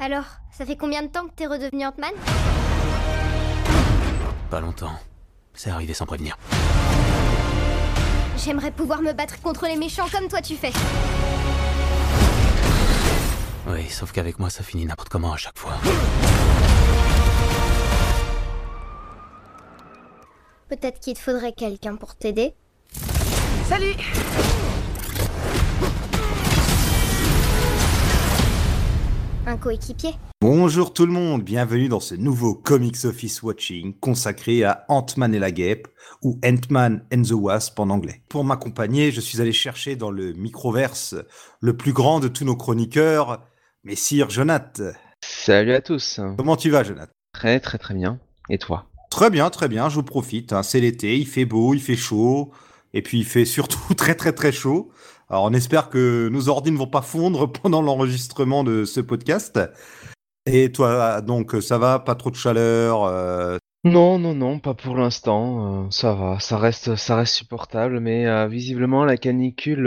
Alors, ça fait combien de temps que t'es redevenu Ant-Man? Pas longtemps. C'est arrivé sans prévenir. J'aimerais pouvoir me battre contre les méchants comme toi tu fais. Oui, sauf qu'avec moi, ça finit n'importe comment à chaque fois. Peut-être qu'il te faudrait quelqu'un pour t'aider. Salut Un coéquipier. Bonjour tout le monde, bienvenue dans ce nouveau Comics Office Watching consacré à Ant-Man et la guêpe, ou Ant-Man and the Wasp en anglais. Pour m'accompagner, je suis allé chercher dans le microverse le plus grand de tous nos chroniqueurs, Messire Jonath. Salut à tous. Comment tu vas, Jonath? Très très très bien. Et toi? Très bien, très bien, je vous profite. hein. C'est l'été, il fait beau, il fait chaud, et puis il fait surtout très très très chaud. Alors on espère que nos ordi ne vont pas fondre pendant l'enregistrement de ce podcast. Et toi, donc ça va, pas trop de chaleur euh, Non, non, non, pas pour l'instant. euh, ça va, ça reste, ça reste supportable, mais euh, visiblement la canicule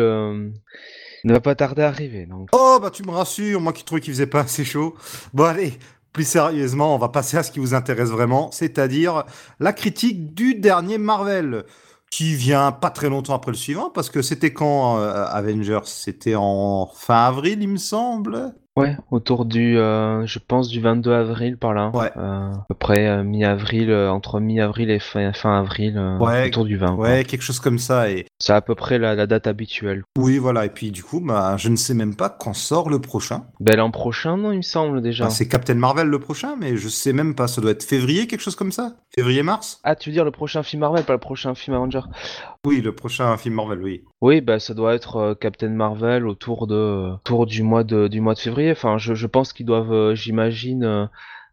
ne va pas tarder à arriver. Donc, Oh bah tu me rassures, moi qui trouvais qu'il faisait pas assez chaud. Bon allez, plus sérieusement, on va passer à ce qui vous intéresse vraiment, c'est-à-dire la critique du dernier Marvel, qui vient pas très longtemps après le suivant, parce que c'était quand euh, Avengers? C'était en fin avril, il me semble? Ouais, autour du, euh, je pense du 22 avril par là. Ouais. Euh, à peu près euh, mi-avril, entre mi-avril et fin, fin avril, Ouais, autour du 20. quoi. Ouais, quelque chose comme ça. Et C'est à peu près la, la date habituelle. oui, voilà. Et puis du coup, bah, je ne sais même pas quand sort le prochain. Ben l'an prochain, non, il me semble déjà. Bah, c'est Captain Marvel le prochain, mais je sais même pas. Ça doit être février, quelque chose comme ça. Février-mars. Ah, tu veux dire le prochain film Marvel, pas le prochain film Avenger Oui, le prochain film Marvel, oui. Oui, bah ça doit être euh, Captain Marvel autour de autour du mois de du mois de février. Enfin, je, je pense qu'ils doivent, euh, j'imagine,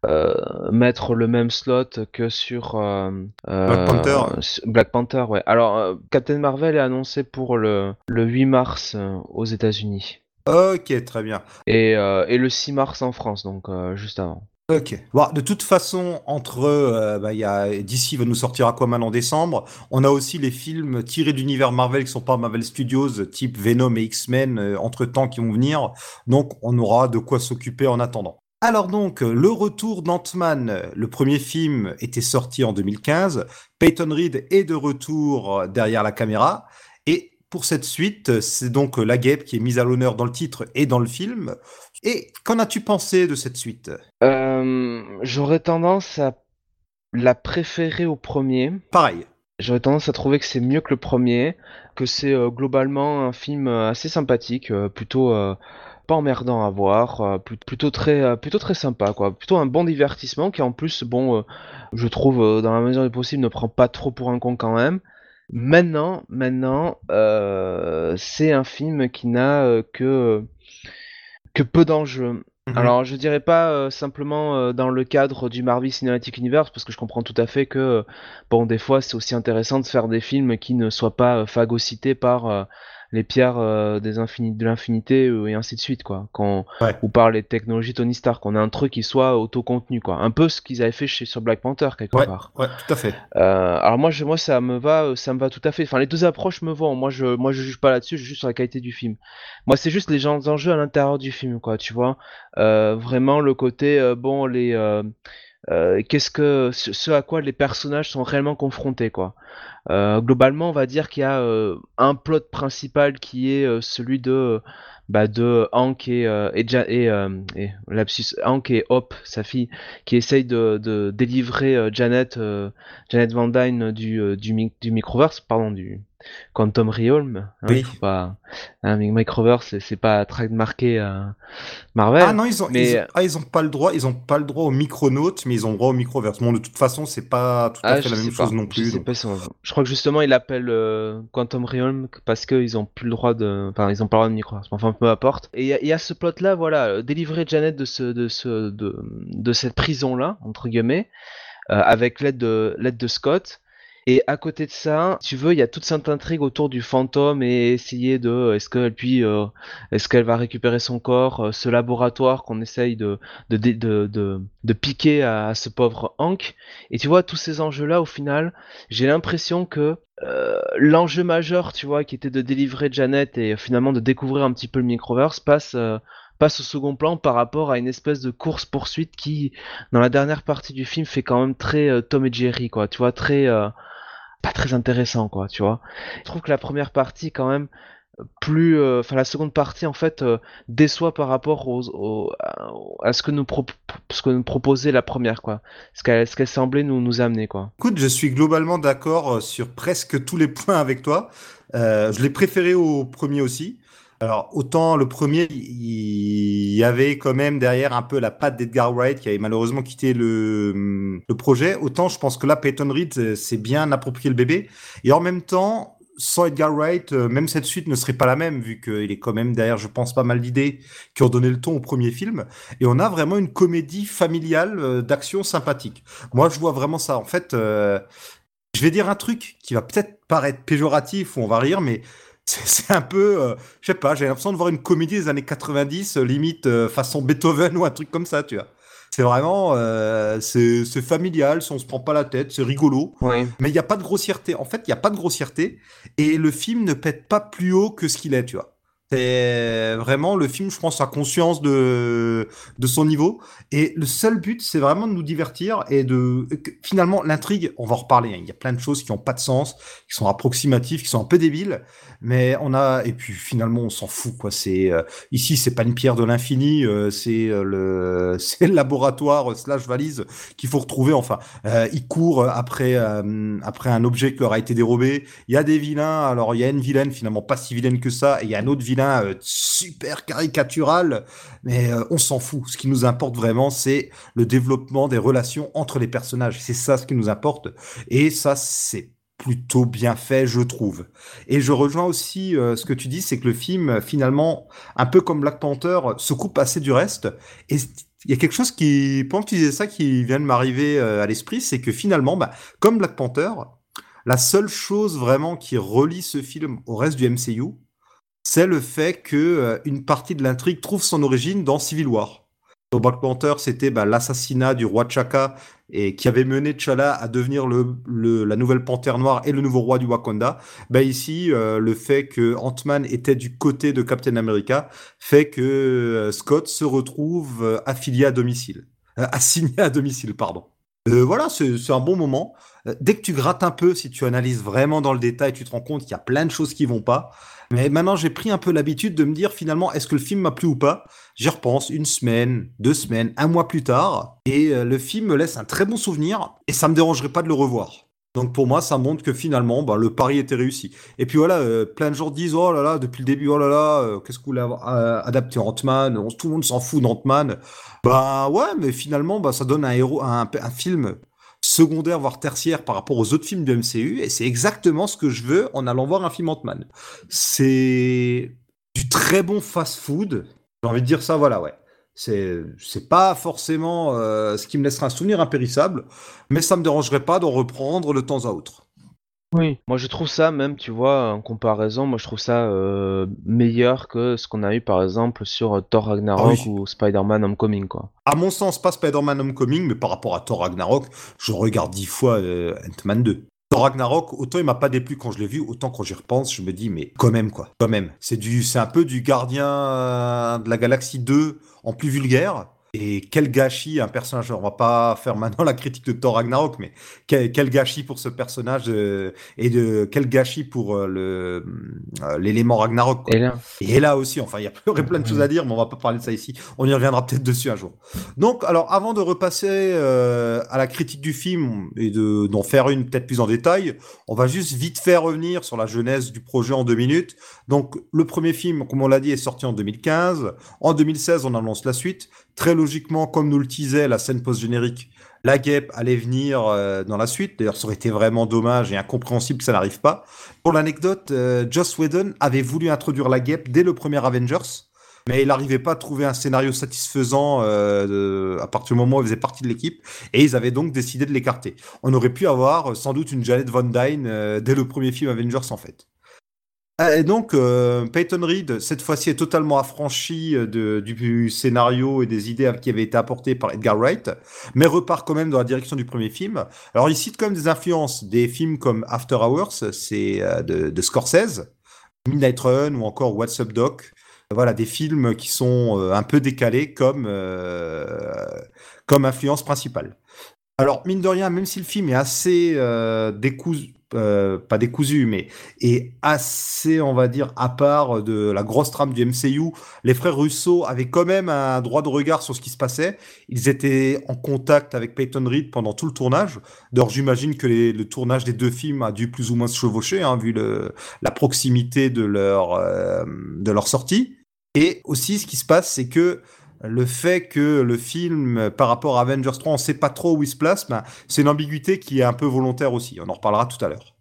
euh, mettre le même slot que sur euh, euh, Black Panther. Black Panther, ouais. Alors, euh, Captain Marvel est annoncé pour le le 8 mars euh, aux États-Unis Ok, très bien. et euh, et le 6 mars en France, donc euh, juste avant. Ok. De toute façon, entre eux, bah, y a DC va nous sortir Aquaman en décembre. On a aussi les films tirés d'univers Marvel qui sont pas Marvel Studios, type Venom et X-Men, entre temps qui vont venir. Donc, on aura de quoi s'occuper en attendant. Alors donc, euh, le retour d'Ant-Man, euh, le premier film était sorti en 2015. Peyton Reed est de retour euh, derrière la caméra. Pour cette suite, c'est donc la guêpe qui est mise à l'honneur dans le titre et dans le film. Et qu'en as-tu pensé de cette suite? Euh, j'aurais tendance à la préférer au premier. Pareil. J'aurais tendance à trouver que c'est mieux que le premier, que c'est euh, globalement un film euh, assez sympathique, euh, plutôt pas emmerdant à voir, plut- plutôt très plutôt très sympa quoi, plutôt un bon divertissement qui en plus bon, je trouve dans la mesure du possible ne prend pas trop pour un con quand même. Maintenant, maintenant, euh, c'est un film qui n'a euh, que que peu d'enjeux. Mhm. Alors, je dirais pas euh, simplement euh, dans le cadre du Marvel Cinematic Universe, parce que je comprends tout à fait que, bon, des fois, c'est aussi intéressant de faire des films qui ne soient pas phagocytés par euh, les pierres euh, des infini- de l'infinité euh, et ainsi de suite, quoi. Quand, Ouais. ou par les technologies Tony Stark, qu'on a un truc qui soit autocontenu, quoi. Un peu ce qu'ils avaient fait chez, sur Black Panther, quelque Ouais, part. ouais, tout à fait. Euh, alors moi, je, moi, ça me va, ça me va tout à fait. Enfin, les deux approches me vont. Moi, je, moi, je juge pas là-dessus. Je juge sur la qualité du film. Moi, c'est juste les gens enjeux à l'intérieur du film, quoi. Tu vois, vraiment le côté, bon, les, euh, qu'est-ce que, ce, à quoi les personnages sont réellement confrontés, quoi. Euh, globalement, on va dire qu'il y a euh, un plot principal qui est euh, celui de, bah, de Hank et euh, et, et, et lapsus, Hank et Hop, sa fille, qui essaye de, de délivrer Janet, Janet Van Dyne du, du, du Microverse, pardon, du Quantum Realm. Hein, Oui. pas, hein, mais Microverse, c'est- pas trademarqué euh, Marvel. Ah non, ils ont, mais- ils, ont- ah, ils ont pas le droit, ils ont pas le droit au micronautes, mais ils ont le droit au microverse. Bon, de toute façon, c'est pas tout à Ah, fait la même chose non plus. sais donc. pas si on- Je crois que justement il appelle euh, Quantum Realm parce qu'ils ont plus le droit de, enfin ils ont pas le droit de micro. Enfin peu importe. Et il y a- il y, a ce plot là, voilà, euh, délivrer Janet de ce, de ce, de, de cette prison là entre guillemets, euh, avec l'aide de l'aide de Scott. Et à côté de ça, tu veux, il y a toute cette intrigue autour du fantôme et essayer de, est-ce qu'elle puis, euh, est-ce qu'elle va récupérer son corps, euh, ce laboratoire qu'on essaye de de, de, de, piquer à, ce pauvre Hank. Et tu vois, tous ces enjeux-là, au final, j'ai l'impression que euh, l'enjeu majeur, tu vois, qui était de délivrer Janet et euh, finalement de découvrir un petit peu le microverse, passe euh, passe au second plan par rapport à une espèce de course poursuite qui, dans la dernière partie du film, fait quand même très euh, Tom et Jerry, quoi. Tu vois, très euh, pas très intéressant, quoi. Tu vois. Je trouve que la première partie, quand même, plus, euh, enfin la seconde partie en fait déçoit par rapport à ce que nous ce que nous proposait la première, quoi. Ce qu'elle qu'elle semblait nous nous amener, quoi. Écoute, je suis globalement d'accord sur presque tous les points avec toi. je l'ai préféré au premier aussi. Alors, autant le premier, il y avait quand même derrière un peu la patte d'Edgar Wright qui avait malheureusement quitté le, le projet, autant je pense que là, Peyton Reed s'est bien approprié le bébé. Et en même temps, sans Edgar Wright, euh, même cette suite ne serait pas la même, vu qu'il est quand même derrière, je pense, pas mal d'idées qui ont donné le ton au premier film. Et on a vraiment une comédie familiale euh, d'action sympathique. Moi, je vois vraiment ça. En fait, euh, je vais dire un truc qui va peut-être paraître péjoratif ou on va rire, mais c'est un peu, euh, je sais pas, j'ai l'impression de voir une comédie des années 90, euh, limite euh, façon Beethoven ou un truc comme ça, tu vois. C'est vraiment, c'est familial, on se prend pas la tête, c'est rigolo, mais il n'y a pas de grossièreté. En fait, il n'y a pas de grossièreté et le film ne pète pas plus haut que ce qu'il est, tu vois. C'est vraiment le film, je pense, a conscience de, de son niveau. Et le seul but, c'est vraiment de nous divertir et de. Finalement, l'intrigue, on va en reparler. Hein. Il y a plein de choses qui n'ont pas de sens, qui sont approximatives, qui sont un peu débiles. Mais on a. Et puis finalement, on s'en fout, quoi. C'est euh, Ici, c'est pas une pierre de l'infini, euh, c'est euh, le... le laboratoire slash valise qu'il faut retrouver. Enfin, il court après, après un objet qui leur a été dérobé. Il y a des vilains. Alors, il y a une vilaine, finalement, pas si vilaine que ça. Et il y a un autre vilain euh, super caricatural, mais euh, on s'en fout. Ce qui nous importe vraiment, c'est le développement des relations entre les personnages. C'est ça ce qui nous importe. Et ça, c'est plutôt bien fait, je trouve. Et je rejoins aussi euh, ce que tu dis, c'est que le film, finalement, un peu comme Black Panther, se coupe assez du reste. Et il y a quelque chose qui, pendant que tu disais ça, qui vient de m'arriver à l'esprit, c'est que finalement, bah, comme Black Panther, la seule chose vraiment qui relie ce film au reste du MCU, c'est le fait que euh, une partie de l'intrigue trouve son origine dans Civil War. Dans Black Panther, c'était bah, l'assassinat du roi T'Chaka et qui avait mené T'Challa à devenir le, la nouvelle panthère noire et le nouveau roi du Wakanda. Bah ici, euh, le fait que Ant-Man était du côté de Captain America fait que euh, Scott se retrouve affilié à domicile, assigné à domicile, pardon. voilà, c'est un bon moment. dès que tu grattes un peu, si tu analyses vraiment dans le détail, tu te rends compte qu'il y a plein de choses qui vont pas. Mais maintenant, j'ai pris un peu l'habitude de me dire finalement, est-ce que le film m'a plu ou pas? J'y repense une semaine, deux semaines, un mois plus tard, et euh, le film me laisse un très bon souvenir, et ça me dérangerait pas de le revoir. Donc pour moi, ça montre que finalement, bah, le pari était réussi. Et puis voilà, euh, plein de gens disent oh là là, depuis le début, oh là là, euh, qu'est-ce que vous voulez adapter Ant-Man? Tout le monde s'en fout d'Ant-Man. Bah ouais, mais finalement, bah, ça donne un héros, un film secondaire, voire tertiaire par rapport aux autres films du MCU, et c'est exactement ce que je veux en allant voir un film Ant-Man. C'est du très bon fast-food. J'ai envie de dire ça, voilà, ouais. C'est, pas forcément euh, ce qui me laissera un souvenir impérissable, mais ça me dérangerait pas d'en reprendre de temps à autre. Oui, moi je trouve ça même, tu vois, en comparaison, moi je trouve ça euh, meilleur que ce qu'on a eu par exemple sur euh, Thor Ragnarok ah ou Spider-Man Homecoming, quoi. À mon sens, pas Spider-Man Homecoming, mais par rapport à Thor Ragnarok, je regarde dix fois euh, Ant-Man 2. Thor Ragnarok, autant il m'a pas déplu quand je l'ai vu, autant quand j'y repense, je me dis, mais quand même, quoi, quand même. C'est du, c'est un peu du gardien de la galaxie 2 en plus vulgaire. Et quel gâchis un personnage. On va pas faire maintenant la critique de Thor Ragnarok, mais quel, gâchis pour ce personnage euh, et de quel gâchis pour euh, le euh, l'élément Ragnarok. Et là. et là aussi, enfin, il y a plein de choses à dire, mais on va pas parler de ça ici. On y reviendra peut-être dessus un jour. Donc, alors, avant de repasser à la critique du film et de d'en faire une peut-être plus en détail, on va juste vite faire revenir sur la jeunesse du projet en deux minutes. Donc, le premier film, comme on l'a dit, est sorti en 2015. En 2016, on annonce la suite. Très logiquement, comme nous le disait la scène post-générique, la guêpe allait venir euh, dans la suite. D'ailleurs, ça aurait été vraiment dommage et incompréhensible que ça n'arrive pas. Pour l'anecdote, euh, Joss Whedon avait voulu introduire la guêpe dès le premier Avengers, mais il n'arrivait pas à trouver un scénario satisfaisant euh, à partir du moment où il faisait partie de l'équipe, et ils avaient donc décidé de l'écarter. On aurait pu avoir sans doute une Janet Von Dyne dès le premier film Avengers en fait. Ah, et donc, euh, Peyton Reed, cette fois-ci, est totalement affranchi euh, de, du scénario et des idées qui avaient été apportées par Edgar Wright, mais repart quand même dans la direction du premier film. Alors, il cite quand même des influences, des films comme After Hours, c'est euh, de, Scorsese, Midnight Run ou encore What's Up Doc. voilà, des films qui sont un peu décalés comme, comme influence principale. Alors, mine de rien, même si le film est assez décousu, euh, pas décousu, mais est assez, on va dire, à part de la grosse trame du MCU. Les frères Russo avaient quand même un droit de regard sur ce qui se passait. Ils étaient en contact avec Peyton Reed pendant tout le tournage. D'ailleurs, j'imagine que le tournage des deux films a dû plus ou moins se chevaucher, hein, vu la proximité de leur, euh, de leur sortie. Et aussi, ce qui se passe, c'est que le fait que le film, par rapport à Avengers 3, on sait pas trop où il se place, ben, c'est une ambiguïté qui est un peu volontaire aussi. On en reparlera tout à l'heure.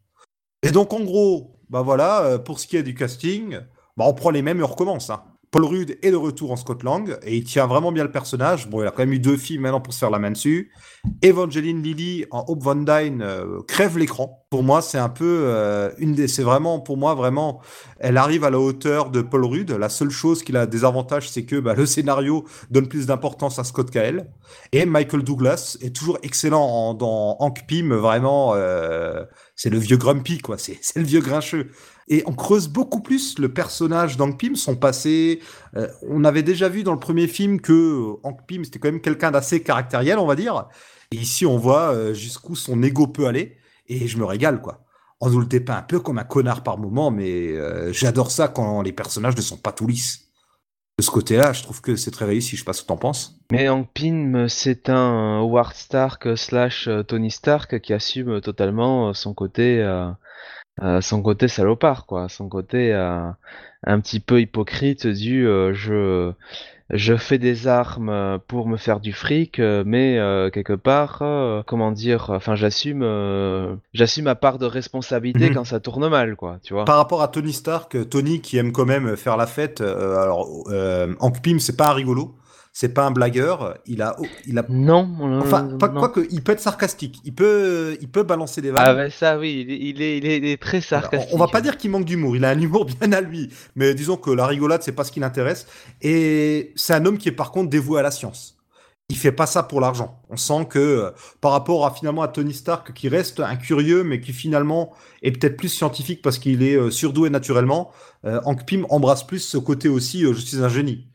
Et donc, en gros, bah voilà, euh, pour ce qui est du casting, bah on prend les mêmes et on recommence. Hein. Paul Rudd est de retour en Scott Lang et il tient vraiment bien le personnage. Bon, il a quand même eu deux films maintenant pour se faire la main dessus. Evangeline Lilly en Hope Van Dyne euh, crève l'écran. Pour moi, c'est un peu euh, une des. C'est vraiment, pour moi, vraiment, elle arrive à la hauteur de Paul Rudd. La seule chose qui a des avantages, c'est que bah, le scénario donne plus d'importance à Scott elle. Et Michael Douglas est toujours excellent dans Hank Pym, vraiment. Euh, c'est le vieux grumpy, quoi. C'est le vieux grincheux. Et on creuse beaucoup plus le personnage d'Hank Pym, son passé. Euh, on avait déjà vu dans le premier film que euh, Hank Pym, c'était quand même quelqu'un d'assez caractériel, on va dire. Et ici, on voit euh, jusqu'où son ego peut aller. Et je me régale, quoi. On nous le dépeint un peu comme un connard par moment, mais j'adore ça quand les personnages ne sont pas tout lisses. De ce côté-là, je trouve que c'est très réussi. Je sais pas ce que t'en penses. Mais Hank Pym, c'est un Howard Stark slash Tony Stark qui assume totalement son côté son côté salopard, quoi, son côté euh, un petit peu hypocrite du euh, je je fais des armes pour me faire du fric, mais quelque part, comment dire, enfin j'assume j'assume ma part de responsabilité mhm. quand ça tourne mal, quoi, tu vois. Par rapport à Tony Stark, Tony qui aime quand même faire la fête, alors Hank Pym c'est pas rigolo c'est pas un blagueur, il a, il a. Non. enfin, pas quoi que, il peut être sarcastique, il peut, il peut balancer des vannes. Ah ben ça oui, il est, il est, très sarcastique. on va pas dire qu'il manque d'humour, il a un humour bien à lui, mais disons que la rigolade c'est pas ce qui l'intéresse. Et c'est un homme qui est par contre dévoué à la science. Il fait pas ça pour l'argent. On sent que par rapport à finalement à Tony Stark qui reste un curieux mais qui finalement est peut-être plus scientifique parce qu'il est euh, surdoué naturellement, euh, Hank Pym embrasse plus ce côté aussi euh, je suis un génie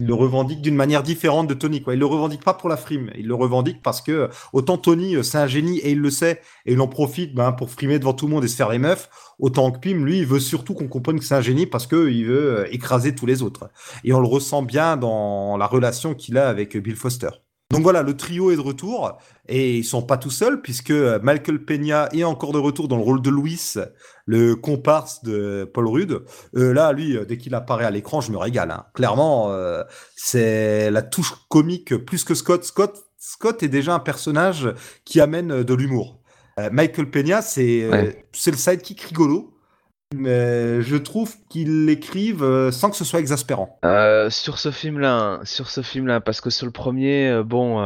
il le revendique d'une manière différente de Tony. Quoi. Il le revendique pas pour la frime. Il le revendique parce que autant Tony, euh, c'est un génie et il le sait et il en profite ben, pour frimer devant tout le monde et se faire les meufs. Autant que Pim, lui, il veut surtout qu'on comprenne que c'est un génie parce que il veut euh, écraser tous les autres. Et on le ressent bien dans la relation qu'il a avec Bill Foster. Donc voilà, le trio est de retour et ils sont pas tout seuls puisque Michael Peña est encore de retour dans le rôle de Louis, le comparse de Paul Rudd. Euh, là, lui, dès qu'il apparaît à l'écran, je me régale. Hein. Clairement, euh, c'est la touche comique plus que Scott. Scott. Scott est déjà un personnage qui amène de l'humour. Euh, Michael Peña, c'est c'est le sidekick rigolo mais je trouve qu'ils l'écrivent euh, sans que ce soit exaspérant. Euh, sur ce film-là, sur ce film-là, parce que sur le premier, euh, bon,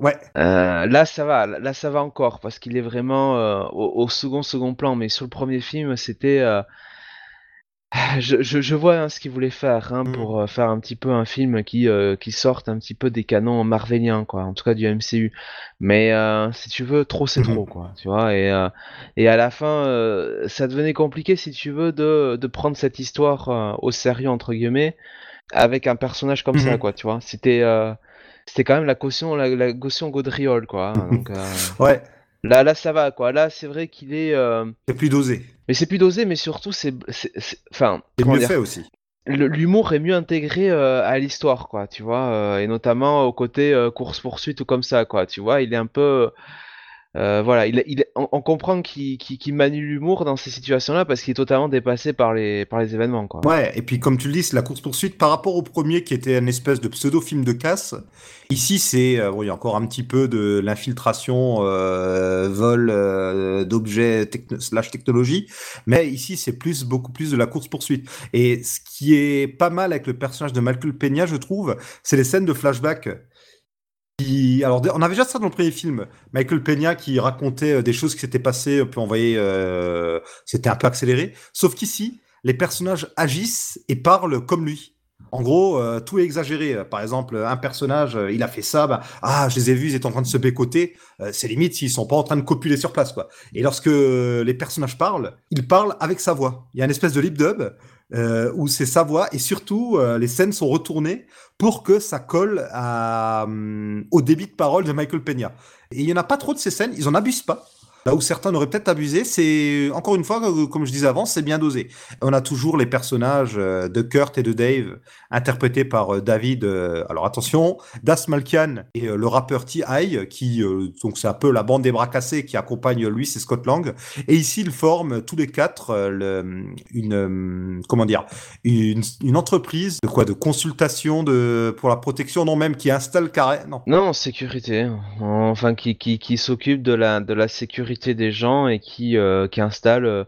ouais, là ça va, là ça va encore, parce qu'il est vraiment au, au, second second plan, mais sur le premier film, c'était je, je, je, vois hein, ce qu'il voulait faire hein, mm. pour euh, faire un petit peu un film qui, euh, qui sorte un petit peu des canons marveliens, quoi, en tout cas du MCU. Mais euh, si tu veux, trop c'est trop, quoi, tu vois. Et, et à la fin, ça devenait compliqué, si tu veux, de, de prendre cette histoire au sérieux, entre guillemets, avec un personnage comme ça, mm-hmm. quoi, tu vois. C'était c'était quand même la caution, la, la caution Gaudriol, quoi. Hein, donc, ouais. Là, là, ça va, quoi. Là, c'est vrai qu'il est. C'est plus dosé. Mais c'est plus dosé, mais surtout, c'est. Enfin. C'est mieux fait aussi. L'humour est mieux intégré euh, à l'histoire, quoi, tu vois, euh, et notamment au côté euh, course-poursuite ou comme ça, quoi, tu vois, il est un peu. Euh, voilà, il, on, comprend qu'il manie l'humour dans ces situations-là parce qu'il est totalement dépassé par les, événements. Ouais, et puis comme tu le dis, c'est la course-poursuite par rapport au premier qui était une espèce de pseudo-film de casse. Ici, c'est euh, encore un petit peu de l'infiltration, euh, vol euh, d'objets slash technologie, mais ici, c'est plus beaucoup plus de la course-poursuite. Et ce qui est pas mal avec le personnage de Michael Peña, je trouve, c'est les scènes de flashback alors, on avait déjà ça dans le premier film. Michael Peña qui racontait euh, des choses qui s'étaient passées, puis on voyait, euh, c'était un peu accéléré. Sauf qu'ici, les personnages agissent et parlent comme lui. En gros, euh, tout est exagéré. Par exemple, un personnage, il a fait ça, bah, ah, je les ai vus, ils étaient en train de se bécoter. c'est limite s'ils sont pas en train de copuler sur place, quoi. Et lorsque les personnages parlent, ils parlent avec sa voix. Il y a une espèce de lip dub euh, où c'est sa voix et surtout euh, les scènes sont retournées pour que ça colle hum, au débit de parole de Michael Peña. Et il y en a pas trop de ces scènes, ils en abusent pas. Là où certains auraient peut-être abusé, c'est encore une fois, euh, comme je disais avant, c'est bien dosé. On a toujours les personnages euh, de Kurt et de Dave interprétés par euh, David. alors attention, Das Malkian et le rappeur T.I. qui donc c'est un peu la bande des bras cassés qui accompagne lui, c'est Scott Lang. Et ici ils forment tous les quatre une comment dire une, entreprise de quoi de consultation de pour la protection non même qui installe carré non non sécurité enfin qui qui, qui s'occupe de la de la sécurité des gens et qui, euh, qui installe euh,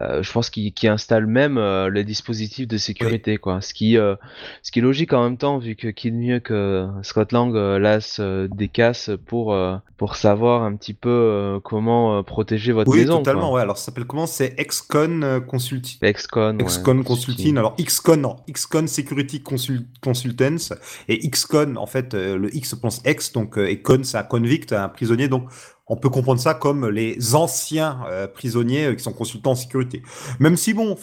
euh, je pense qu'il qui installe même euh, les dispositifs de sécurité, quoi. Ce qui, euh, ce qui est logique en même temps, vu que qui est mieux que Scott Lang lasse des casses pour, pour savoir un petit peu comment protéger votre maison. Oui, totalement, ouais. Alors ça s'appelle comment? C'est Excon Consulting. Excon, Excon Consulting. Alors Xcon, non. Xcon Security Consultants. Et Xcon, en fait, le X se prononce X, donc, et Con, c'est un convict, un prisonnier. Donc, on peut comprendre ça comme les anciens euh, prisonniers euh, qui sont consultants en sécurité. Même si, bon,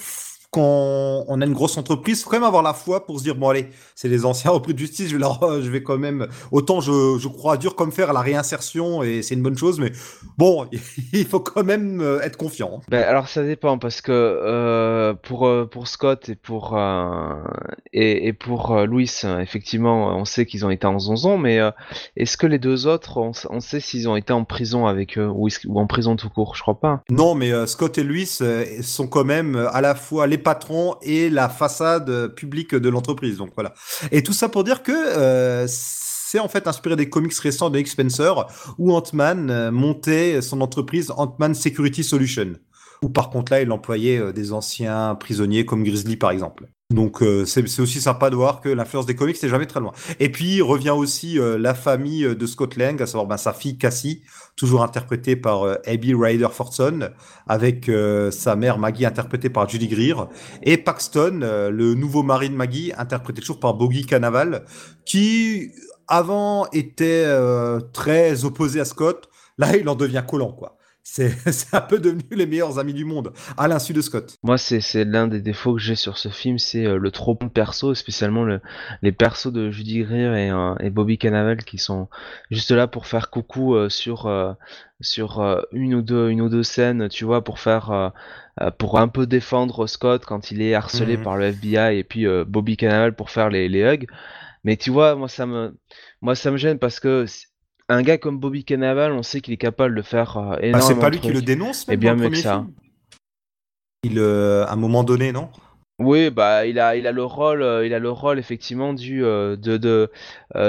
quand on a une grosse entreprise, faut quand même avoir la foi pour se dire bon allez, c'est les anciens repris de justice, je leur, je vais quand même autant je, je crois dur comme faire à la réinsertion et c'est une bonne chose, mais bon, il faut quand même euh, être confiant. Ben, alors ça dépend parce que euh, pour euh, pour Scott et pour euh, et, et, pour euh, Louis, effectivement, on sait qu'ils ont été en zonzon, mais est-ce que les deux autres, on, on sait s'ils ont été en prison avec eux ou, ou, en prison tout court? Je crois pas. Non, mais Scott et Louis sont quand même à la fois les patrons et la façade publique de l'entreprise. Donc voilà. Et tout ça pour dire que euh, c'est en fait inspiré des comics récents de Nick Spencer où Ant-Man euh, montait son entreprise Ant-Man Security Solution. Ou par contre là, il employait euh, des anciens prisonniers comme Grizzly par exemple. Donc euh, c'est aussi sympa de voir que l'influence des comics n'est jamais très loin. Et puis revient aussi euh, la famille de Scott Lang, à savoir ben, sa fille Cassie, toujours interprétée par euh, Abby Ryder Fortson, avec sa mère Maggie interprétée par Judy Greer, et Paxton, le nouveau mari de Maggie, interprété toujours par Bogey Canaval, qui avant était très opposé à Scott, là il en devient collant quoi. c'est un peu devenu les meilleurs amis du monde, à l'insu de Scott. Moi, c'est l'un des défauts que j'ai sur ce film, c'est euh, le trop bon perso, spécialement le, les persos de Judy Greer et, euh, et, Bobby Cannavale qui sont juste là pour faire coucou euh, sur, sur une, ou deux, une ou deux scènes, tu vois, pour faire. pour un peu défendre Scott quand il est harcelé mhm. par le FBI et puis Bobby Cannavale pour faire les, les hugs. Mais tu vois, moi ça me, moi ça me gêne parce que un gars comme Bobby Cannavale, on sait qu'il est capable de faire euh, énormément. Bah, c'est pas lui qui le dénonce, mais bien mieux que ça. Il, euh, à un moment donné, non? Oui, bah il a, il a le rôle, euh, il a le rôle effectivement du, de, de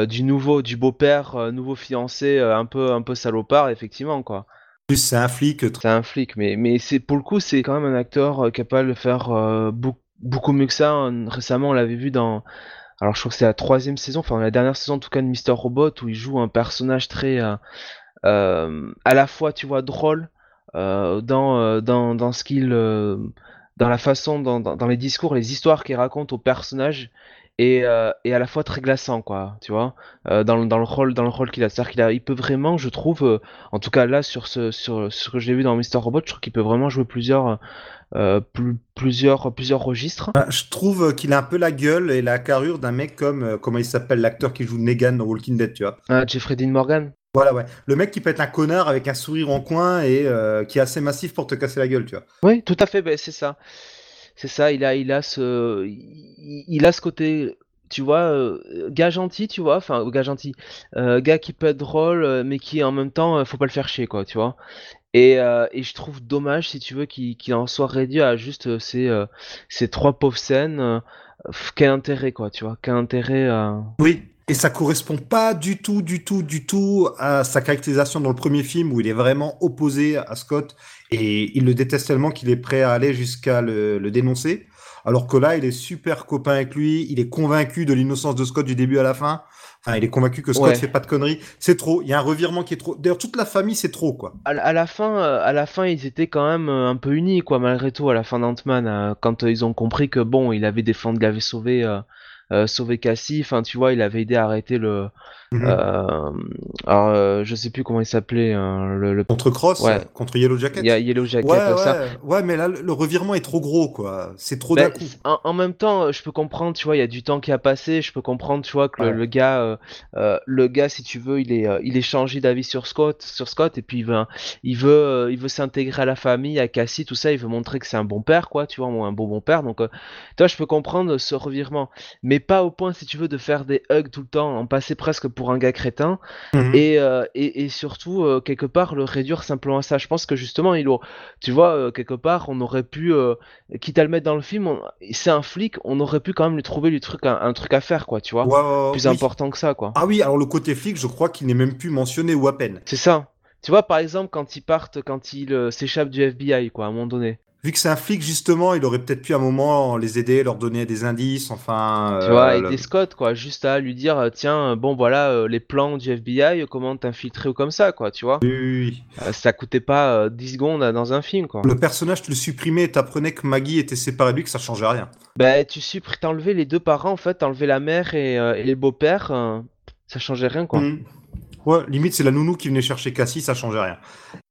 du nouveau, du beau-père, nouveau fiancé, un peu, un peu salopard, effectivement quoi. Plus c'est un flic. C'est un flic, mais, mais c'est pour le coup c'est quand même un acteur capable de faire beaucoup, beaucoup mieux que ça. Récemment, on l'avait vu dans alors je crois que c'est la troisième saison, enfin la dernière saison en tout cas de Mister Robot où il joue un personnage très euh, euh, à la fois tu vois drôle euh, dans, dans, dans ce qu'il dans la façon dans, dans, les discours les histoires qu'il raconte aux personnages et, et, à la fois très glaçant quoi tu vois dans, dans, le rôle dans le rôle qu'il a c'est-à-dire qu'il a il peut vraiment je trouve en tout cas là sur ce sur ce que j'ai vu dans Mister Robot je trouve qu'il peut vraiment jouer plusieurs euh, plusieurs, plusieurs registres. Bah, je trouve qu'il a un peu la gueule et la carrure d'un mec comme, euh, comment il s'appelle, l'acteur qui joue Negan dans Walking Dead, tu vois. Ah, Jeffrey Dean Morgan voilà, ouais. Le mec qui peut être un connard avec un sourire en coin et euh, qui est assez massif pour te casser la gueule, tu vois. Oui, tout à fait, ben, c'est ça. C'est ça, il a, il a ce, il, a ce côté, tu vois, gars gentil, tu vois, enfin, gars gentil, gars qui peut être drôle, mais qui en même temps, faut pas le faire chier, quoi, tu vois. Et, euh, et, je trouve dommage, si tu veux, qu'il en soit réduit à juste euh, ces, euh, ces trois pauvres scènes. quel intérêt, quoi, tu vois Quel intérêt Oui, et ça correspond pas du tout, du tout, du tout à sa caractérisation dans le premier film où il est vraiment opposé à Scott et il le déteste tellement qu'il est prêt à aller jusqu'à le, le, dénoncer. Alors que là, il est super copain avec lui, il est convaincu de l'innocence de Scott du début à la fin. Enfin, il est convaincu que Scott fait pas de conneries. C'est trop. Il y a un revirement qui est trop. D'ailleurs, toute la famille, c'est trop, quoi. À, la fin, euh, à la fin, ils étaient quand même euh, un peu unis, quoi, malgré tout, à la fin d'Ant-Man, euh, quand ils ont compris que bon, il avait défendu, il avait sauvé sauver Cassie. Enfin, tu vois, il avait aidé à arrêter le. Mhm. euh, alors, euh, je sais plus comment il s'appelait. hein, le, le- Contre Cross, Ouais. contre Yellow Jacket. Il y a Yellow Jacket, ouais, euh, ouais, ça. ouais, mais là, le revirement est trop gros, quoi. C'est trop Ben, d'un coup. en, en même temps, je peux comprendre, tu vois, il y a du temps qui a passé, je peux comprendre, tu vois, que le, gars, le gars, si tu veux, il est, il est changé d'avis sur Scott, sur Scott, et puis il veut, il veut, il veut s'intégrer à la famille, à Cassie, tout ça, il veut montrer que c'est un bon père, quoi, tu vois, un bon bon père. Donc, euh, toi, je peux comprendre ce revirement, mais pas au point, si tu veux, de faire des hugs tout le temps, en passer presque pour un gars crétin, Mhm. et, euh, et, et surtout euh, quelque part le réduire simplement à ça. Je pense que justement, il au- tu vois, euh, quelque part, on aurait pu, quitte à le mettre dans le film, c'est un flic, on aurait pu quand même lui trouver lui truc, un, un truc à faire, quoi, tu vois, plus oui. important que ça, quoi. Ah oui, alors le côté flic, je crois qu'il n'est même plus mentionné ou à peine. C'est ça. Tu vois, par exemple, quand ils partent, quand ils s'échappent du FBI, quoi, à un moment donné. Vu que c'est un flic, justement, il aurait peut-être pu à un moment les aider, leur donner des indices, enfin. Tu euh, vois, le- aider Scott, quoi, juste à lui dire, euh, tiens, euh, bon, voilà, les plans du FBI, comment t'infiltrer ou comme ça, quoi, tu vois. Oui, oui, oui. Ça coûtait pas euh, 10 secondes dans un film, quoi. Le personnage, tu le supprimais et t'apprenais que Maggie était séparée de lui, que ça changeait rien. Bah, tu supprimes, t'enlevais les deux parents, en fait, t'enlevais la mère et, euh, et les beaux-pères, euh, ça changeait rien, quoi. Mhm. Ouais, limite, c'est la nounou qui venait chercher Cassie, ça changeait rien.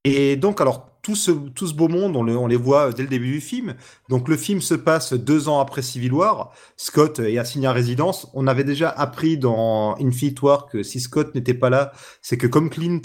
Et donc, alors, tout ce, tout ce beau monde, on, le- on les voit dès le début du film. Donc, le film se passe deux ans après Civil War. Scott est assigné à résidence. On avait déjà appris dans Infinite War que si Scott n'était pas là, c'est que comme Clint,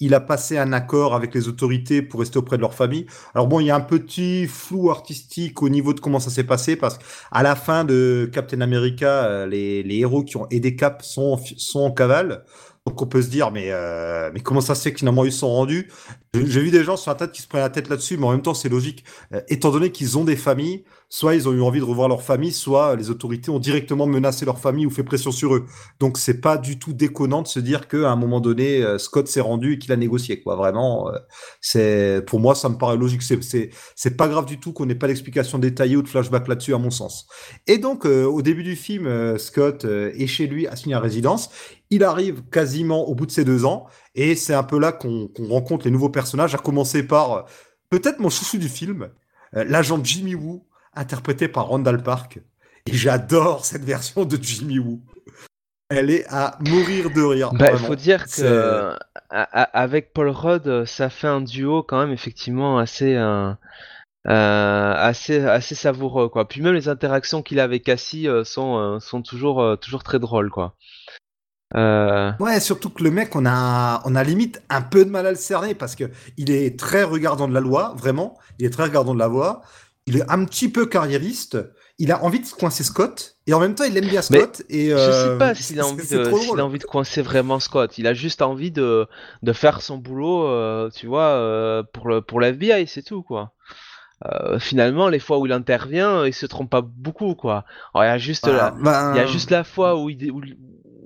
il a passé un accord avec les autorités pour rester auprès de leur famille. Alors bon, il y a un petit flou artistique au niveau de comment ça s'est passé parce qu'à la fin de Captain America, euh, les, les héros qui ont aidé Cap sont, sont en cavale. Donc on peut se dire, mais, euh, mais comment ça se fait que finalement ils sont rendus? J'ai vu des gens sur tête qui se prennent la tête là-dessus, mais en même temps c'est logique. Euh, étant donné qu'ils ont des familles, soit ils ont eu envie de revoir leur famille, soit les autorités ont directement menacé leur famille ou fait pression sur eux. Donc c'est pas du tout déconnant de se dire qu'à un moment donné, euh, Scott s'est rendu et qu'il a négocié. Quoi. Vraiment, euh, c'est pour moi ça me paraît logique. C'est pas grave du tout qu'on n'ait pas d'explication détaillée ou de flashback là-dessus à mon sens. Et donc au début du film, Scott est chez lui assigné à résidence. Il arrive quasiment au bout de ses deux ans et c'est un peu là qu'on rencontre les nouveaux personnages, à commencer par euh, peut-être mon chouchou du film, euh, l'agent Jimmy Woo, interprété par Randall Park. Et j'adore cette version de Jimmy Woo. Elle est à mourir de rire. Bah, il faut dire que euh, avec Paul Rudd, ça fait un duo quand même effectivement assez euh, euh, assez assez savoureux quoi. Puis même les interactions qu'il a avec Cassie euh, sont euh, sont toujours toujours très drôles quoi. Euh, Ouais, surtout que le mec, on a, on a limite un peu de mal à le cerner parce que il est très regardant de la loi, vraiment. Il est très regardant de la loi. Il est un petit peu carriériste. Il a envie de se coincer Scott et en même temps, il aime bien Mais Scott. et je euh, sais pas s'il a envie de drôle. a envie de coincer vraiment Scott. Il a juste envie de de faire son boulot, euh, tu vois, euh, pour le pour l'FBI, c'est tout quoi. Euh, finalement, les fois où il intervient, il se trompe pas beaucoup quoi. Alors, il y a juste la, Bah, bah, Il y a juste la fois où, il, où,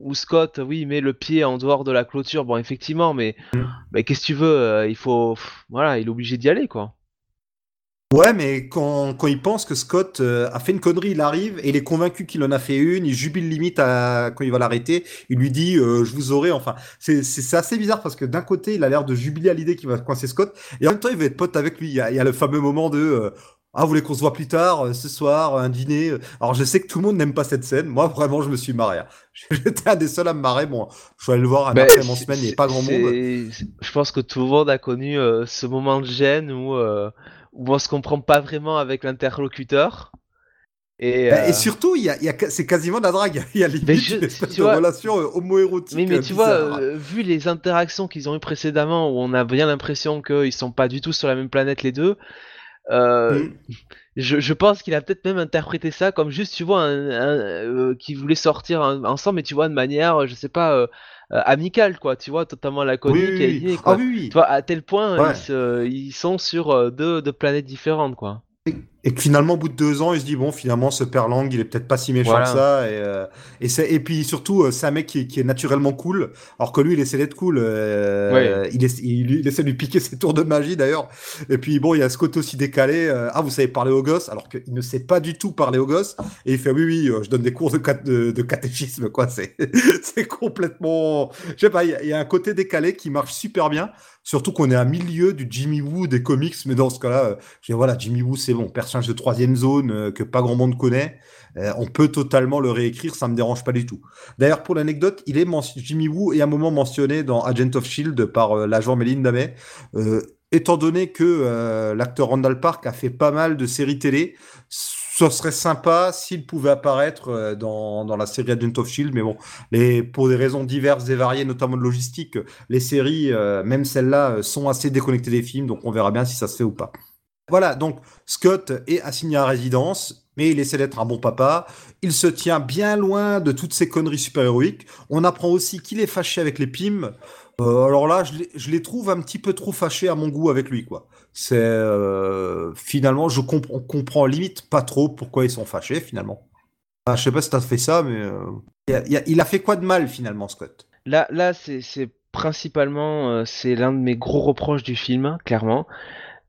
où Scott, oui, met le pied en dehors de la clôture. Bon, effectivement, mais, Mm. qu'est-ce que tu veux euh, Il faut, voilà, il est obligé d'y aller, quoi. Ouais, mais quand, quand il pense que Scott euh, a fait une connerie, il arrive et il est convaincu qu'il en a fait une, il jubile limite à, quand il va l'arrêter, il lui dit euh, je vous aurai, enfin, c'est assez bizarre parce que d'un côté, il a l'air de jubiler à l'idée qu'il va coincer Scott, et en même temps, il veut être pote avec lui. Il y a, le fameux moment de ah, vous voulez qu'on se voit plus tard, euh, ce soir, un dîner. Alors, je sais que tout le monde n'aime pas cette scène. Moi, vraiment, je me suis marré. hein. J'étais un des seuls à me marrer. Bon, je suis allé le voir un Ben, après en semaine, il n'y avait pas grand monde. Je pense que tout le monde a connu euh, ce moment de gêne où, euh, où on se comprend pas vraiment avec l'interlocuteur. Et, Ben, euh, Et surtout, il y a, a, c'est quasiment de la drague. Il y a limite je- une vois- relation euh, homo-érotique. Mais euh, tu vois, euh, vu les interactions qu'ils ont eues précédemment, où on a bien l'impression qu'ils sont pas du tout sur la même planète les deux, euh, Mm. je, je pense qu'il a peut-être même interprété ça comme juste, tu vois, un, un, euh, qu'ils voulaient sortir un- ensemble, mais tu vois, de manière, euh, je sais pas, euh, amicale, quoi, tu vois, totalement laconique Oui, oui, et Ah oui, oui. Tu vois, à tel point, Ouais. ils, sont sur deux, deux planètes différentes, quoi. Et que finalement, au bout de deux ans, il se dit bon, finalement, ce père Lang, il est peut-être pas si méchant Voilà. que ça. Et, euh, et, c'est- et puis surtout, euh, c'est un mec qui, est- qui est naturellement cool, alors que lui, il essaie d'être cool. euh, il, essa- il, il essaie de lui piquer ses tours de magie d'ailleurs. Et puis bon, il y a ce côté aussi décalé. euh, ah, vous savez parler aux gosses, alors qu'il ne sait pas du tout parler aux gosses. Et il fait oui, oui, je donne des cours de, cat- de, de catéchisme, quoi. C'est c'est complètement. Je sais pas, il y, a- il y a un côté décalé qui marche super bien. Surtout qu'on est à milieu du Jimmy Woo des comics, mais dans ce cas-là, je dis voilà, Jimmy Woo, c'est bon, personnage de troisième zone euh, que pas grand monde connaît. Euh, on peut totalement le réécrire, ça me dérange pas du tout. D'ailleurs, pour l'anecdote, il est Jimmy Woo est à un moment mentionné dans Agent of Shield par euh, l'agent Melinda May. étant donné que l'acteur Randall Park a fait pas mal de séries télé, ce serait sympa s'il pouvait apparaître dans, dans, la série Agent of Shield, mais bon, pour des raisons diverses et variées, notamment de logistique, les séries, même celles-là, sont assez déconnectées des films, donc on verra bien si ça se fait ou pas. Voilà, donc Scott est assigné à résidence, mais il essaie d'être un bon papa. Il se tient bien loin de toutes ces conneries super-héroïques. On apprend aussi qu'il est fâché avec les Pim. Euh, alors là, je les, trouve un petit peu trop fâchés à mon goût avec lui, quoi. C'est euh, finalement, je on comprend limite pas trop pourquoi ils sont fâchés finalement. Je sais pas si t'as fait ça, mais euh, il a fait quoi de mal finalement, Scott? Là, là, c'est principalement c'est l'un de mes gros reproches du film, clairement.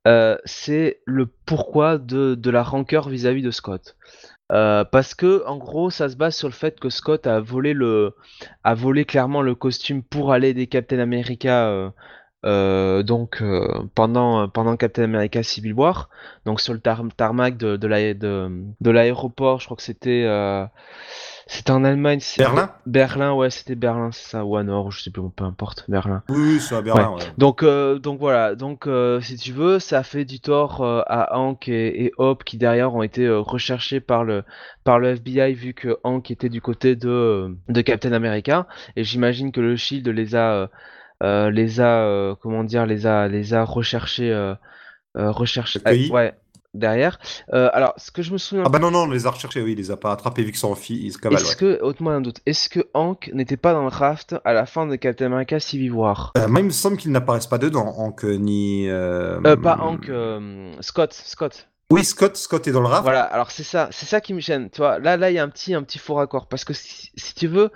Euh, c'est le pourquoi de, la rancœur vis-à-vis de Scott. Euh, parce que en gros, ça se base sur le fait que Scott a volé clairement le costume pour aller des Captain America. Euh, donc pendant pendant Captain America Civil War, donc sur le tarmac de de l'aéroport, je crois que c'était c'était en Allemagne. Berlin Berlin, ouais, c'était Berlin, c'est ça, ou à Nord, je sais plus, peu importe, Berlin. Oui, c'est à Berlin, ouais. Donc, euh, donc voilà, donc euh, si tu veux, ça fait du tort euh, à Hank et, et, Hope qui derrière ont été recherchés par le, par le FBI vu que Hank était du côté de, de Captain America. Et j'imagine que le Shield les a, les a, comment dire, les a, les a recherchés. recherchés. ouais, derrière. Euh, alors, ce que je me souviens. Ah bah non, non, on les a recherchés, oui, il les a pas attrapés vu qu'ils sont en fille, Est-ce que, autrement un doute, est-ce que Hank n'était pas dans le raft à la fin de Captain America Civil War? Euh, Moi, il me semble qu'ils n'apparaissent pas dedans, Hank ni. Euh... euh pas Hank, Scott, Scott. Oui, Scott, Scott est dans le raft. Voilà, alors c'est ça, c'est ça qui me gêne. Tu vois, là, là, il y a un petit, un petit faux raccord parce que si, tu veux,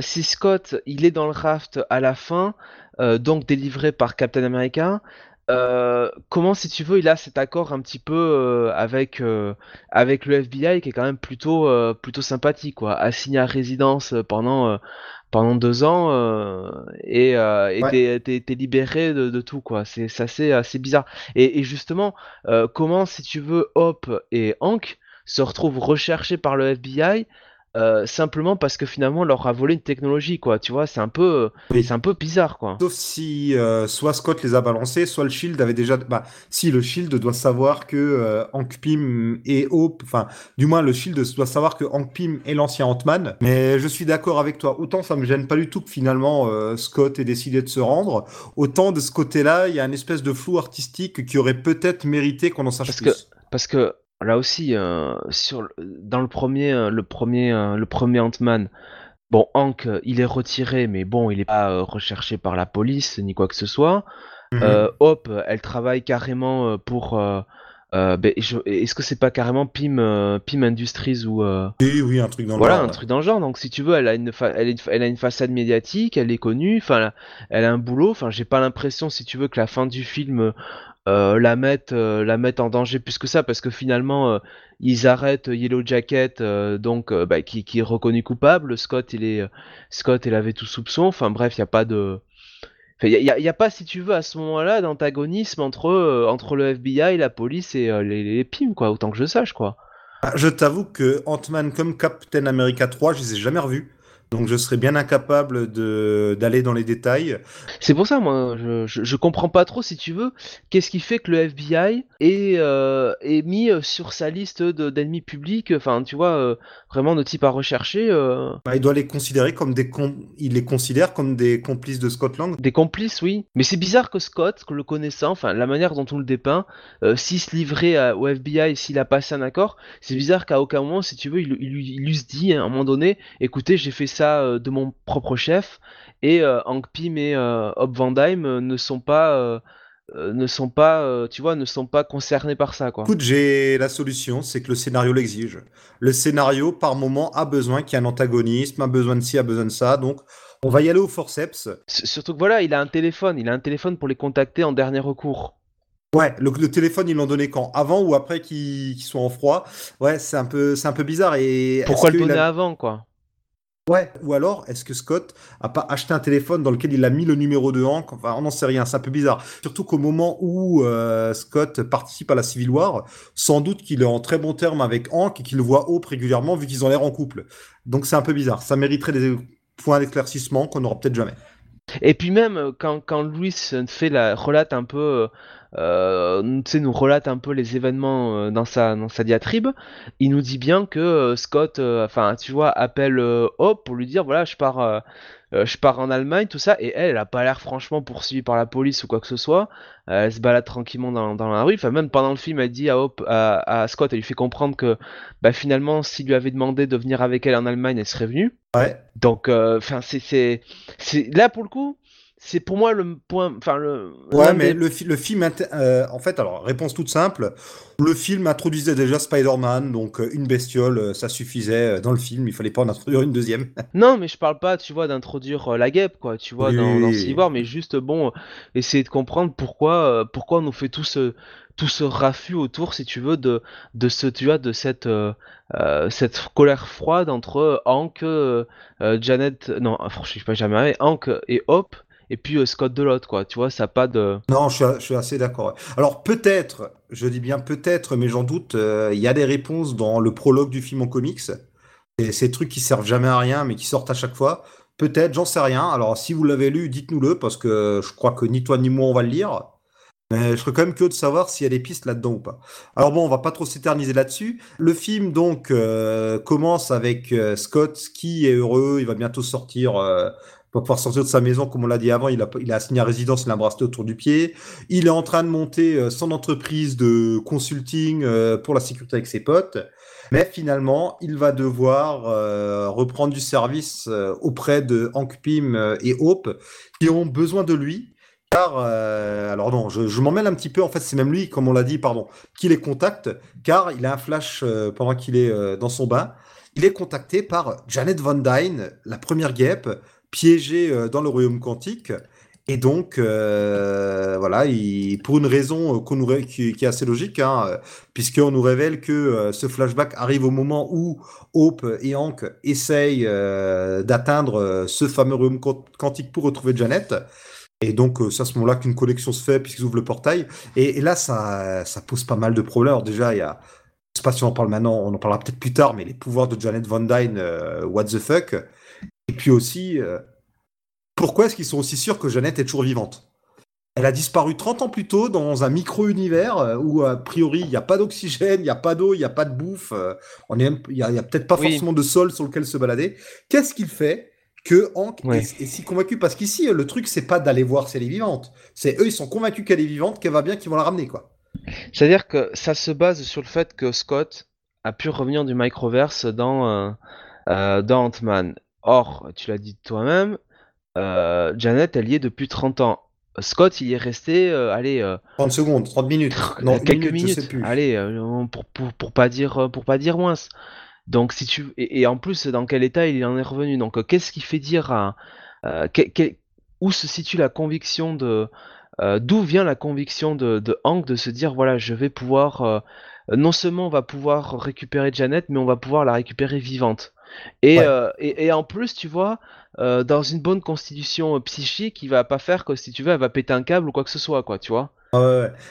si Scott, il est dans le raft à la fin, donc délivré par Captain America, euh, comment, si tu veux, il a cet accord un petit peu euh, avec, euh, avec le FBI qui est quand même plutôt, plutôt sympathique, quoi. Assigné à résidence pendant, pendant deux ans et t'es, libéré de, tout, quoi. C'est, assez, assez bizarre. Et, et justement, comment, si tu veux, Hop et Hank se retrouvent recherchés par le FBI euh, simplement parce que finalement on leur a volé une technologie quoi. Tu vois c'est un peu c'est un peu bizarre quoi. Sauf si euh, soit Scott les a balancés soit le Shield avait déjà bah si le Shield doit savoir que euh, Hank Pym et Hope enfin du moins le Shield doit savoir que Hank Pym est l'ancien Ant-Man. Mais je suis d'accord avec toi. Autant ça me gêne pas du tout que finalement Scott ait décidé de se rendre. Autant de ce côté là il y a une espèce de flou artistique qui aurait peut-être mérité qu'on en sache parce plus. que parce que là aussi, euh, sur, dans le premier, euh, le premier, euh, le premier Ant-Man, bon, Hank, il est retiré, mais bon, il n'est pas recherché par la police ni quoi que ce soit. Mhm. Hope, elle travaille carrément pour. Ben, est-ce que c'est pas carrément Pim, Pim Industries ou Oui, oui, un truc dans le genre. Voilà, un truc dans le genre. Donc, si tu veux, elle a une, elle, elle, a une façade médiatique, elle est connue, enfin, elle, a un boulot. Enfin, j'ai pas l'impression, si tu veux, que la fin du film euh, la mettre euh, la mettre en danger plus que ça parce que finalement euh, ils arrêtent Yellow Jacket donc bah, qui, qui, est reconnu coupable. Scott il est Scott il avait tout soupçon. Enfin bref il y a pas de il y, a, pas si tu veux à ce moment-là d'antagonisme entre entre le FBI la police et les, les PIM quoi autant que je sache quoi. Ah, je t'avoue que Ant-Man comme Captain America 3 je les ai jamais revus donc je serais bien incapable d'aller dans les détails. C'est pour ça, moi, je, je, comprends pas trop, si tu veux, qu'est-ce qui fait que le FBI est, euh, est mis euh, sur sa liste d'ennemis publics, enfin, tu vois, euh, vraiment de type à rechercher. Bah, il doit les considérer comme des il les considère comme des complices de Scott Lang. Des complices, oui. Mais c'est bizarre que Scott, que le connaissant, enfin, la manière dont on le dépeint, s'il se livrait au FBI, s'il a passé un accord, c'est bizarre qu'à aucun moment, si tu veux, il, il, il lui se dit à un moment donné, écoutez, j'ai fait ça euh, de mon propre chef et euh, Hank Pym et euh, Hop Van Dyne ne sont pas ne sont pas, tu vois, ne sont pas concernés par ça, quoi. Écoute, j'ai la solution, c'est que le scénario l'exige. Le scénario, par moment, a besoin qu'il y ait un antagonisme, a besoin de ci, a besoin de ça, donc on va y aller au forceps. surtout que voilà, il a un téléphone, il a un téléphone pour les contacter en dernier recours. Ouais, le, téléphone, ils l'ont donné quand? Avant ou après qu'ils soient en froid? Ouais, c'est un peu, c'est un peu bizarre. Et pourquoi le donner avant, quoi? Ouais, ou alors est-ce que Scott a pas acheté un téléphone dans lequel il a mis le numéro de Hank? Enfin, on n'en sait rien, c'est un peu bizarre. Surtout qu'au moment où euh, Scott participe à la Civil War, sans doute qu'il est en très bon terme avec Hank et qu'il le voit Hope régulièrement vu qu'ils ont l'air en couple. Donc c'est un peu bizarre. Ça mériterait des points d'éclaircissement qu'on n'aura peut-être jamais. Et puis même euh, quand, quand Louis fait la relate un peu, euh, nous relate un peu les événements euh, dans sa dans sa diatribe, il nous dit bien que euh, Scott, enfin tu vois, appelle Hope pour lui dire voilà je pars je pars en Allemagne tout ça et elle elle a pas l'air franchement poursuivie par la police ou quoi que ce soit, elle se balade tranquillement dans, dans la rue, enfin même pendant le film elle dit à Hope à, Scott elle lui fait comprendre que bah finalement s'il lui avait demandé de venir avec elle en Allemagne elle serait venue. Ouais. Donc enfin c'est c'est là pour le coup c'est pour moi le point. Enfin, le. Ouais, mais le, le, film. Euh, en fait, alors, réponse toute simple. Le film introduisait déjà Spider-Man, donc euh, une bestiole, euh, ça suffisait dans le film. Il fallait pas en introduire une deuxième. non, mais je parle pas, tu vois, d'introduire la guêpe, quoi, tu vois, dans, dans mais juste, bon, essayer de comprendre pourquoi, pourquoi on nous fait tout ce tout ce raffut autour, si tu veux, de, de ce, tu vois, de cette, cette colère froide entre Hank, Janet, non, je sais pas jamais, Hank et Hope, et puis euh, Scott de l'autre, quoi. Tu vois, ça pas de. Non, je suis, assez d'accord. Alors peut-être, je dis bien peut-être, mais j'en doute, euh, il y a des réponses dans le prologue du film en comics. Et ces trucs qui servent jamais à rien, mais qui sortent à chaque fois. Peut-être, j'en sais rien. Alors si vous l'avez lu, dites-nous-le, parce que je crois que ni toi ni moi on va le lire. Mais je serais quand même curieux de savoir s'il y a des pistes là-dedans ou pas. Alors bon, on va pas trop s'éterniser là-dessus. Le film donc euh, commence avec Scott qui est heureux, il va bientôt sortir va pouvoir sortir de sa maison, comme on l'a dit avant, il a, il a signé à résidence, il a un bracelet autour du pied. Il est en train de monter euh, son entreprise de consulting euh, pour la sécurité avec ses potes. Mais finalement, il va devoir euh, reprendre du service auprès de Hank Pym et Hope, qui ont besoin de lui. Car, alors non, je, je m'en mêle un petit peu. En fait, c'est même lui, comme on l'a dit, pardon, qui les contacte, car il a un flash pendant qu'il est dans son bain. Il est contacté par Janet Von Dyne, la première guêpe, piégé euh, dans le royaume quantique. Et donc, euh, voilà, il, pour une raison nous, qui, est assez logique, hein, puisqu'on nous révèle que euh, ce flashback arrive au moment où Hope et Hank essayent d'atteindre ce fameux royaume quantique pour retrouver Janet. Et donc, c'est à ce moment-là qu'une connexion se fait, puisqu'ils ouvrent le portail. Et, là, ça, pose pas mal de problèmes. Déjà, il y a, sais pas si on en parle maintenant, on en parlera peut-être plus tard, mais les pouvoirs de Janet Van Dyne, what the fuck et puis aussi, euh, pourquoi est-ce qu'ils sont aussi sûrs que Jeannette est toujours vivante? Elle a disparu 30 ans plus tôt dans un micro-univers euh, où, a priori, il n'y a pas d'oxygène, il n'y a pas d'eau, il n'y a pas de bouffe, euh, il n'y a, peut-être pas forcément de sol sur lequel se balader. Qu'est-ce qu'il fait que Hank est, si convaincu? Parce qu'ici, le truc, c'est pas d'aller voir si elle est vivante. C'est eux, ils sont convaincus qu'elle est vivante, qu'elle va bien, qu'ils vont la ramener, quoi. C'est-à-dire que ça se base sur le fait que Scott a pu revenir du microverse dans, dans Ant-Man. Or, tu l'as dit toi-même, euh, Janet, elle y est depuis 30 ans. Scott, il y est resté, euh, allez... 30 euh, secondes, 30 minutes. Non, quelques minutes, allez, pour, pour, pour, pas dire, pour pas dire moins. Donc, si tu... Et, en plus, dans quel état il en est revenu? Donc, qu'est-ce qui fait dire à... où se situe la conviction de... D'où vient la conviction de, de, Hank de se dire, voilà, je vais pouvoir... non seulement on va pouvoir récupérer Janet, mais on va pouvoir la récupérer vivante? Euh, et, et, en plus, tu vois, euh, dans une bonne constitution euh, psychique, il va pas faire que si tu veux, elle va péter un câble ou quoi que ce soit, quoi, tu vois.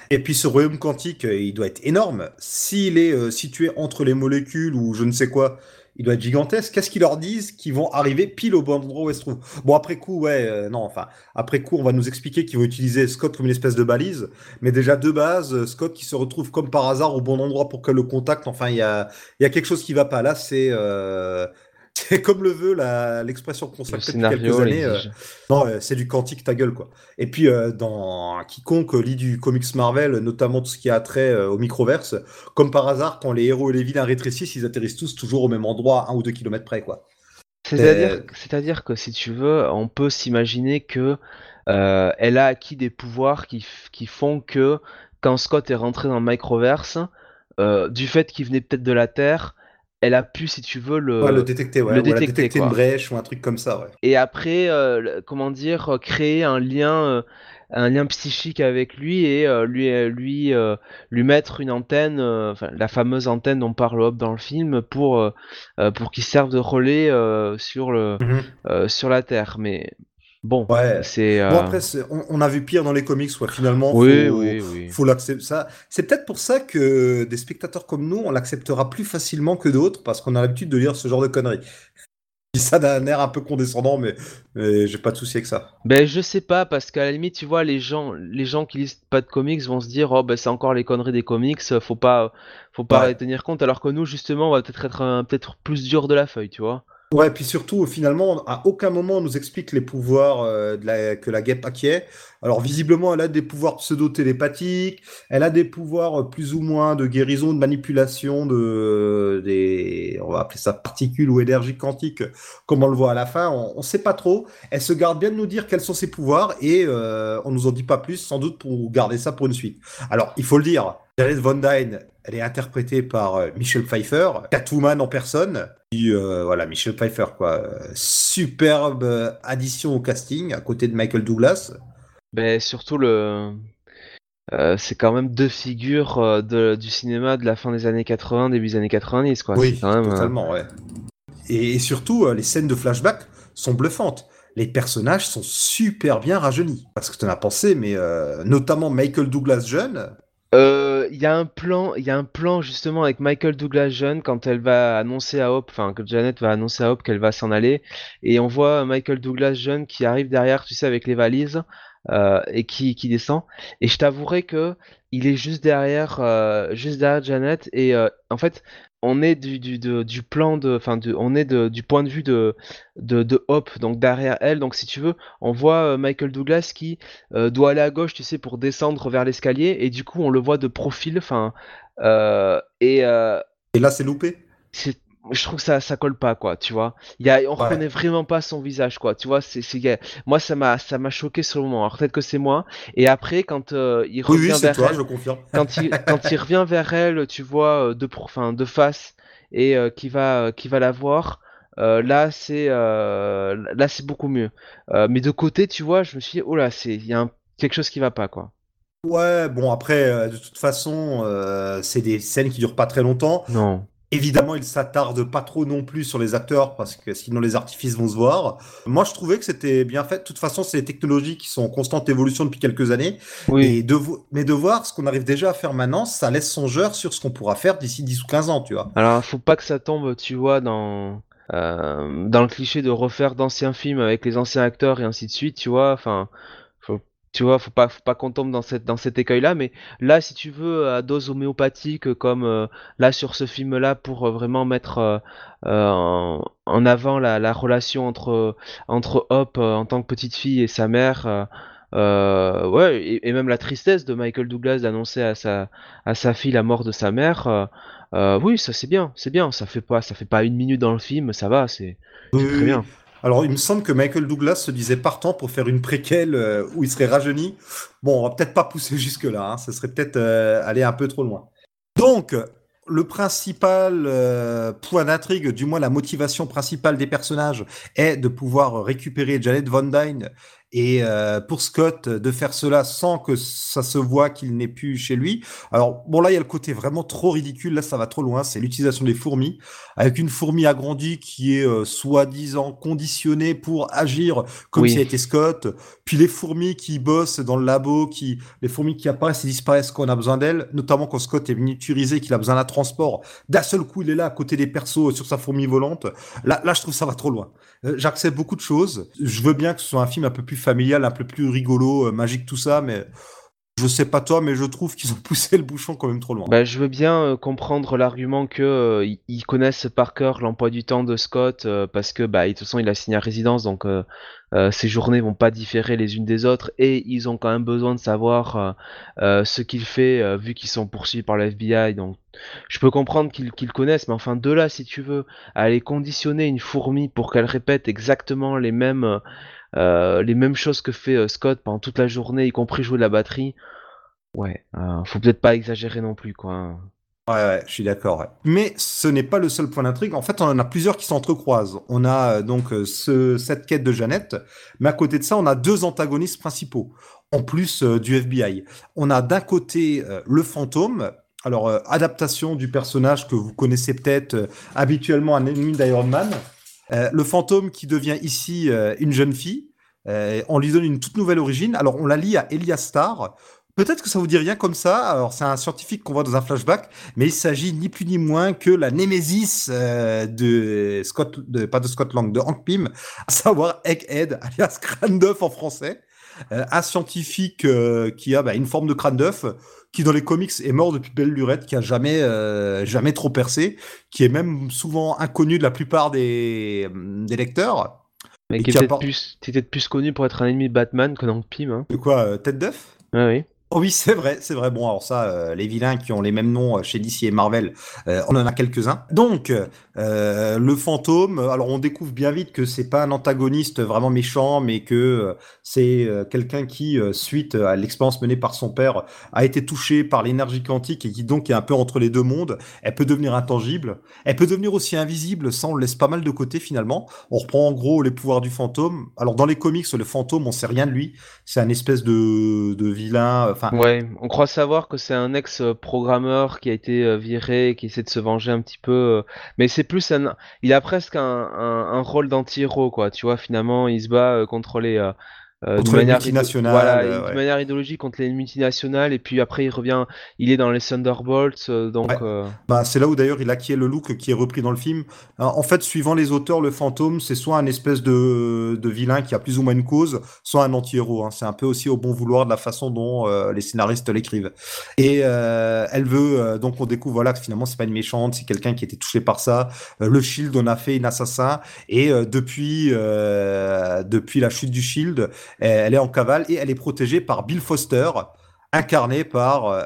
Et puis ce royaume quantique, il doit être énorme. S'il est situé entre les molécules ou je ne sais quoi, il doit être gigantesque. Qu'est-ce qu'ils leur disent qu'ils vont arriver pile au bon endroit où elle se trouve Bon, après coup, ouais, euh, non, enfin, après coup, on va nous expliquer qu'ils vont utiliser Scott comme une espèce de balise. Mais déjà, de base, euh, Scott qui se retrouve comme par hasard au bon endroit pour qu'elle le contacte. Enfin, il y a, y a quelque chose qui va pas. Là, c'est euh, c'est comme le veut l'expression consacrée depuis quelques années. Euh, non, euh, c'est du quantique ta gueule quoi. Et puis euh, dans quiconque lit du comics Marvel, notamment tout ce qui a trait au microverse, comme par hasard, quand les héros et les vilains rétrécissent, ils atterrissent tous toujours au même endroit, un ou deux kilomètres près quoi. C'est-à-dire que si tu veux, on peut s'imaginer que elle a acquis des pouvoirs qui, qui font que quand Scott est rentré dans le microverse, du fait qu'il venait peut-être de la Terre, elle a pu, si tu veux, le, le détecter, ouais, le détecter, une brèche ou un truc comme ça. Ouais. Et après, euh, comment dire, créer un lien, euh, un lien psychique avec lui et euh, lui lui lui mettre une antenne, enfin, la fameuse antenne dont parle Hop dans le film pour pour qu'il serve de relais sur le Mhm. sur la Terre. Mais bon, Ouais. c'est Bon après, c'est- on, on a vu pire dans les comics, ouais, finalement. oui faut, oui oui. faut l'accepter. Ça, c'est peut-être pour ça que des spectateurs comme nous, on l'acceptera plus facilement que d'autres, parce qu'on a l'habitude de lire ce genre de conneries. Je dis ça d'un air un peu condescendant, mais, mais j'ai pas de souci avec ça. Ben je sais pas parce qu'à la limite tu vois les gens les gens qui lisent pas de comics vont se dire oh ben c'est encore les conneries des comics faut pas faut pas Ouais. y tenir compte alors que nous justement on va peut-être être un- peut-être plus dur de la feuille tu vois. Ouais, puis surtout, finalement, à aucun moment on nous explique les pouvoirs euh, la, que la guêpe acquiert. Alors, visiblement, elle a des pouvoirs pseudo-télépathiques, elle a des pouvoirs euh, plus ou moins de guérison, de manipulation de des, on va appeler ça particules ou énergie quantique, comme on le voit à la fin. On, on sait pas trop. Elle se garde bien de nous dire quels sont ses pouvoirs et euh, on nous en dit pas plus, sans doute pour garder ça pour une suite. Alors, il faut le dire, Janet Von Dyne, elle est interprétée par euh, Michelle Pfeiffer, Catwoman en personne. Euh, voilà, Michelle Pfeiffer, quoi. Superbe addition au casting à côté de Michael Douglas. Ben surtout le euh, c'est quand même deux figures euh, de, du cinéma de la fin des années 80 début des années 90 quoi. oui, quand même, totalement, ouais. Et, et surtout, les scènes de flashback sont bluffantes. Les personnages sont super bien rajeunis. Parce que tu en as pensé, mais euh, notamment Michael Douglas jeune. Euh, Il y a un plan, il y a un plan justement avec Michael Douglas jeune quand elle va annoncer à Hope, enfin que Janet va annoncer à Hope qu'elle va s'en aller, et on voit Michael Douglas jeune qui arrive derrière, tu sais, avec les valises euh, et qui, qui descend. Et je t'avouerai que il est juste derrière, euh, juste derrière Janet, et euh, en fait, on est du, du, de- du plan de, enfin, de, on est de, du point de vue de, de, de Hope, donc derrière elle. Donc si tu veux, on voit euh, Michael Douglas qui euh, doit aller à gauche, tu sais, pour descendre vers l'escalier, et du coup, on le voit de profil, enfin, euh, et euh, Et là, c'est loupé? c'est, je trouve que ça, ça colle pas, quoi, tu vois. Il y a, on Ouais. reconnaît vraiment pas son visage, quoi, tu vois. C'est, moi, ça m'a, ça m'a choqué sur le moment. Alors peut-être que c'est moi. Et après, quand euh, il revient oui, vers toi, elle, je confirme. quand il, quand il revient vers elle, tu vois, euh, de, enfin, de face, et euh, qui va, qui va la voir. euh, là, c'est, euh, là, c'est beaucoup mieux. Euh, mais de côté, tu vois, je me suis dit, oh là, c'est, il y a un- quelque chose qui va pas, quoi. Ouais, bon, après, euh, de toute façon, euh, c'est des scènes qui durent pas très longtemps. Non. Évidemment, il s'attarde pas trop non plus sur les acteurs parce que sinon les artifices vont se voir. Moi, je trouvais que c'était bien fait. De toute façon, c'est des technologies qui sont en constante évolution depuis quelques années. Oui. Et de mais de voir ce qu'on arrive déjà à faire maintenant, ça laisse songeur sur ce qu'on pourra faire d'ici 10 ou 15 ans, tu vois. Alors, faut pas que ça tombe, tu vois, dans, euh, dans le cliché de refaire d'anciens films avec les anciens acteurs et ainsi de suite, tu vois. Enfin, tu vois, faut pas, faut pas qu'on tombe dans cette, dans cet écueil-là. Mais là, si tu veux, à dose homéopathique, comme euh, là sur ce film-là, pour euh, vraiment mettre euh, euh, en, en avant la, la relation entre, entre Hop euh, en tant que petite fille et sa mère. ouais, et, et même la tristesse de Michael Douglas d'annoncer à sa, à sa fille la mort de sa mère. oui, ça c'est bien, c'est bien. Ça fait pas, ça fait pas une minute dans le film, ça va, c'est Oui, très bien. oui. Alors, il me semble que Michael Douglas se disait partant pour faire une préquelle euh, où il serait rajeuni. Bon, on va peut-être pas pousser jusque-là, hein. Ça serait peut-être euh, aller un peu trop loin. Donc, le principal euh, point d'intrigue, du moins la motivation principale des personnages, est de pouvoir récupérer Janet Von Dyne et euh, pour Scott de faire cela sans que ça se voit qu'il n'est plus chez lui. Alors bon là il y a le côté vraiment trop ridicule, là ça va trop loin, c'est l'utilisation des fourmis avec une fourmi agrandie qui est euh, soi-disant conditionnée pour agir comme Oui. si elle était Scott, puis les fourmis qui bossent dans le labo, qui les fourmis qui apparaissent et disparaissent quand on a besoin d'elles, notamment quand Scott est miniaturisé, qu'il a besoin d'un transport. D'un seul coup, il est là à côté des persos sur sa fourmi volante. Là, là, je trouve ça va trop loin. Euh, J'accepte beaucoup de choses. Je veux bien que ce soit un film un peu plus familial, un peu plus rigolo, euh, magique, tout ça, mais je sais pas toi, mais je trouve qu'ils ont poussé le bouchon quand même trop loin. Bah, je veux bien euh, comprendre l'argument que euh, ils- connaissent par cœur l'emploi du temps de Scott euh, parce que bah de toute façon il a signé à résidence donc ses journées vont pas différer les unes des autres et ils ont quand même besoin de savoir ce qu'il fait vu qu'ils sont poursuivis par le FBI donc je peux comprendre qu'ils connaissent mais enfin de là si tu veux aller conditionner une fourmi pour qu'elle répète exactement les mêmes les mêmes choses que fait euh, Scott pendant toute la journée y compris jouer de la batterie ouais euh, faut peut-être pas exagérer non plus quoi Ouais, ouais, je suis d'accord. Mais ce n'est pas le seul point d'intrigue. En fait, on en a plusieurs qui s'entrecroisent. On a euh, donc euh, ce, cette quête de Jeannette, mais à côté de ça, on a deux antagonistes principaux, en plus euh, du FBI. On a d'un côté euh, le fantôme. Alors, euh, adaptation du personnage que vous connaissez peut-être euh, habituellement, un ennemi d'Iron Man. Euh, le fantôme qui devient ici euh, une jeune fille. Euh, on lui donne une toute nouvelle origine. Alors, on la lie à Elias Starr. Peut-être que ça vous dit rien comme ça. Alors, c'est un scientifique qu'on voit dans un flashback, mais il s'agit ni plus ni moins que la némésis de Scott, pas de Scott Lang, de Hank Pym, à savoir Egghead, alias crâne d'œuf en français. Un scientifique qui a bah, une forme de crâne d'œuf, qui dans les comics est mort depuis belle lurette, qui a jamais, euh, jamais trop percé, qui est même souvent inconnu de la plupart des, des lecteurs. Mais Et qui est qui peut-être plus, peut-être connu pour être un ennemi de Batman que Hank Pym. Hein. De quoi, euh, tête d'œuf? Oui. Oh oui, c'est vrai, c'est vrai. Bon, alors ça, euh, les vilains qui ont les mêmes noms euh, chez DC et Marvel, euh, on en a quelques-uns. Donc, le fantôme, alors on découvre bien vite que c'est pas un antagoniste vraiment méchant, mais que c'est quelqu'un qui, suite à l'expérience menée par son père, a été touché par l'énergie quantique et qui donc est un peu entre les deux mondes. Elle peut devenir intangible, elle peut devenir aussi invisible, ça on le laisse pas mal de côté finalement. On reprend en gros les pouvoirs du fantôme. Alors dans les comics, le fantôme, on sait rien de lui. C'est un espèce de, de vilain, Ouais, on croit savoir que c'est un ex-programmeur qui a été euh, viré, qui essaie de se venger un petit peu. euh, Mais c'est plus un. Il a presque un, un, un rôle d'anti-héros, quoi. Tu vois, finalement, il se bat euh, contre les. Euh, Contre les multinationales, Voilà, euh, de manière idéologique contre les multinationales, et puis après il revient, il est dans les Thunderbolts, euh, donc Ouais. euh, Bah, c'est là où d'ailleurs il acquiert le look qui est repris dans le film. Alors, en fait, suivant les auteurs, le fantôme, c'est soit un espèce de, de vilain qui a plus ou moins une cause, soit un anti-héros. hein. C'est un peu aussi au bon vouloir de la façon dont euh, les scénaristes l'écrivent. Et elle veut, donc on découvre voilà que finalement c'est pas une méchante, c'est quelqu'un qui été touché par ça. Le Shield en a fait une assassin. Et depuis, depuis la chute du Shield, elle, elle est en cavale et elle est protégée par Bill Foster, incarné par euh,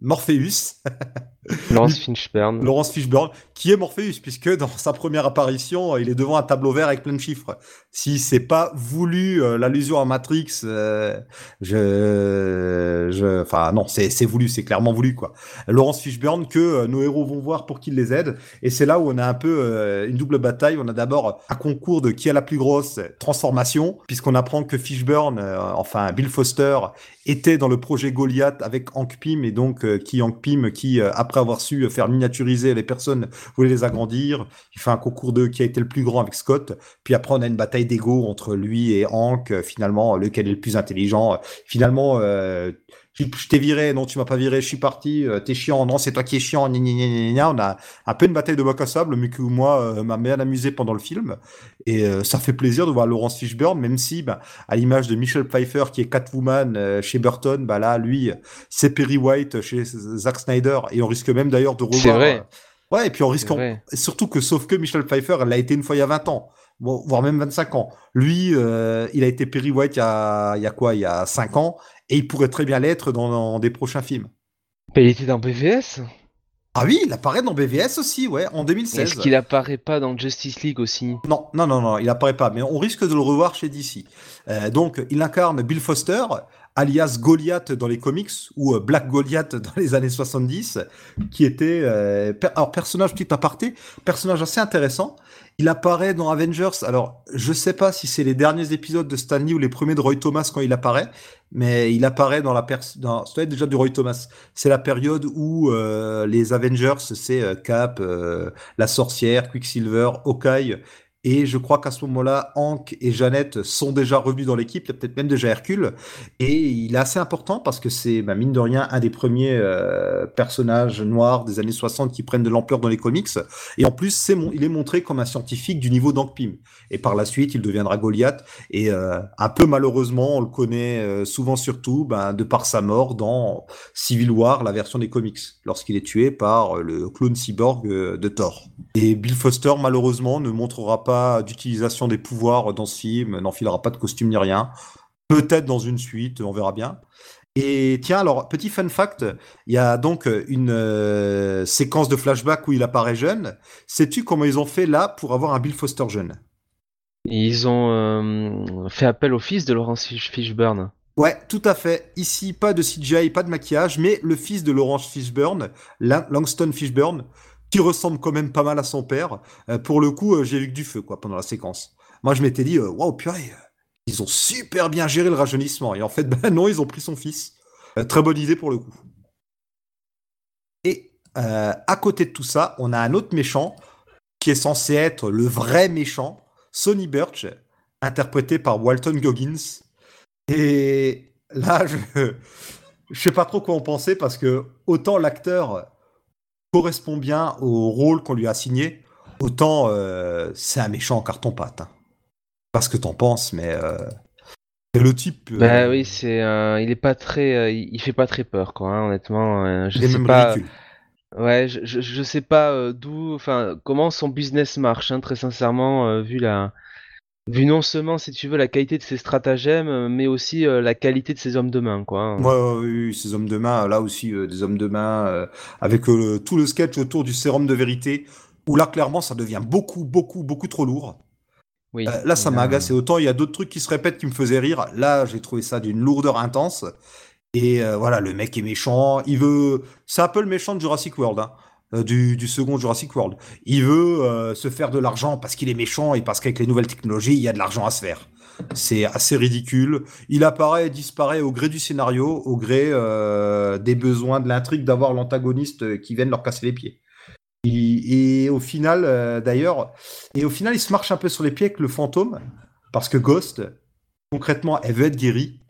Morpheus. Lance Finchburn. Laurence Fishburne, qui est Morpheus, puisque dans sa première apparition, il est devant un tableau vert avec plein de chiffres. Si c'est pas voulu euh, l'allusion à Matrix, euh, je, je, enfin non, c'est voulu, c'est clairement voulu quoi. Laurence Fishburne que euh, nos héros vont voir pour qu'ils les aident, et c'est là où on a un peu euh, une double bataille. On a d'abord un concours de qui a la plus grosse transformation, puisqu'on apprend que Fishburne, euh, enfin Bill Foster, était dans le projet Goliath avec Hank Pym et donc euh, qui Hank Pym qui euh, avoir su faire miniaturiser les personnes voulait les agrandir. Il fait un concours de qui a été le plus grand avec Scott. Puis après on a une bataille d'ego entre lui et Hank euh, finalement lequel est le plus intelligent. Finalement euh, je je t'ai viré, non, tu m'as pas viré, je suis parti, euh, t'es chiant, non, c'est toi qui es chiant, gna, gna, gna. On a un peu une bataille de bac à sable, mais que moi, euh, m'a bien amusé pendant le film. Et euh, ça fait plaisir de voir Laurence Fishburne, même si, bah, à l'image de Michelle Pfeiffer, qui est Catwoman euh, chez Burton, bah là, lui, c'est Perry White chez Zack Snyder, et on risque même d'ailleurs de revoir. C'est vrai. ouais, et puis on risque, en- surtout que, sauf que Michelle Pfeiffer, elle l'a été une fois il y a 20 ans. Bon, voire même 25 ans. Lui, euh, il a été Perry White il y a, il y a quoi Il y a 5 ans, et il pourrait très bien l'être dans, dans des prochains films. Mais il était dans BVS. Ah oui, il apparaît dans BVS aussi, ouais, en 2016. Est-ce qu'il apparaît pas dans Justice League aussi? Non, non, non, non, il apparaît pas, mais on risque de le revoir chez DC. Euh, donc, il incarne Bill Foster, alias Goliath dans les comics, ou euh, Black Goliath dans les années 70, qui était, euh, per- alors personnage petit aparté, personnage assez intéressant. Il apparaît dans Avengers. Alors, je sais pas si c'est les derniers épisodes de Stanley ou les premiers de Roy Thomas quand il apparaît, mais il apparaît dans la dans, déjà du Roy Thomas. C'est la période où euh, les Avengers, c'est euh, Cap, euh, la sorcière, Quicksilver, Hawkeye, et je crois qu'à ce moment-là, Hank et Jeannette sont déjà revenus dans l'équipe, il y a peut-être même déjà Hercule. Et il est assez important parce que c'est, bah, mine de rien, un des premiers euh, personnages noirs des années 60 qui prennent de l'ampleur dans les comics. Et en plus, il est montré comme un scientifique du niveau d'Hank Pym. Et par la suite, il deviendra Goliath. Et euh, un peu malheureusement, on le connaît euh, souvent surtout ben, de par sa mort dans Civil War, la version des comics, lorsqu'il est tué par le clone cyborg de Thor. Et Bill Foster, malheureusement, ne montrera pas d'utilisation des pouvoirs dans ce film, n'enfilera pas de costume ni rien. Peut-être dans une suite, on verra bien. Et tiens, alors, petit fun fact, il y a donc une euh, séquence de flashback où il apparaît jeune. Sais-tu comment ils ont fait là pour avoir un Bill Foster jeune? Ils ont euh, fait appel au fils de Laurence Fish- Fishburne. Ouais, tout à fait. Ici, pas de CGI, pas de maquillage, mais le fils de Laurence Fishburne, Langston Fishburne, qui ressemble quand même pas mal à son père. Euh, pour le coup, euh, j'ai vu que du feu quoi pendant la séquence. Moi, je m'étais dit, euh, waouh, purée, ils ont super bien géré le rajeunissement. Et en fait, ben non, ils ont pris son fils. très bonne idée pour le coup. Et à côté de tout ça, on a un autre méchant qui est censé être le vrai méchant, Sonny Birch, interprété par Walton Goggins. Et là, je je sais pas trop quoi en penser parce que autant l'acteur correspond bien au rôle qu'on lui a signé, autant euh, c'est un méchant en carton-pâte. Hein. Pas ce que t'en penses, mais euh, c'est le type. Euh, bah oui, c'est il est pas très, il fait pas très peur, quoi. Hein, honnêtement, je il sais même pas. ridicule. Ouais, je, je, je sais pas d'où, enfin, comment son business marche, hein, très sincèrement, vu la, Vu non seulement, si tu veux, la qualité de ses stratagèmes, euh, mais aussi euh, la qualité de ses hommes de main, quoi. hein. Ouais, ouais, oui, ces hommes de main, là aussi, euh, des hommes de main, euh, avec tout le sketch autour du sérum de vérité, où là, clairement, ça devient beaucoup, beaucoup, beaucoup trop lourd. Oui. Là, ça Et m'a agacé. Autant il y a d'autres trucs qui se répètent qui me faisaient rire. Là, j'ai trouvé ça d'une lourdeur intense. Et voilà, le mec est méchant. Il veut. C'est un peu le méchant de Jurassic World, hein, du, du second Jurassic World. Il veut euh, se faire de l'argent parce qu'il est méchant et parce qu'avec les nouvelles technologies, il y a de l'argent à se faire. C'est assez ridicule. Il apparaît et disparaît au gré du scénario, au gré euh, des besoins de l'intrigue d'avoir l'antagoniste qui vienne leur casser les pieds. Et, au final, euh, d'ailleurs, et au final, il se marche un peu sur les pieds avec le fantôme, parce que Ghost, concrètement, elle veut être guérie.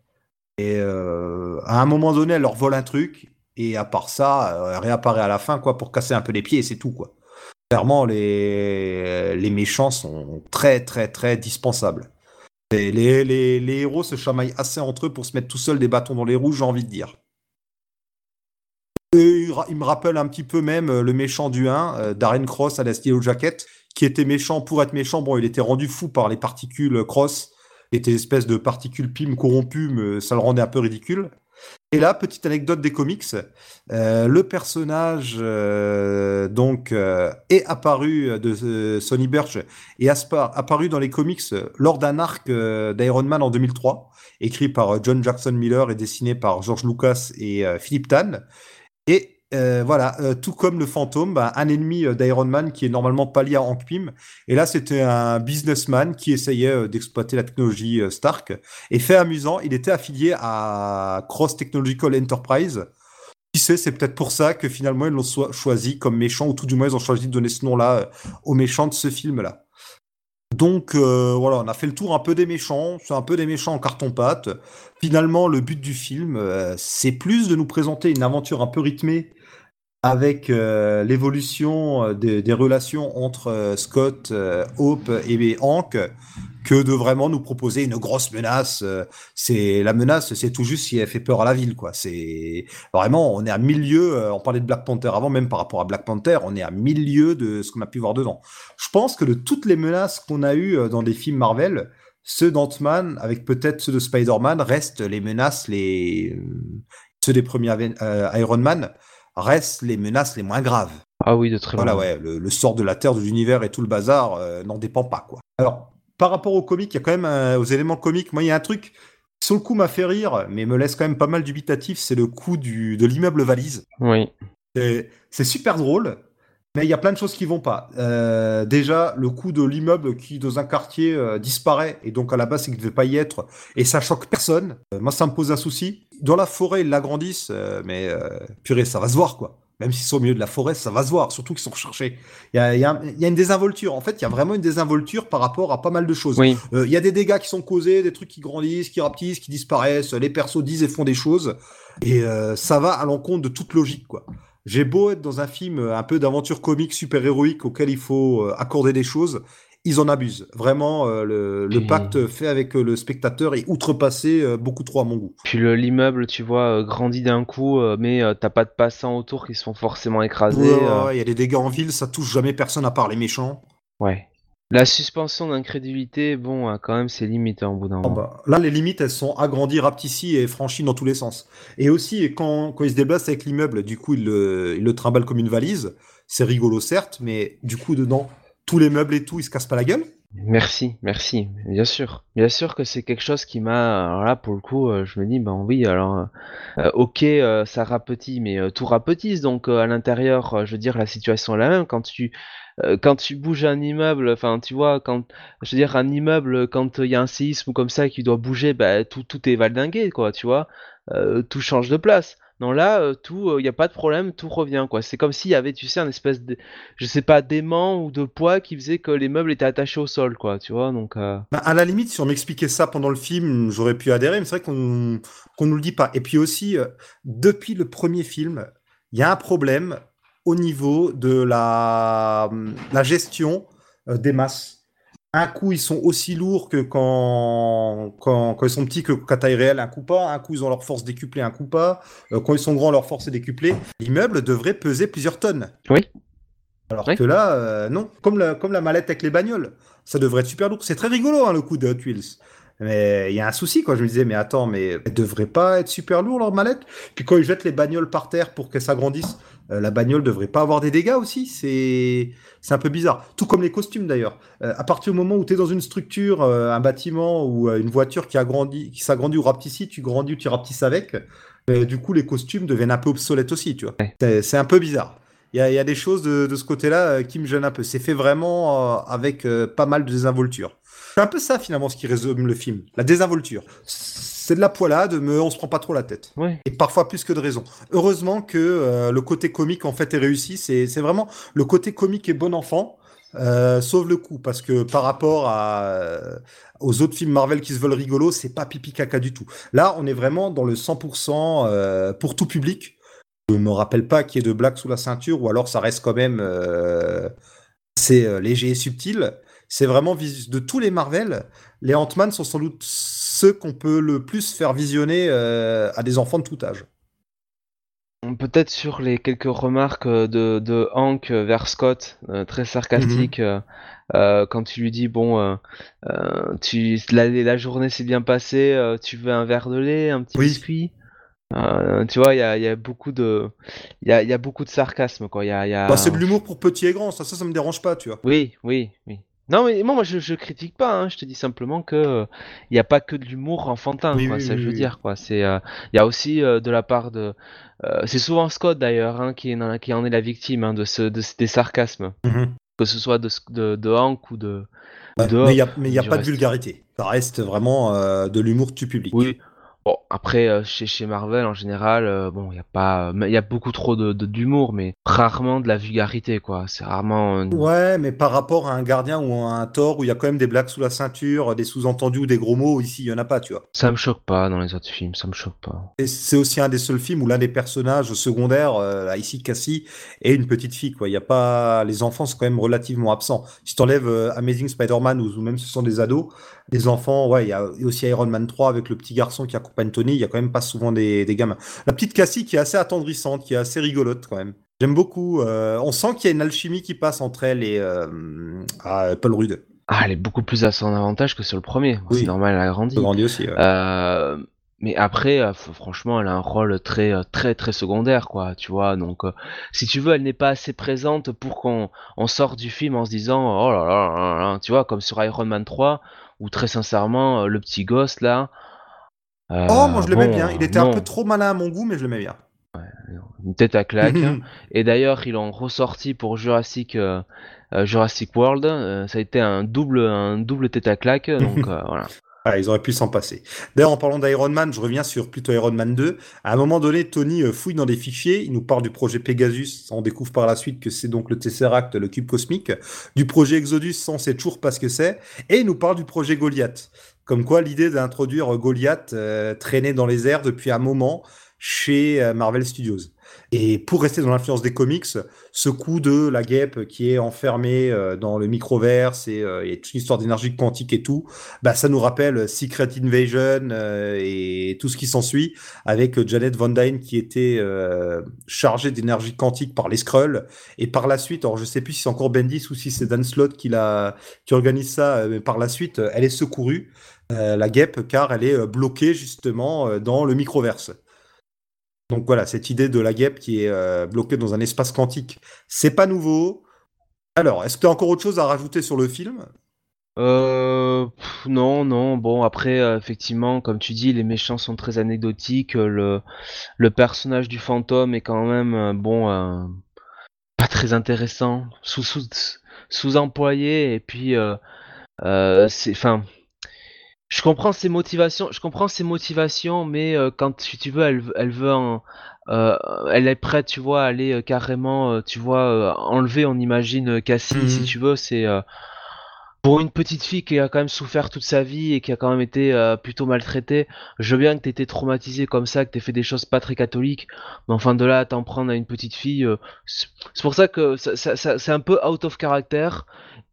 Et euh, à un moment donné, elle leur vole un truc, et à part ça, euh, elle réapparaît à la fin, quoi, pour casser un peu les pieds, et c'est tout, quoi. Clairement, les, les méchants sont très, très, très dispensables. Les, les, les héros se chamaillent assez entre eux pour se mettre tout seuls des bâtons dans les roues, j'ai envie de dire. Il, me rappelle un petit peu même euh, le méchant du 1, euh, Darren Cross à la Yellow Jacket, qui était méchant pour être méchant. Bon, il était rendu fou par les particules euh, Cross, une espèce de particules PIM corrompues, mais ça le rendait un peu ridicule. Et là, petite anecdote des comics, euh, le personnage euh, donc euh, est apparu de Sonny Birch et aspa- apparu dans les comics lors d'un arc d'Iron Man en 2003, écrit par John Jackson Miller et dessiné par George Lucas et euh, Philip Tan. Euh, voilà, euh, tout comme le fantôme, bah, un ennemi euh, d'Iron Man qui est normalement pas lié à Hank Pym. Et là, c'était un businessman qui essayait euh, d'exploiter la technologie euh, Stark. Et fait amusant, il était affilié à Cross Technological Enterprise. Qui sait, c'est peut-être pour ça que finalement ils l'ont choisi comme méchant, ou tout du moins ils ont choisi de donner ce nom-là euh, au méchant de ce film-là. Donc euh, voilà, on a fait le tour un peu des méchants, c'est un peu des méchants en carton-pâte. Finalement, le but du film, euh, c'est plus de nous présenter une aventure un peu rythmée avec euh, l'évolution euh, des, relations entre euh, Scott, Hope et Hank que de vraiment nous proposer une grosse menace. c'est la menace, c'est tout juste si elle fait peur à la ville, quoi. C'est vraiment, on est à milieu. on parlait de Black Panther avant, même par rapport à Black Panther, on est à milieu de ce qu'on a pu voir dedans. Je pense que de toutes les menaces qu'on a eues dans des films Marvel, ceux d'Ant-Man, avec peut-être ceux de Spider-Man, restent les menaces, les ceux des premiers Iron Man restent les menaces les moins graves. Ah oui, de très Voilà, loin. ouais, le, le sort de la Terre, de l'univers et tout le bazar euh, n'en dépend pas, quoi. Alors, par rapport aux comics, il y a quand même, euh, aux éléments comiques, moi, il y a un truc qui, sur le coup, m'a fait rire, mais me laisse quand même pas mal dubitatif, c'est le coup du, de l'immeuble valise. Oui. C'est super drôle, mais il y a plein de choses qui vont pas. Euh, déjà, le coup de l'immeuble qui, dans un quartier, euh, disparaît, et donc à la base, il ne devait pas y être, et ça choque personne. Euh, moi, ça me pose un souci. Dans la forêt, ils l'agrandissent, mais purée, ça va se voir, quoi. Même s'ils sont au milieu de la forêt, ça va se voir, surtout qu'ils sont recherchés. Il y a, il y a un- il y a une désinvolture. En fait, il y a vraiment une désinvolture par rapport à pas mal de choses. Oui. Il y a des dégâts qui sont causés, des trucs qui grandissent, qui rapetissent, qui disparaissent. Les persos disent et font des choses. Et ça va à l'encontre de toute logique, quoi. J'ai beau être dans un film euh, un peu d'aventure comique super-héroïque auquel il faut euh, accorder des choses, ils en abusent. Vraiment, euh, le, pacte fait avec euh, le spectateur est outrepassé euh, beaucoup trop à mon goût. Puis le- l'immeuble, tu vois, grandit d'un coup, mais t'as pas de passants autour qui se font forcément ouais, Il y a des dégâts en ville, ça touche jamais personne à part les méchants. ouais. La suspension d'incrédulité, bon, quand même, c'est limite hein, au bout d'un Ah moment. bah, là, les limites, elles sont agrandies, rapetisses et franchies dans tous les sens. Et aussi, quand, quand il se déplace avec l'immeuble, du coup, il le, il le trimballe comme une valise. C'est rigolo, certes, mais du coup, dedans, tous les meubles et tout, ils se cassent pas la gueule. Merci, merci, bien sûr. Bien sûr que c'est quelque chose qui m'a, alors là pour le coup, euh, je me dis, ben oui, alors, euh, ok, euh, ça rapetit, mais euh, tout rapetisse, donc à l'intérieur, je veux dire, la situation est la même. Quand tu, euh, quand tu bouges un immeuble, enfin, tu vois, quand, je veux dire, un immeuble, quand il y a un séisme ou comme ça qui doit bouger, ben tout, tout est valdingué, quoi, tu vois, Euh, tout change de place. Non, là, euh, tout, il n'y a pas de problème, tout revient, quoi. C'est comme s'il y avait, tu sais, un espèce de, je sais pas, d'aimant ou de poids qui faisait que les meubles étaient attachés au sol, quoi, tu vois, donc... Bah, à la limite, si on m'expliquait ça pendant le film, j'aurais pu adhérer, mais c'est vrai qu'on qu'on nous le dit pas. Et puis aussi, depuis le premier film, il y a un problème au niveau de la, la gestion euh, des masses. Un coup, ils sont aussi lourds que quand, quand, quand ils sont petits que qu'à taille réelle, un coup pas. Un coup, ils ont leur force décuplée, un coup pas. Euh, quand ils sont grands, leur force est décuplée. L'immeuble devrait peser plusieurs tonnes. Oui. Alors Oui. que là, euh, non. Comme la, comme la mallette avec les bagnoles. Ça devrait être super lourd. C'est très rigolo, hein, le coup de Hot Wheels. Mais il y a un souci, quoi. Je me disais, mais attends, mais elles devraient pas être super lourdes, leur mallette Puis quand ils jettent les bagnoles par terre pour qu'elles s'agrandissent, euh, la bagnole devrait pas avoir des dégâts aussi. C'est c'est un peu bizarre. Tout comme les costumes, d'ailleurs. Euh, à partir du moment où tu es dans une structure, euh, un bâtiment ou une voiture qui, agrandit, qui s'agrandit ou rapetissit, tu grandis ou tu rapetisses avec. Du coup, les costumes deviennent un peu obsolètes aussi, tu vois. C'est- C'est un peu bizarre. Il y a, il y a des choses de, de ce côté-là qui me gênent un peu. C'est fait vraiment avec pas mal de désinvolture. C'est un peu ça finalement ce qui résume le film, la désinvolture. C'est de la poilade, mais on se prend pas trop la tête. Ouais. Et parfois plus que de raison. Heureusement que euh, le côté comique en fait est réussi. C'est vraiment le côté comique et bon enfant. Euh, sauve le coup parce que par rapport à, euh, aux autres films Marvel qui se veulent rigolos, c'est pas pipi caca du tout. Là, on est vraiment dans le 100% euh, pour tout public. Je me rappelle pas qu'il y ait de blagues sous la ceinture, ou alors ça reste quand même euh, assez léger et subtil. C'est vraiment de tous les Marvel, les Ant-Man sont sans doute ceux qu'on peut le plus faire visionner euh, à des enfants de tout âge. Peut-être sur les quelques remarques euh, de, de Hank euh, vers Scott, euh, très sarcastique, euh, quand tu lui dis bon, euh, tu la, la journée s'est bien passée, tu veux un verre de lait, un petit Oui. biscuit? Tu vois, il y a, il y a beaucoup de, il y a, il y a beaucoup de sarcasme quoi. Il y a, il y a- Bah, c'est de l'humour pour petits et grands, ça, ça, ça me dérange pas, tu vois. Oui, oui, oui. Non mais moi, moi je, je critique pas, hein, je te dis simplement que euh, il n'y a pas que de l'humour enfantin, Oui, quoi, oui, ça oui, je veux dire, quoi. C'est, euh, il y a aussi euh, de la part de, euh, c'est souvent Scott d'ailleurs, hein, qui, en- qui en est la victime hein, de ce, de, ce- des sarcasmes, Mhm. que ce soit de, Sc- de, de Hank ou de, mais il n'y a, mais y a pas de vulgarité. Ça reste vraiment euh, de l'humour du public. Oui. Bon, après, euh, chez, chez Marvel, en général, euh, bon, il y a pas, il y a beaucoup trop de, de- d'humour, mais rarement de la vulgarité, quoi. C'est rarement. euh, Ouais, mais par rapport à un gardien ou à un Thor où il y a quand même des blagues sous la ceinture, des sous-entendus ou des gros mots, ici, il y en a pas, tu vois. Ça me choque pas dans les autres films, ça me choque pas. Et c'est aussi un des seuls films où l'un des personnages secondaires, euh, là, ici Cassie, est une petite fille, quoi. Il y a pas, les enfants sont quand même relativement absents. Si t'enlèves euh, Amazing Spider-Man ou, ou même ce sont des ados, les enfants, ouais, il y a aussi Iron Man 3 avec le petit garçon qui accompagne Tony, il y a quand même pas souvent des, des gamins. La petite Cassie qui est assez attendrissante, qui est assez rigolote quand même. J'aime beaucoup. euh, on sent qu'il y a une alchimie qui passe entre elle et euh, ah, Paul Rudd. Ah, elle est beaucoup plus à son avantage que sur le premier. Oui. C'est normal, elle a grandi. Peu grandi aussi. ouais. Euh, mais après, franchement, elle a un rôle très, très, très secondaire, quoi. Tu vois, donc, si tu veux, elle n'est pas assez présente pour qu'on on sorte du film en se disant, oh là là là là, tu vois, comme sur Iron Man 3, où très sincèrement, euh, le petit gosse là. euh, oh, moi je l'aimais bon, bien. Il était non, un peu trop malin à mon goût, mais je l'aimais bien. une tête à claque. Et d'ailleurs, ils l'ont ressorti pour Jurassic, euh, Jurassic World. euh, ça a été un double, un double tête à claque. Donc voilà. Ils auraient pu s'en passer. D'ailleurs, en parlant d'Iron Man, je reviens sur plutôt Iron Man 2. À un moment donné, Tony euh, fouille dans des fichiers. Il nous parle du projet Pegasus. On découvre par la suite que c'est donc le Tesseract, le cube cosmique. Du projet Exodus, on sait toujours pas ce que c'est. Et il nous parle du projet Goliath. Comme quoi, l'idée d'introduire Goliath euh, traînait dans les airs depuis un moment chez euh, Marvel Studios. Et pour rester dans l'influence des comics, ce coup de la guêpe qui est enfermée euh, dans le microverse et, euh, toute une histoire d'énergie quantique et tout, bah, ça nous rappelle Secret Invasion et tout ce qui s'ensuit avec Janet Van Dyne qui était chargée d'énergie quantique par les Skrulls et par la suite, alors je sais plus si c'est encore Bendis ou si c'est Dan Slott qui, qui organise ça, mais par la suite, elle est secourue, la guêpe, car elle est bloquée justement dans le microverse. Donc voilà, cette idée de la guêpe qui est euh, bloquée dans un espace quantique, c'est pas nouveau. Alors, est-ce que tu as encore autre chose à rajouter sur le film? Euh, non, non. Bon, après, euh, effectivement, comme tu dis, les méchants sont très anecdotiques. Le, personnage du fantôme est quand même, bon, pas très intéressant, sous, sous, sous-employé. Et puis, c'est, enfin, je comprends ses motivations. Je comprends ses motivations, mais euh, quand si tu veux, elle, elle veut en, euh, elle est prête, tu vois, à aller euh, carrément, euh, tu vois, euh, enlever, on imagine, euh, Cassie, si tu veux, c'est. euh, pour une petite fille qui a quand même souffert toute sa vie et qui a quand même été euh, plutôt maltraitée, je veux bien que t'aies été traumatisé comme ça, que t'aies fait des choses pas très catholiques, mais enfin de là à t'en prendre à une petite fille, euh, c'est c'est pour ça que ça, ça- ça- c'est un peu out of character.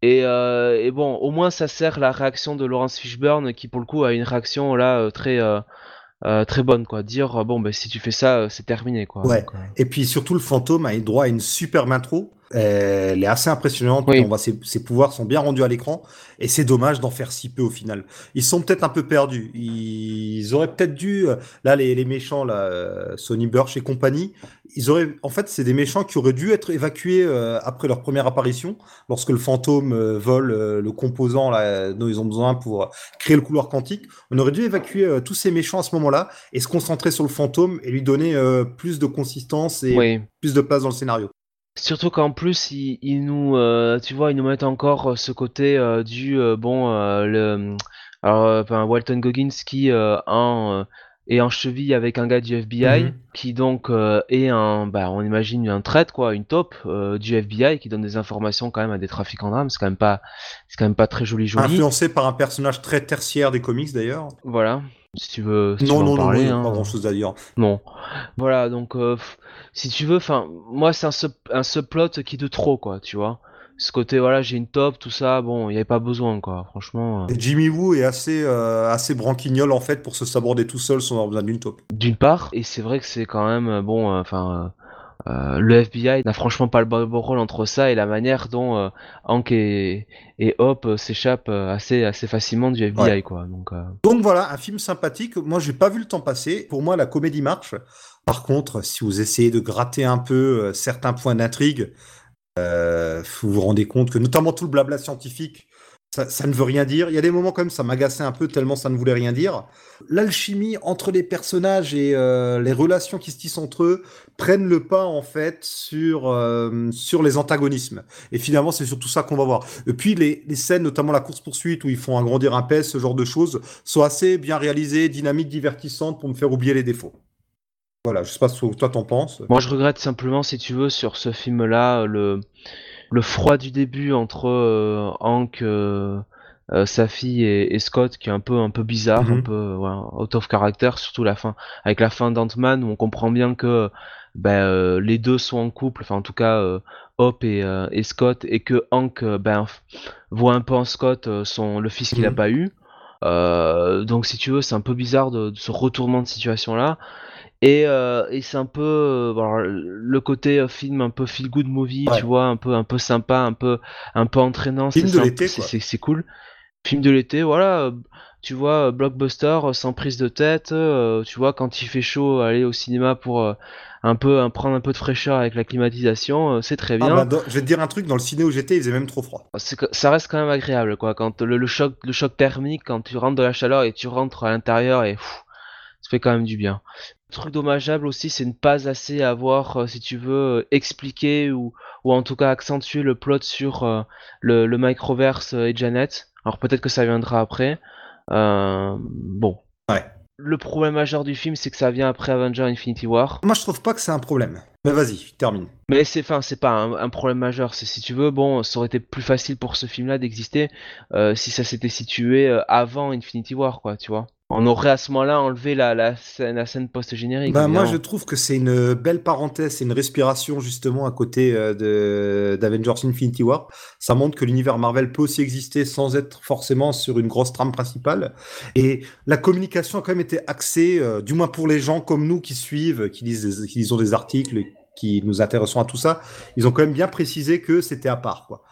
Et, euh, et bon, au moins ça sert la réaction de Laurence Fishburne qui pour le coup a une réaction là euh, très euh, très bonne quoi. Dire bon ben si tu fais ça, c'est terminé quoi. Ouais. Donc, Et puis surtout, le fantôme a eu droit à une superbe intro. Elle est assez impressionnante. Oui. On voit ses, ses pouvoirs sont bien rendus à l'écran. Et c'est dommage d'en faire si peu au final. Ils sont peut-être un peu perdus. Ils auraient peut-être dû, euh, là, les, les méchants, là, euh, Sonny Burch et compagnie, ils auraient, en fait, c'est des méchants qui auraient dû être évacués euh, après leur première apparition, lorsque le fantôme euh, vole euh, le composant là, dont ils ont besoin pour euh, créer le couloir quantique. On aurait dû évacuer euh, tous ces méchants à ce moment-là et se concentrer sur le fantôme et lui donner euh, plus de consistance et oui. plus de place dans le scénario. Surtout qu'en plus, ils, nous, euh, tu vois, ils nous mettent encore euh, ce côté euh, du bon, le, alors, enfin, Walton Goggins qui en, est en cheville avec un gars du FBI Mhm. qui donc euh, est un, bah, on imagine un traite quoi, une top euh, du FBI qui donne des informations quand même à des trafiquants d'armes. C'est quand même pas, c'est quand même pas très joli joli. Influencé par un personnage très tertiaire des comics d'ailleurs. Voilà. Si tu veux, si tu Non, veux en non, non, parler, y a hein. pas grand-chose à dire. Non. Voilà, donc euh, si tu veux, enfin, moi c'est un, sub- un subplot qui est de trop, quoi, tu vois. Ce côté, voilà, j'ai une top, tout ça, bon, il n'y avait pas besoin, quoi, franchement. euh. Et Jimmy Woo est assez, euh, assez branquignol en fait pour se saborder tout seul sans avoir besoin d'une taupe. D'une part, et c'est vrai que c'est quand même, euh, bon, enfin, euh, le FBI n'a franchement pas le bon rôle entre ça et la manière dont Hank et, et Hop s'échappent assez, assez facilement du FBI, Ouais. quoi. Donc, Donc voilà, un film sympathique. Moi, j'ai pas vu le temps passer. Pour moi, la comédie marche. Par contre, si vous essayez de gratter un peu certains points d'intrigue, euh, vous vous rendez compte que notamment tout le blabla scientifique, ça, ne veut rien dire. Il y a des moments quand même, ça m'agaçait un peu tellement ça ne voulait rien dire. L'alchimie entre les personnages et euh, les relations qui se tissent entre eux prennent le pas en fait sur euh, sur les antagonismes. Et finalement, c'est surtout ça qu'on va voir. Et puis les, les scènes, notamment la course poursuite où ils font agrandir un pèse, ce genre de choses, sont assez bien réalisées, dynamiques, divertissantes pour me faire oublier les défauts. Voilà, je sais pas ce que toi t'en penses. Moi, je regrette simplement, si tu veux, sur ce film-là, le, le froid du début entre euh, Hank, euh, euh, sa fille et, et Scott, qui est un peu, un peu bizarre, Mhm. un peu euh, voilà, out of character, surtout la fin, avec la fin d'Ant-Man, où on comprend bien que ben, les deux sont en couple, enfin en tout cas Hop et, et Scott, et que Hank ben, voit un peu en Scott son, le fils qu'il a Mhm. pas eu. Donc si tu veux, c'est un peu bizarre de, de ce retournement de situation-là. Et, euh, et c'est un peu euh, alors, le côté euh, film un peu feel good movie, Ouais. tu vois, un peu un peu sympa, un peu un peu entraînant, Film de l'été, c'est cool. Film de l'été, voilà, tu vois, blockbuster sans prise de tête, euh, tu vois, quand il fait chaud, aller au cinéma pour euh, un peu un- prendre un peu de fraîcheur avec la climatisation, euh, c'est très Ah bien. bah, dans- je vais te dire un truc, dans le ciné où j'étais, il faisait même trop froid. Que- ça reste quand même agréable, quoi. Quand le, le choc, le choc thermique, quand tu rentres de la chaleur et tu rentres à l'intérieur et pff, ça fait quand même du bien. Le truc dommageable aussi, c'est ne pas assez avoir, euh, si tu veux, euh, expliqué ou, ou en tout cas accentuer le plot sur euh, le, le microverse et Janet. Alors peut-être que ça viendra après. Bon. Ouais. Le problème majeur du film, c'est que ça vient après Avenger Infinity War. Moi, je trouve pas que c'est un problème. Mais vas-y, termine. Mais c'est enfin c'est pas un, un problème majeur. C'est si tu veux bon, ça aurait été plus facile pour ce film-là d'exister euh, si ça s'était situé avant Infinity War, quoi, tu vois. On aurait à ce moment-là enlevé la, la scène, la scène post-générique. Ben, moi, je trouve que c'est une belle parenthèse, c'est une respiration justement à côté euh, de d'Avengers Infinity War. Ça montre que l'univers Marvel peut aussi exister sans être forcément sur une grosse trame principale. Et la communication a quand même été axée, euh, du moins pour les gens comme nous qui suivent, qui lisent, des, qui lisons des articles, qui nous intéressons à tout ça. Ils ont quand même bien précisé que c'était à part, quoi.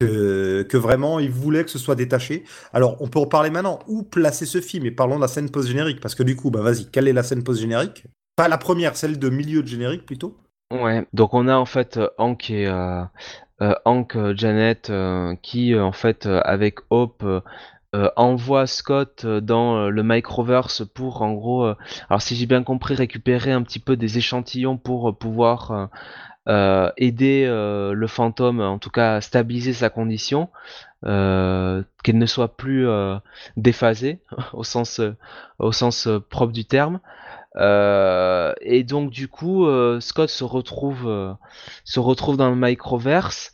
Que, vraiment ils voulaient que ce soit détaché. Alors on peut en parler maintenant. Où placer ce film? Et parlons de la scène post-générique parce que du coup, bah vas-y, quelle est la scène post-générique? Pas la première, celle de milieu de générique plutôt? Ouais. Donc on a en fait euh, Hank et euh, Hank, Janet, qui en fait avec Hope envoie Scott dans le Microverse pour en gros, alors si j'ai bien compris, récupérer un petit peu des échantillons pour pouvoir aider le fantôme, en tout cas stabiliser sa condition, qu'elle ne soit plus déphasée au sens, au sens propre du terme. Euh, et donc du coup, euh, Scott se retrouve, euh, se retrouve dans le microverse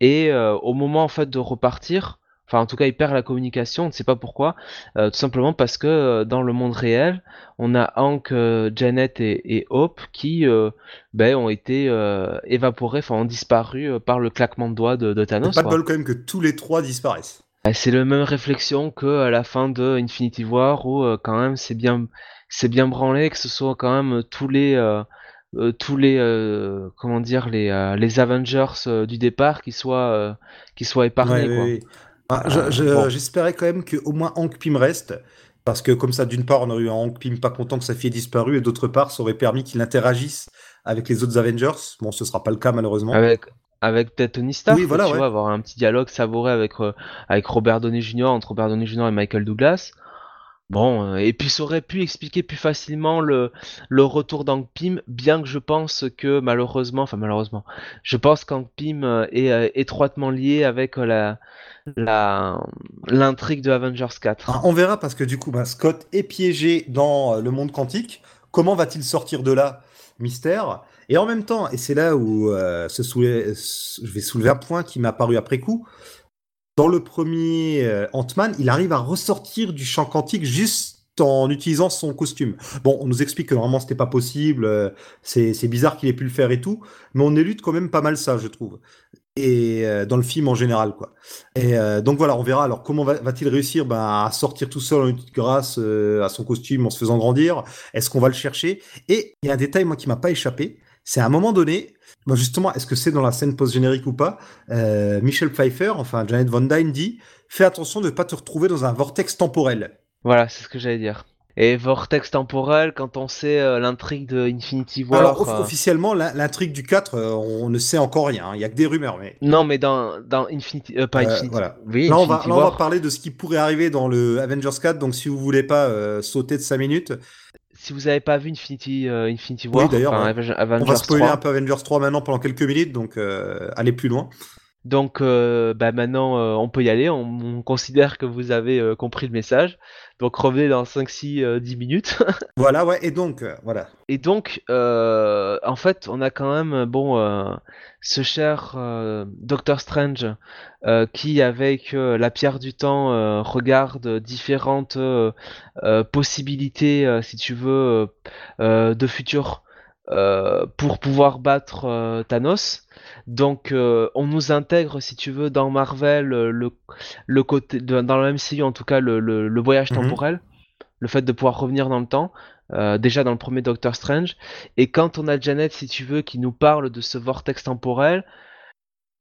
et au moment en fait de repartir, enfin en tout cas il perd la communication, on ne sait pas pourquoi, tout simplement parce que dans le monde réel, on a Hank, Janet et, Hope qui ben, ont été évaporés, enfin ont disparu par le claquement de doigts de, Thanos. Pas de bol quand même que tous les trois disparaissent. Bah, c'est la même réflexion que à la fin de Infinity War où euh, quand même c'est bien c'est bien branlé que ce soit quand même tous les euh, euh, tous les comment dire les les Avengers du départ qui soient qui soient épargnés ah, j'espérais quand même que au moins Hank Pym reste parce que comme ça d'une part on aurait eu un Hank Pym pas content que sa fille ait disparu et d'autre part ça aurait permis qu'il interagisse avec les autres Avengers bon ce sera pas le cas malheureusement avec avec peut-être Tony Stark, tu vois, avoir un petit dialogue savouré avec, euh, avec Robert Downey Jr., entre Robert Downey Jr. et Michael Douglas. Bon, euh, et puis ça aurait pu expliquer plus facilement le, le retour d'Hank Pym, bien que je pense que malheureusement, enfin malheureusement, je pense qu'Hank Pym euh, est étroitement lié avec la l'intrigue de Avengers 4. Ah, on verra parce que du coup, bah, Scott est piégé dans le monde quantique. Comment va-t-il sortir de là Mystère? Et en même temps, et c'est là où euh, je vais soulever un point qui m'a paru après coup, dans le premier euh, Ant-Man, il arrive à ressortir du champ quantique juste en utilisant son costume. Bon, on nous explique que normalement c'était pas possible, euh, c'est bizarre qu'il ait pu le faire et tout, mais on élude quand même pas mal ça, je trouve. Et dans le film en général, quoi. Et donc voilà, on verra. Alors comment va-t-il réussir ben, à sortir tout seul grâce à son costume en se faisant grandir? Est-ce qu'on va le chercher? Et il y a un détail moi qui m'a pas échappé, c'est à un moment donné, justement, est-ce que c'est dans la scène post-générique ou pas? Euh, Michel Pfeiffer, enfin Janet Von Dyne dit Fais attention de ne pas te retrouver dans un vortex temporel. Voilà, c'est ce que j'allais dire. Et vortex temporel, quand on sait euh, l'intrigue de Infinity War. Alors, euh, officiellement, l'intrigue du 4, on ne sait encore rien. Il n'y a que des rumeurs. Mais... Non, mais dans, dans Infinity. pas Infinity. Voilà. là, on va, là, on va parler de ce qui pourrait arriver dans le Avengers 4. Donc, si vous voulez pas sauter de 5 minutes, si vous n'avez pas vu Infinity, euh, Infinity War, d'ailleurs, on va spoiler un peu Avengers 3 maintenant pendant quelques minutes, donc euh, allez plus loin. Donc euh, bah maintenant on peut y aller, on, considère que vous avez compris le message. Donc revenez dans 5 6 10 minutes. voilà ouais et donc voilà. Et donc en fait, on a quand même bon ce cher Doctor Strange qui avec la pierre du temps regarde différentes possibilités si tu veux de futur pour pouvoir battre Thanos. Donc, euh, on nous intègre, si tu veux, dans Marvel, euh, le, le côté, dans le MCU en tout cas, le, le, voyage mhm. temporel, le fait de pouvoir revenir dans le temps. Euh, déjà dans le premier Doctor Strange. Et quand on a Janet, si tu veux, qui nous parle de ce vortex temporel,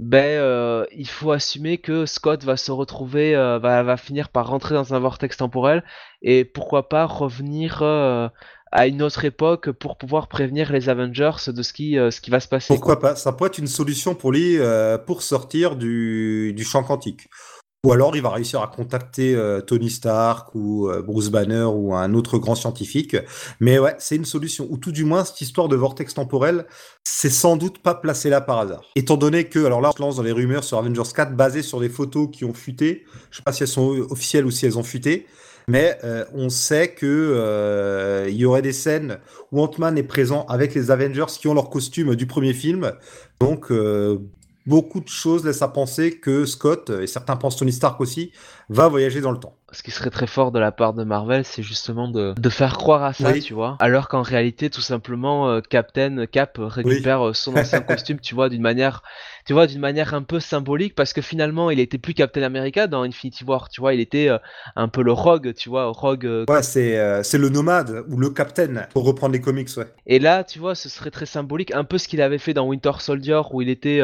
ben il faut assumer que Scott va se retrouver, va, va, finir par rentrer dans un vortex temporel et pourquoi pas revenir à une autre époque pour pouvoir prévenir les Avengers de ce qui, euh, ce qui va se passer. Pourquoi pas? Ça pourrait être une solution pour lui euh, pour sortir du, du, champ quantique. Ou alors il va réussir à contacter euh, Tony Stark ou Bruce Banner ou un autre grand scientifique. Mais ouais, c'est une solution. Ou tout du moins, cette histoire de vortex temporel, c'est sans doute pas placé là par hasard. Étant donné que, alors là, on se lance dans les rumeurs sur Avengers 4 basées sur des photos qui ont fuité. Je sais pas si elles sont officielles ou si elles ont fuité mais euh, on sait que euh, il y aurait des scènes où Ant-Man est présent avec les Avengers qui ont leur costume du premier film. Donc euh, beaucoup de choses laissent à penser que Scott, et certains pensent Tony Stark aussi, va voyager dans le temps ce qui serait très fort de la part de Marvel, c'est justement de, de, faire croire à ça, tu vois. Alors qu'en réalité, tout simplement, Captain Cap récupère son ancien costume, tu vois, d'une manière, tu vois, d'une manière un peu symbolique, parce que finalement, il était plus Captain America dans Infinity War, tu vois, il était euh, un peu le Rogue, tu vois, Rogue. ouais, c'est c'est le nomade ou le Captain pour reprendre les comics, ouais. Et là, tu vois, ce serait très symbolique, un peu ce qu'il avait fait dans Winter Soldier, où il était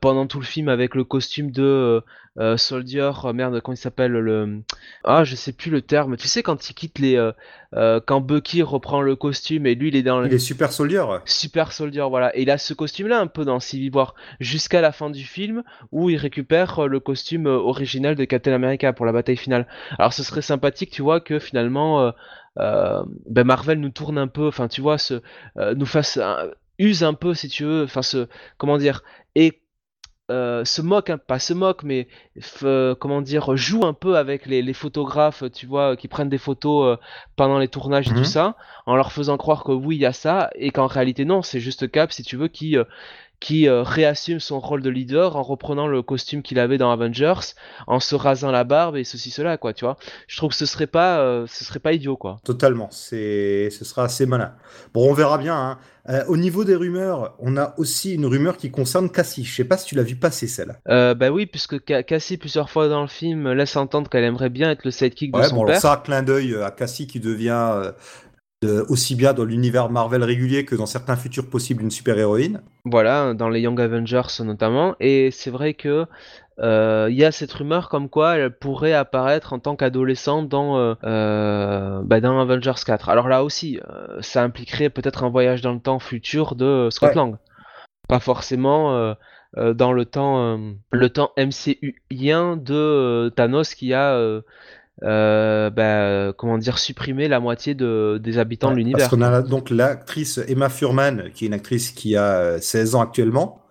pendant tout le film avec le costume de euh, Soldier, euh, merde, comment il s'appelle le ah je sais plus le terme. Tu sais quand il quitte les euh, quand Bucky reprend le costume et lui il est dans Il est super soldier. Super Soldier, voilà. Et il a ce costume-là un peu dans Civil War jusqu'à la fin du film où il récupère le costume original de Captain America pour la bataille finale. Alors ce serait sympathique, tu vois, que finalement ben Marvel nous tourne un peu, enfin tu vois, se, nous fasse use un peu si tu veux, enfin ce comment dire et euh, se moque, hein, pas se moque, mais euh, comment dire, joue un peu avec les, photographes, tu vois, qui prennent des photos euh, pendant les tournages et tout mhm. ça, en leur faisant croire que oui, il y a ça, et qu'en réalité non, c'est juste Cap, si tu veux, qui qui réassume son rôle de leader en reprenant le costume qu'il avait dans Avengers, en se rasant la barbe et ceci cela quoi, tu vois. Je trouve que ce serait pas ce serait pas idiot quoi. Totalement, c'est ce sera assez malin. Bon, on verra bien hein. Euh, au niveau des rumeurs, on a aussi une rumeur qui concerne Cassie. Je sais pas si tu l'as vu passer celle-là. Euh, bah oui, puisque Cassie plusieurs fois dans le film laisse entendre qu'elle aimerait bien être le sidekick de son bon, père. Ça, clin d'œil à Cassie qui devient aussi bien dans l'univers Marvel régulier que dans certains futurs possibles une super héroïne. Voilà, dans les Young Avengers notamment. Et c'est vrai que euh, il y a cette rumeur comme quoi elle pourrait apparaître en tant qu'adolescente dans, euh, euh, bah, dans Avengers 4. Alors là aussi, ça impliquerait peut-être un voyage dans le temps futur de Scott Lang. Pas forcément dans le temps, le temps MCUien de Thanos qui a bah, comment dire, supprimé la moitié de, des habitants de l'univers. Parce qu'on a donc l'actrice Emma Furman, qui est une actrice qui a 16 ans actuellement,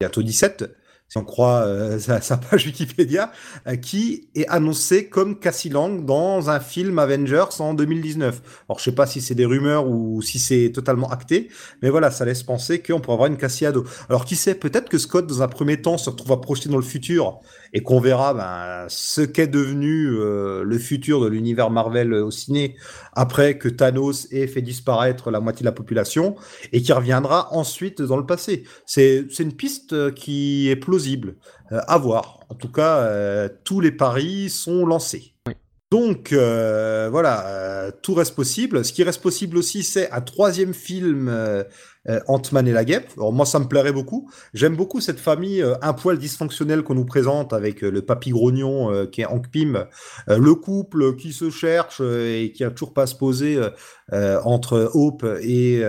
bientôt 17, si on croit euh, sa, page Wikipédia, euh, qui est annoncé comme Cassie Lang dans un film Avengers en 2019. Alors je sais pas si c'est des rumeurs ou si c'est totalement acté, mais voilà, ça laisse penser qu'on pourrait avoir une Cassie ado. Alors qui sait, peut-être que Scott dans un premier temps se retrouve à projeter dans le futur et qu'on verra ben, ce qu'est devenu euh, le futur de l'univers Marvel au ciné après que Thanos ait fait disparaître la moitié de la population et qui reviendra ensuite dans le passé. C'est une piste qui est plausible. Euh, à voir. En tout cas, euh, tous les paris sont lancés. Donc voilà, tout reste possible. Ce qui reste possible aussi, c'est un troisième film euh, Ant-Man et la guêpe. Alors moi, ça me plairait beaucoup. J'aime beaucoup cette famille euh, un poil dysfonctionnelle qu'on nous présente avec euh, le papy grognon qui est Hank Pym, le couple qui se cherche et qui a toujours pas se poser entre Hope et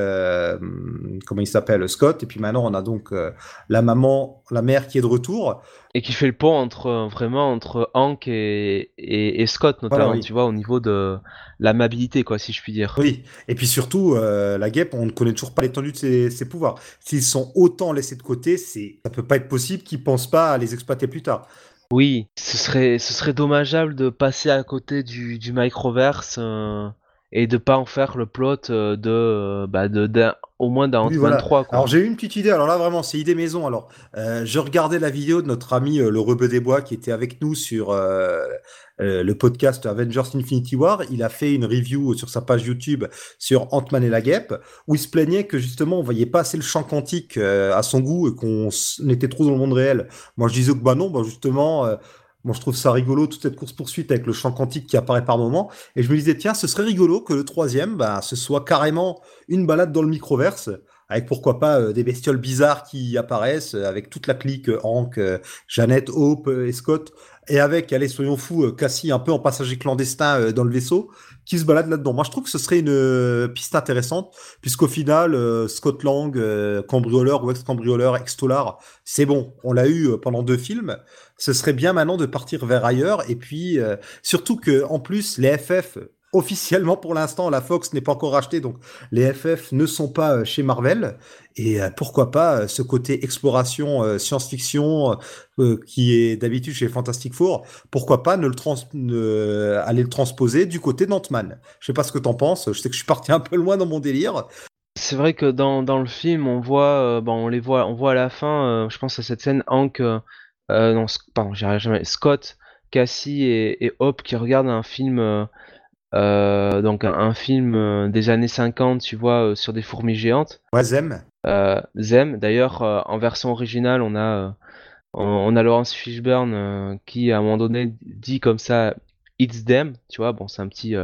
comment il s'appelle Scott. Et puis maintenant, on a donc la maman, la mère qui est de retour. Et qui fait le pont entre vraiment entre Hank et, et, Scott notamment, tu vois, au niveau de l'amabilité, quoi, si je puis dire. Oui. Et puis surtout, la guêpe, on ne connaît toujours pas l'étendue de ses ses, pouvoirs. S'ils sont autant laissés de côté, c'est ça peut pas être possible qu'ils pensent pas à les exploiter plus tard. Oui, ce serait, ce serait dommageable de passer à côté du, du microverse euh, et de pas en faire le plot euh, de, euh, bah de, au moins oui, 23. Alors j'ai eu une petite idée. Alors là vraiment, c'est idée maison. Alors je regardais la vidéo de notre ami le Rebeu des Bois qui était avec nous sur euh, le podcast Avengers Infinity War, il a fait une review sur sa page YouTube sur Ant-Man et la guêpe, où il se plaignait que justement on voyait pas assez le champ quantique euh, à son goût et qu'on était trop dans le monde réel. Moi je disais que bah non, bah justement, euh, moi je trouve ça rigolo toute cette course poursuite avec le champ quantique qui apparaît par moment, et je me disais tiens ce serait rigolo que le troisième, bah ce soit carrément une balade dans le microverse avec pourquoi pas des bestioles bizarres qui apparaissent, avec toute la clique Hank, Jeannette, Hope et Scott, et avec, allez, soyons fous, euh, Cassie un peu en passager clandestin euh, dans le vaisseau, qui se balade là-dedans. Moi, je trouve que ce serait une euh, piste intéressante, puisqu'au final, Scott Lang, cambrioleur ou ex-cambrioleur, ex-tolar, c'est bon, on l'a eu pendant deux films. Ce serait bien maintenant de partir vers ailleurs, et puis surtout que en plus, les FF officiellement pour l'instant, la Fox n'est pas encore rachetée, donc les FF ne sont pas euh, chez Marvel. Et euh, pourquoi pas euh, ce côté exploration, science-fiction qui est d'habitude chez Fantastic Four, pourquoi pas ne le trans aller le transposer du côté d'Ant-Man Je sais pas ce que t'en penses, je sais que je suis parti un peu loin dans mon délire. C'est vrai que dans, dans, le film, on voit, bon, on les voit, on voit à la fin, je pense à cette scène, Hank, non, pardon, jamais, Scott, Cassie et, et, Hope qui regardent un film euh, donc un, film euh, des années 50, tu vois, euh, sur des fourmis géantes. Ouais, Zem. Zem. D'ailleurs, en version originale, on a, on, a Laurence Fishburne qui, à un moment donné, dit comme ça, It's them, tu vois. Bon, c'est un petit,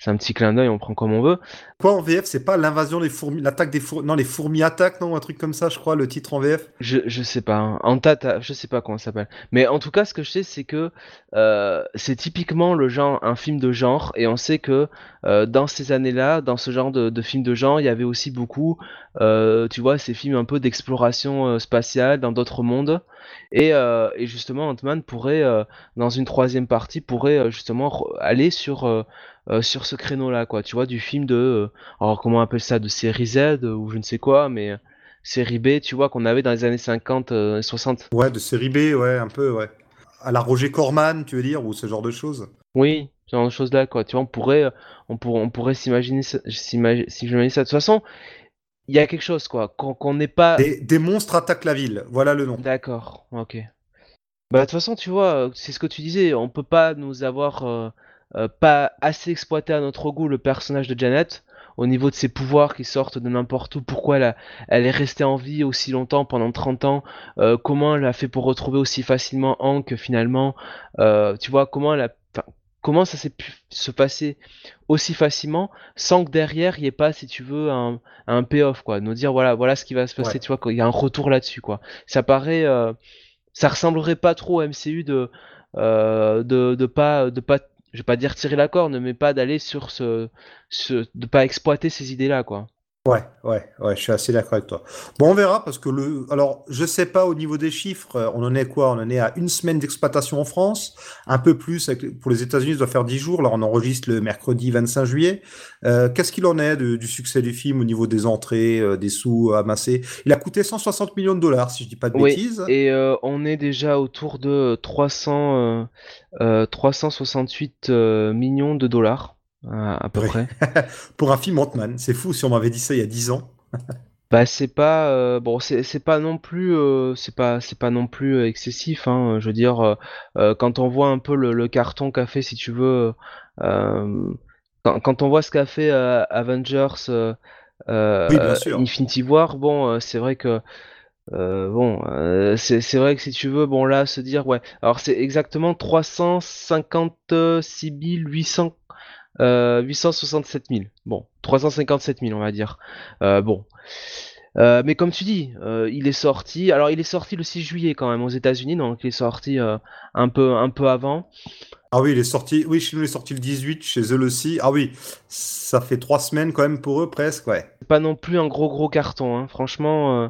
c'est un petit clin d'œil, on prend comme on veut. Quoi en VF, c'est pas l'invasion des fourmis, l'attaque des fourmis, non les fourmis attaquent, non un truc comme ça, je crois, le titre en VF. Je, je sais pas, hein. en tata, je sais pas comment ça s'appelle. Mais en tout cas, ce que je sais, c'est que euh, c'est typiquement le genre, un film de genre, et on sait que euh, dans ces années-là, dans ce genre de, de film de genre, il y avait aussi beaucoup, euh, tu vois, ces films un peu d'exploration spatiale dans d'autres mondes. Et, euh, et justement, Ant-Man pourrait, euh, dans une troisième partie, pourrait euh, justement aller sur, euh, sur ce créneau-là, quoi. Tu vois, du film de, euh, alors comment on appelle ça, de série Z euh, ou je ne sais quoi, mais série B, tu vois, qu'on avait dans les années 50, euh, 60. Ouais, de série B, ouais, un peu, ouais. À la Roger Corman, tu veux dire, ou ce genre de choses. Oui, ce genre de choses-là, quoi. Tu vois, on pourrait, on pourrait, on pourrait s'imaginer, s'imaginer ça. De toute façon, il y a quelque chose, quoi, qu'on qu'on n'est pas. Des, des monstres attaquent la ville, voilà le nom. D'accord, ok. Bah, de toute façon, tu vois, c'est ce que tu disais, on peut pas nous avoir euh, euh, pas assez exploité à notre goût le personnage de Janet au niveau de ses pouvoirs qui sortent de n'importe où, pourquoi elle, a- elle est restée en vie aussi longtemps, pendant 30 ans, euh, comment elle a fait pour retrouver aussi facilement Hank finalement, euh, tu vois, comment elle a, comment ça s'est pu se passer aussi facilement sans que derrière il n'y ait pas, si tu veux, un, un payoff, quoi, nous dire voilà, voilà ce qui va se passer, Ouais. tu vois, qu'il y a un retour là-dessus, quoi. Ça paraît, euh, ça ressemblerait pas trop au MCU de, euh, de, de pas, de pas, je vais pas dire tirer la corne, mais pas d'aller sur ce, ce, de pas exploiter ces idées-là, quoi. Ouais, ouais, ouais, je suis assez d'accord avec toi. Bon, on verra parce que le, alors, je sais pas au niveau des chiffres, euh, on en est quoi? On en est à une semaine d'exploitation en France, un peu plus avec- pour les États-Unis, ça doit faire 10 jours. Là, on enregistre le mercredi 25 juillet. Euh, qu'est-ce qu'il en est de- du succès du film au niveau des entrées, euh, des sous amassés? Il a coûté 160 millions de dollars, si je dis pas de Oui, bêtises. et euh, on est déjà autour de 300, euh, euh, 368 euh, millions de dollars, à peu Ouais. près. Pour un film Ant-Man, c'est fou si on m'avait dit ça il y a 10 ans. Bah c'est pas euh, bon c'est pas non plus euh, c'est pas c'est pas non plus euh, excessif hein, je veux dire euh, quand on voit un peu le, le carton qu'a fait si tu veux quand, quand on voit ce qu'a fait Avengers Oui. Infinity War bon c'est vrai que bon c'est c'est vrai que si tu veux bon là se dire ouais alors c'est exactement 356 800 euh, 867 000 bon 357 000 on va dire euh, bon euh, mais comme tu dis, euh, il est sorti. Alors, il est sorti le 6 juillet quand même aux États-Unis, donc il est sorti euh, un peu un peu avant. Ah oui, il est sorti, oui, chez nous, il est sorti le 18, chez eux aussi. Ah oui, ça fait trois semaines quand même pour eux, presque, ouais. C'est pas non plus un gros gros carton, hein. Franchement. euh,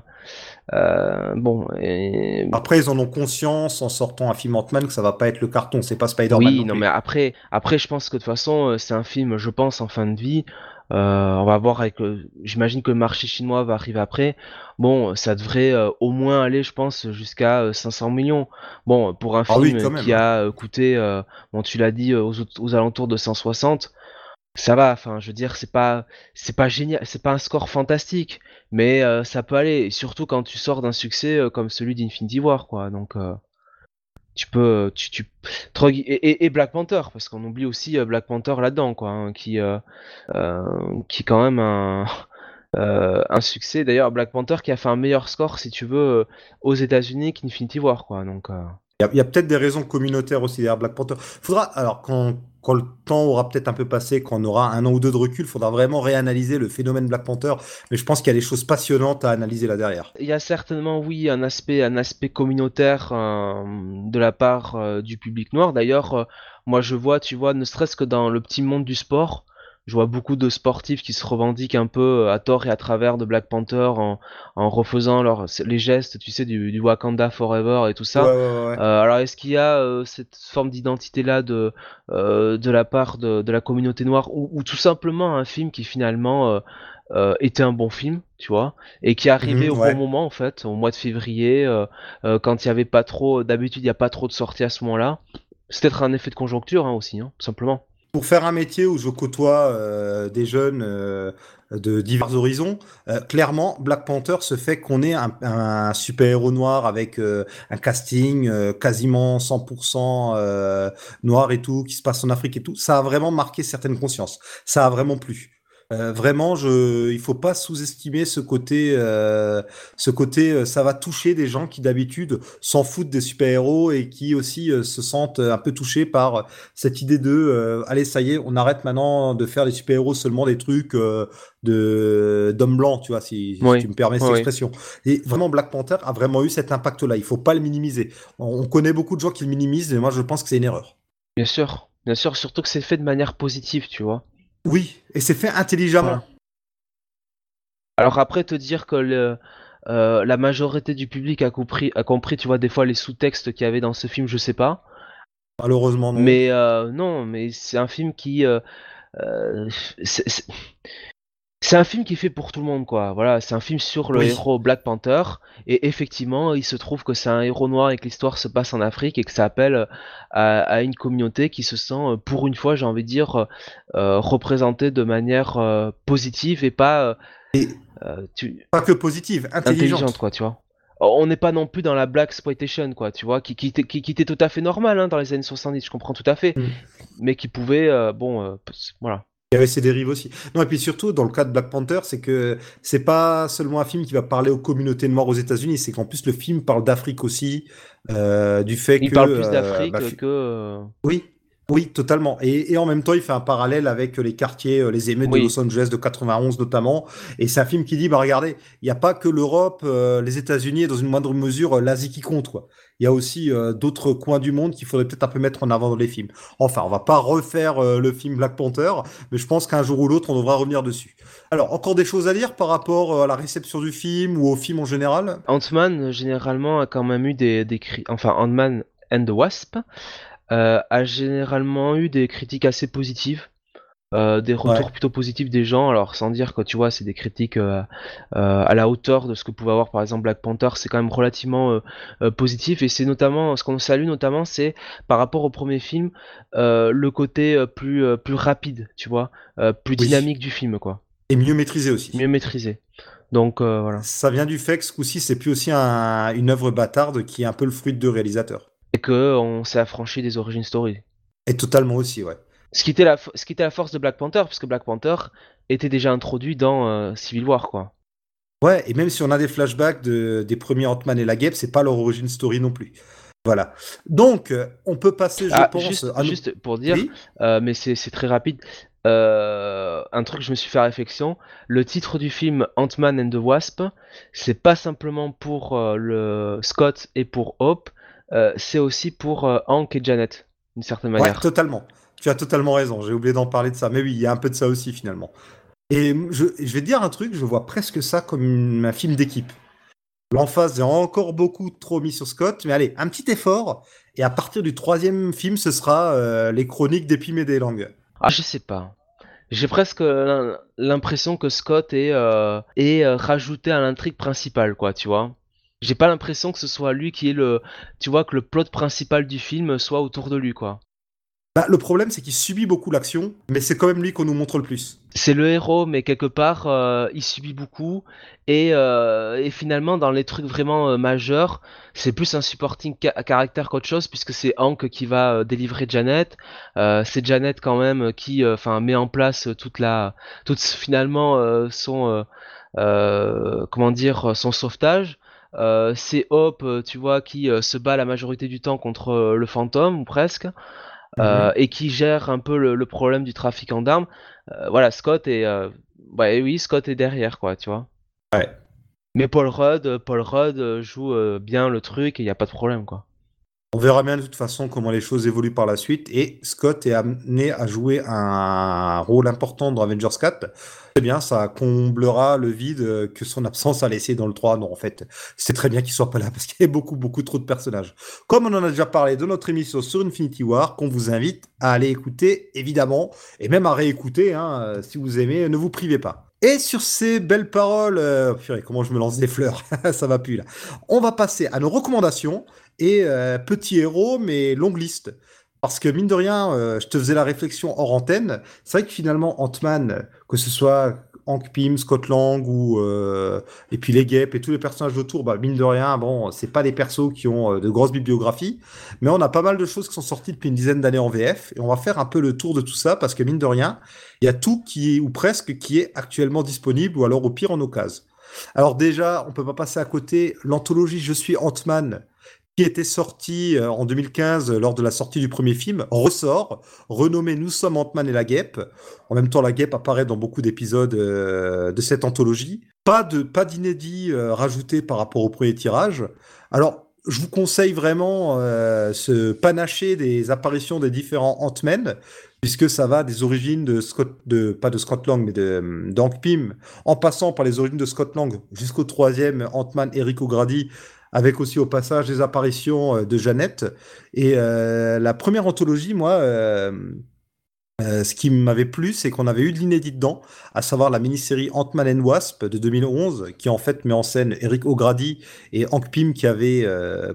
euh, bon. et- Après, ils en ont conscience en sortant un film Ant-Man que ça va pas être le carton, c'est pas Spider-Man. Oui, non mais après, après, je pense que de toute façon, euh, c'est un film, je pense, en fin de vie. Euh, on va voir avec. le- J'imagine que le marché chinois va arriver après. Bon, ça devrait euh, au moins aller, je pense, jusqu'à euh, 500 millions. Bon, pour un Ah oui, film qui hein. a euh, coûté, euh, bon, tu l'as dit, euh, aux, aux alentours de 160, ça va. Enfin, je veux dire, c'est pas, c'est pas génial, c'est pas un score fantastique, mais euh, ça peut aller. Et surtout quand tu sors d'un succès euh, comme celui d'Infinity War, quoi. Donc. euh, tu peux tu, tu Trog- et, et- Black Panther parce qu'on oublie aussi euh, Black Panther là-dedans quoi hein, qui euh, euh, qui est quand même un euh, un succès d'ailleurs Black Panther qui a fait un meilleur score si tu veux euh, aux États-Unis qu'Infinity War quoi donc euh, Il y a, il y a peut-être des raisons communautaires aussi derrière Black Panther. Faudra, alors, quand, quand le temps aura peut-être un peu passé, quand on aura un an ou deux de recul, faudra vraiment réanalyser le phénomène Black Panther. Mais je pense qu'il y a des choses passionnantes à analyser là derrière. il y a certainement oui un aspect un aspect communautaire euh, de la part euh, du public noir d'ailleurs euh, moi je vois tu vois ne serait-ce que dans le petit monde du sport je vois beaucoup de sportifs qui se revendiquent un peu euh, à tort et à travers de Black Panther en, en refaisant leurs les gestes tu sais du, du Wakanda Forever et tout ça Ouais, ouais, ouais, ouais. Euh, alors est-ce qu'il y a euh, cette forme d'identité là de euh, de la part de, de la communauté noire ou, ou tout simplement un film qui finalement était un bon film, tu vois, et qui est arrivé Mhm, au bon moment en fait, au mois de février, quand il y avait pas trop, d'habitude il y a pas trop de sorties à ce moment-là. C'est peut-être un effet de conjoncture hein, aussi, hein, tout simplement. Pour faire un métier où je côtoie euh, des jeunes euh, de divers horizons, euh, clairement, Black Panther se fait qu'on est un, un super-héros noir avec un casting quasiment 100% euh, noir et tout, qui se passe en Afrique et tout. Ça a vraiment marqué certaines consciences. Ça a vraiment plu. Euh, vraiment, je, il faut pas sous-estimer ce côté, euh, ce côté, euh, ça va toucher des gens qui d'habitude s'en foutent des super-héros et qui aussi se sentent un peu touchés par cette idée de, allez, ça y est, on arrête maintenant de faire les super-héros seulement des trucs de d'hommes blancs, tu vois, si, tu me permets cette oui. expression. Et vraiment, Black Panther a vraiment eu cet impact-là. Il faut pas le minimiser. On, on connaît beaucoup de gens qui le minimisent, mais moi, je pense que c'est une erreur. Bien sûr, bien sûr, surtout que c'est fait de manière positive, tu vois. Oui, et c'est fait intelligemment. Voilà. Alors après, te dire que le, euh, la majorité du public a compris, a compris, tu vois, des fois les sous-textes qu'il y avait dans ce film, je sais pas. Malheureusement, non. Mais euh, non, mais c'est un film qui, euh, c'est un film qui est fait pour tout le monde, quoi. Voilà, c'est un film sur le Oui. héros Black Panther, et effectivement, il se trouve que c'est un héros noir et que l'histoire se passe en Afrique et que ça appelle à, à une communauté qui se sent, euh, pour une fois, j'ai envie de dire, euh, euh, représentée de manière euh, positive et pas euh, Et euh, tu- pas que positive, intelligente. intelligente, quoi, tu vois. On n'est pas non plus dans la black exploitation, quoi, tu vois, qui, qui, était, qui, qui était tout à fait normal hein, dans les années 70, je comprends tout à fait, Mm. mais qui pouvait, euh, bon, euh, voilà. Il y avait ses dérives aussi. Non, et puis surtout, dans le cas de Black Panther, c'est que c'est pas seulement un film qui va parler aux communautés noires aux États-Unis, c'est qu'en plus le film parle d'Afrique aussi, euh, du fait Il que. parle plus euh, d'Afrique bah, que. euh, Oui, oui, totalement. Et, et en même temps, il fait un parallèle avec les quartiers, euh, les émeutes Oui. de Los Angeles de 91 notamment. Et c'est un film qui dit, bah regardez, il n'y a pas que l'Europe, euh, les États-Unis et dans une moindre mesure euh, l'Asie qui compte. Il y a aussi euh, d'autres coins du monde qu'il faudrait peut-être un peu mettre en avant dans les films. Enfin, on va pas refaire euh, le film Black Panther, mais je pense qu'un jour ou l'autre, on devra revenir dessus. Alors, encore des choses à dire par rapport à la réception du film ou au film en général? Ant-Man, généralement, a quand même eu des, des cri- Enfin, Ant-Man and the Wasp a généralement eu des critiques assez positives. euh, des retours Ouais. plutôt positifs des gens, alors sans dire que tu vois, c'est des critiques euh, euh, à la hauteur de ce que pouvait avoir par exemple Black Panther, c'est quand même relativement euh, euh, positif et c'est notamment ce qu'on salue notamment, c'est par rapport au premier film euh, le côté euh, plus euh, plus rapide, tu vois, euh, plus Oui. dynamique du film quoi, Et mieux maîtrisé aussi. mieux maîtrisé. Donc euh, voilà. Ça vient du fait que ce coup-ci, c'est plus aussi un- une œuvre bâtarde qui est un peu le fruit de deux réalisateurs. Et que on s'est affranchi des origin story. Et totalement aussi, ouais. Ce qui était la, ce qui était la force de Black Panther, puisque Black Panther était déjà introduit dans euh, Civil War, quoi. Ouais, et même si on a des flashbacks de, des premiers Ant-Man et la Guêpe, c'est pas leur origin story non plus. Voilà. Donc, euh, on peut passer, je Ah, pense, juste, à juste pour dire, Oui euh, mais c'est très rapide. euh, un truc que je me suis fait réflexion, le titre du film Ant-Man and the Wasp, c'est pas simplement pour euh, le Scott et pour Hope, euh, c'est aussi pour euh, Hank et Janet, d'une certaine Ouais, manière. totalement. Tu as totalement raison. J'ai oublié d'en parler de ça. Mais oui, il y a un peu de ça aussi, finalement. Et je, je vais te dire un truc, je vois presque ça comme une- un film d'équipe. L'emphase est encore beaucoup trop mis sur Scott, mais allez, un petit effort. Et à partir du troisième film, ce sera euh, les chroniques d'Epim et des langues. Ah, je sais pas. J'ai presque l'im- l'impression que Scott est, est rajouté à l'intrigue principale, quoi, tu vois. J'ai pas l'impression que ce soit lui qui est le, tu vois, que le plot principal du film soit autour de lui, quoi. Bah, le problème, c'est qu'il subit beaucoup l'action, mais c'est quand même lui qu'on nous montre le plus. C'est le héros, mais quelque part, euh, il subit beaucoup. Et, euh, et finalement, dans les trucs vraiment euh, majeurs, c'est plus un supporting ca- caractère qu'autre chose, puisque c'est Hank qui va euh, délivrer Janet. Euh, c'est Janet quand même qui, enfin, met en place toute la, toute finalement euh, son, comment dire, son sauvetage. Euh, c'est Hope, euh, tu vois, qui euh, se bat la majorité du temps contre euh, le fantôme ou presque, euh, et qui gère un peu le, le problème du trafiquant d'armes. Voilà, Scott est, oui, Scott est derrière, quoi, tu vois. Ouais. Mais Paul Rudd, Paul Rudd joue bien le truc et il y a pas de problème, quoi. On verra bien de toute façon comment les choses évoluent par la suite. Et Scott est amené à jouer un rôle important dans Avengers 4. C'est bien, ça comblera le vide que son absence a laissé dans le 3. Non, en fait, c'est très bien qu'il soit pas là parce qu'il y a beaucoup, beaucoup trop de personnages. Comme on en a déjà parlé de notre émission sur Infinity War, qu'on vous invite à aller écouter, évidemment, et même à réécouter, hein, si vous aimez, ne vous privez pas. Et sur ces belles paroles, euh, purée, comment je me lance des fleurs, ça va plus là. On va passer à nos recommandations et euh, petit héros, mais longue liste. Parce que mine de rien, euh, je te faisais la réflexion hors antenne. C'est vrai que finalement, Ant-Man, que ce soit Hank Pym, Scott Lang ou euh, et puis les Guêpes et tous les personnages autour, bah, mine de rien, bon, c'est pas des persos qui ont de grosses bibliographies, mais on a pas mal de choses qui sont sorties depuis une dizaine d'années en VF et on va faire un peu le tour de tout ça parce que mine de rien, il y a tout qui est ou presque qui est actuellement disponible ou alors au pire en occasion. Alors déjà, on peut pas passer à côté l'anthologie Je suis Ant-Man était sorti euh, en 2015 lors de la sortie du premier film, ressort, renommé Nous sommes Ant-Man et la guêpe. En même temps, la guêpe apparaît dans beaucoup d'épisodes euh, de cette anthologie. Pas de pas d'inédit euh, rajouté par rapport au premier tirage. Alors, je vous conseille vraiment ce panaché des apparitions des différents Ant-Man, puisque ça va des origines de Scott, de pas de Scott Lang, mais de Pym, en passant par les origines de Scott Lang jusqu'au troisième Ant-Man Eric O'Grady avec aussi au passage des apparitions euh, de Jeannette. Et euh, la première anthologie, moi, euh, ce qui m'avait plu, c'est qu'on avait eu de l'inédit dedans, à savoir la mini-série Ant-Man and Wasp de 2011, qui en fait met en scène Eric O'Grady et Hank Pym qui avaient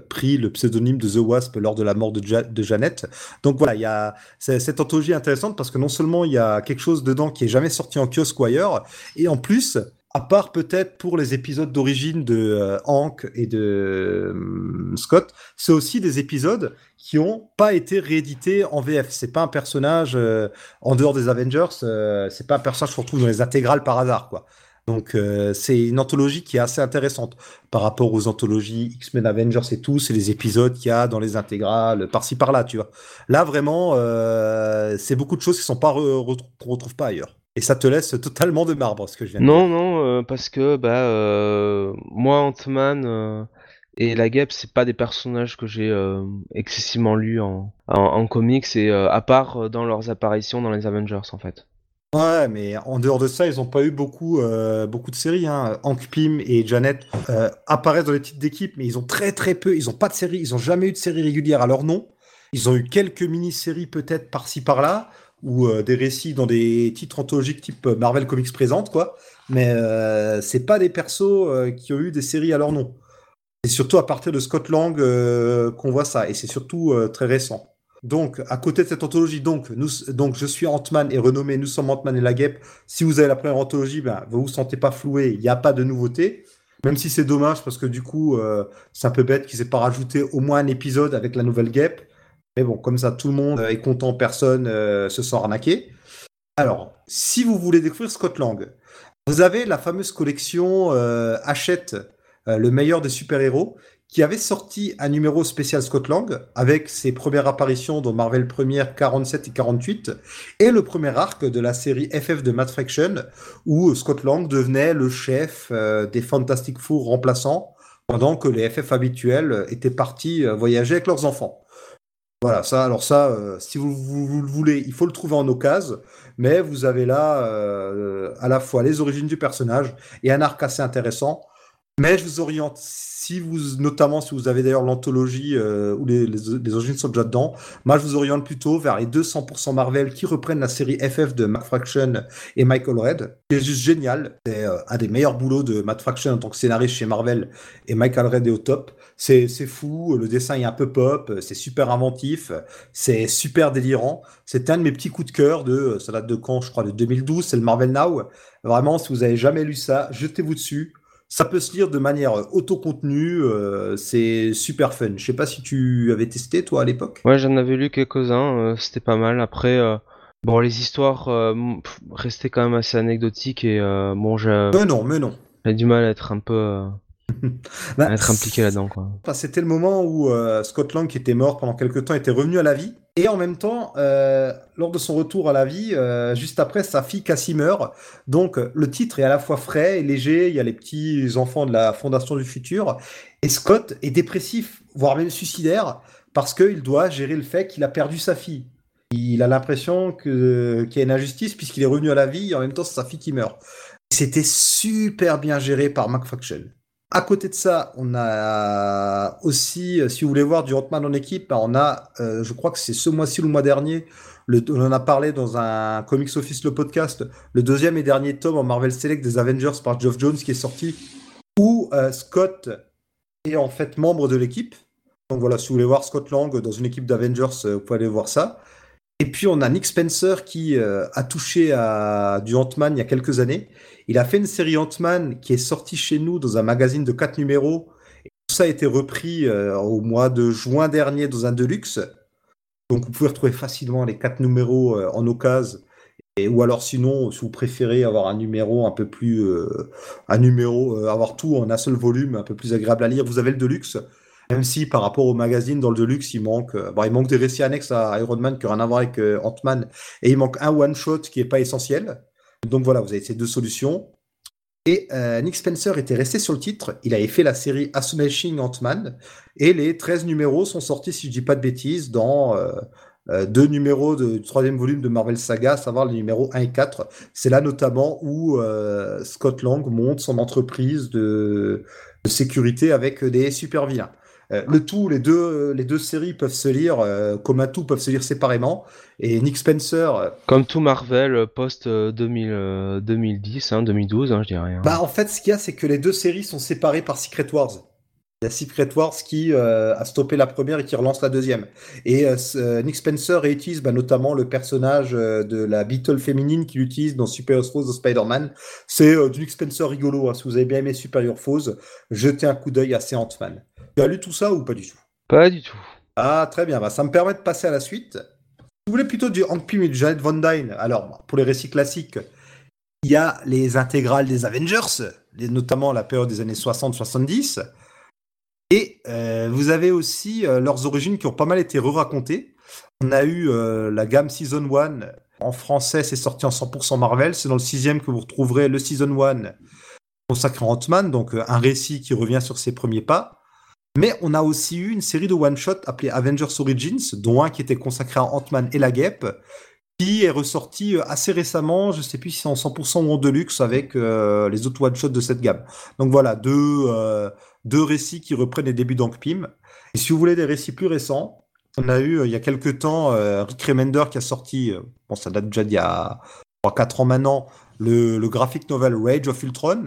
pris le pseudonyme de The Wasp lors de la mort de, de Jeannette. Donc voilà, il y a cette anthologie intéressante parce que non seulement il y a quelque chose dedans qui est jamais sorti en kiosque ou ailleurs, et en plus, à part peut-être pour les épisodes d'origine de euh, Hank et de euh, Scott, c'est aussi des épisodes qui ont pas été réédités en VF. C'est pas un personnage euh, en dehors des Avengers, c'est pas un personnage qu'on retrouve dans les intégrales par hasard, quoi. Donc c'est une anthologie qui est assez intéressante par rapport aux anthologies X-Men Avengers et tout, c'est les épisodes qu'il y a dans les intégrales par-ci par-là, tu vois. Là vraiment, c'est beaucoup de choses qui sont pas qu'on retrouve pas ailleurs. Et ça te laisse totalement de marbre, ce que je viens de Non, dire. non, euh, parce que bah euh, moi Ant-Man euh, et la Guêpe, c'est pas des personnages que j'ai excessivement lus en, en, en comics et à part dans leurs apparitions dans les Avengers en fait. Ouais, mais en dehors de ça, ils ont pas eu beaucoup, euh, beaucoup de séries. Hein. Hank Pym et Janet euh, apparaissent dans les titres d'équipe, mais ils ont très très peu. Ils ont pas de série. Ils ont jamais eu de série régulière à leur nom. Ils ont eu quelques mini-séries peut-être par-ci par-là ou euh, des récits dans des titres anthologiques type euh, Marvel Comics présente, quoi. Mais euh, c'est pas des persos euh, qui ont eu des séries à leur nom. C'est surtout à partir de Scott Lang qu'on voit ça, et c'est surtout très récent. Donc, à côté de cette anthologie, donc, donc je suis Ant-Man et renommé Nous sommes Ant-Man et la Guêpe. Si vous avez la première anthologie, ben, vous vous sentez pas floué, il n'y a pas de nouveauté. Même si c'est dommage parce que du coup, c'est un peu bête qu'ils aient pas rajouté au moins un épisode avec la nouvelle Guêpe. Mais bon, comme ça, tout le monde est content, personne euh, se sent arnaqué. Alors, si vous voulez découvrir Scott Lang, vous avez la fameuse collection euh, Hachette, euh, le meilleur des super-héros, qui avait sorti un numéro spécial Scott Lang avec ses premières apparitions dans Marvel Première 47 et 48 et le premier arc de la série FF de Matt Fraction où Scott Lang devenait le chef euh, des Fantastic Four remplaçants pendant que les FF habituels étaient partis euh, voyager avec leurs enfants. Voilà, ça, alors ça, euh, si vous, le voulez, il faut le trouver en occasion, mais vous avez là euh, à la fois les origines du personnage et un arc assez intéressant. Mais je vous oriente, si vous, notamment si vous avez d'ailleurs l'anthologie euh, où les, les, les origines sont déjà dedans, moi je vous oriente plutôt vers les 200% Marvel qui reprennent la série FF de Matt Fraction et Michael Red, qui est juste génial. C'est euh, un des meilleurs boulots de Matt Fraction en tant que scénariste chez Marvel et Michael Red est au top. C'est c'est fou, le dessin est un peu pop, c'est super inventif, c'est super délirant. C'est un de mes petits coups de cœur de, ça date de quand, je crois, de 2012, c'est le Marvel Now. Vraiment, si vous avez jamais lu ça, jetez-vous dessus. Ça peut se lire de manière autocontenue, euh, c'est super fun. Je sais pas si tu avais testé toi à l'époque? Ouais, j'en avais lu quelques-uns, euh, c'était pas mal. Après, euh, bon, les histoires euh, restaient quand même assez anecdotiques et bon, j'ai Mais non, mais non. j'ai du mal à être un peu Bah, être impliqué là-dedans, quoi. C'était le moment où euh, Scott Lang, qui était mort pendant quelques temps, était revenu à la vie. Et en même temps, euh, lors de son retour à la vie, euh, juste après, sa fille Cassie meurt. Donc, le titre est à la fois frais et léger. Il y a les petits enfants de la Fondation du Futur. Et Scott est dépressif, voire même suicidaire, parce qu'il doit gérer le fait qu'il a perdu sa fille. Il a l'impression que qu'il y a une injustice puisqu'il est revenu à la vie et en même temps, c'est sa fille qui meurt. C'était super bien géré par McFaction. À côté de ça, on a aussi, euh, si vous voulez voir du Ant-Man en équipe, ben, on a, euh, je crois que c'est ce mois-ci ou le mois dernier, on en a parlé dans un Comics Office, le podcast, le deuxième et dernier tome en Marvel Select des Avengers par Geoff Jones qui est sorti, où euh, Scott est en fait membre de l'équipe. Donc voilà, si vous voulez voir Scott Lang dans une équipe d'Avengers, euh, vous pouvez aller voir ça. Et puis on a Nick Spencer qui euh, a touché à du Ant-Man il y a quelques années. Il a fait une série Ant-Man qui est sortie chez nous dans un magazine de quatre numéros. Tout ça a été repris euh, au mois de juin dernier dans un Deluxe. Donc vous pouvez retrouver facilement les quatre numéros euh, en occasion. Et, ou alors sinon, si vous préférez avoir un numéro un peu plus... un numéro, avoir tout en un seul volume, un peu plus agréable à lire, vous avez le Deluxe. Même si par rapport au magazine, dans le Deluxe, il manque, euh, bon, il manque des récits annexes à Iron Man qui n'ont rien à voir avec euh, Ant-Man. Et il manque un one-shot qui n'est pas essentiel. Donc voilà, vous avez ces deux solutions. Et euh, Nick Spencer était resté sur le titre. Il avait fait la série Astonishing Ant-Man. Et les 13 numéros sont sortis, si je dis pas de bêtises, dans deux numéros du troisième volume de Marvel Saga, à savoir les numéros 1 et 4. C'est là notamment où Scott Lang monte son entreprise de, de sécurité avec des super vilains. Euh, le tout, les deux, les deux séries peuvent se lire, euh, comme un tout, peuvent se lire séparément. Et Nick Spencer, euh, Comme tout Marvel euh, post euh, 2000, euh, 2010, hein, 2012, hein, je dirais. hein. Bah, en fait, ce qu'il y a, c'est que les deux séries sont séparées par Secret Wars. Il y a Secret Wars qui a stoppé la première et qui relance la deuxième. Et Nick Spencer réutilise bah, notamment le personnage de la Beetle féminine qu'il utilise dans Super Heroes Foes de Spider-Man. C'est du Nick Spencer rigolo. hein. Si vous avez bien aimé Superior Foes, jetez un coup d'œil à Ant-Man. Tu as lu tout ça ou pas du tout? Pas du tout. Ah, très bien. Bah, ça me permet de passer à la suite. Si vous voulez plutôt du Hank Pym et du Janet Von Dyne, alors pour les récits classiques, il y a les intégrales des Avengers, notamment la période des années 60-70. Et euh, vous avez aussi euh, leurs origines qui ont pas mal été re-racontées. On a eu euh, la gamme Season 1. En français, c'est sorti en 100% Marvel. C'est dans le sixième que vous retrouverez le Season 1 consacré à Ant-Man, donc un récit qui revient sur ses premiers pas. Mais on a aussi eu une série de one-shots appelée Avengers Origins, dont un qui était consacré à Ant-Man et la Guêpe, qui est ressorti euh, assez récemment, je sais plus si c'est en 100% ou en Deluxe, avec euh, les autres one-shots de cette gamme. Donc voilà, deux, euh, deux récits qui reprennent les débuts d'Hank. Et si vous voulez des récits plus récents, on a eu il y a quelques temps Rick Remender qui a sorti, bon ça date déjà d'il y a 3-4 ans maintenant, le, le graphic novel Rage of Ultron,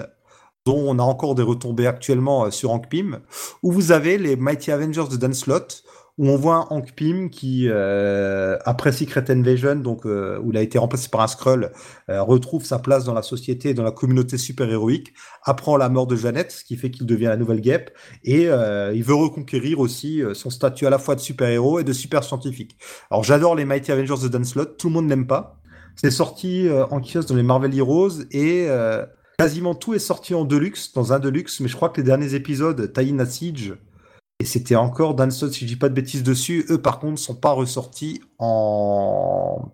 on a encore des retombées actuellement euh, sur Hank Pym, où vous avez les Mighty Avengers de Dan Slott, où on voit Hank Pym qui, euh, après Secret Invasion, donc euh, où il a été remplacé par un Skrull, euh, retrouve sa place dans la société, dans la communauté super-héroïque, apprend la mort de Jeannette, ce qui fait qu'il devient la nouvelle guêpe, et il veut reconquérir aussi son statut à la fois de super-héros et de super-scientifique. Alors j'adore les Mighty Avengers de Dan Slott, tout le monde n'aime pas. C'est sorti en kiosque dans les Marvel Heroes, et... Quasiment tout est sorti en deluxe, dans un deluxe, mais je crois que les derniers épisodes, Taïna Siege, et c'était encore Dan Slott, si je dis pas de bêtises dessus, eux par contre sont pas ressortis en,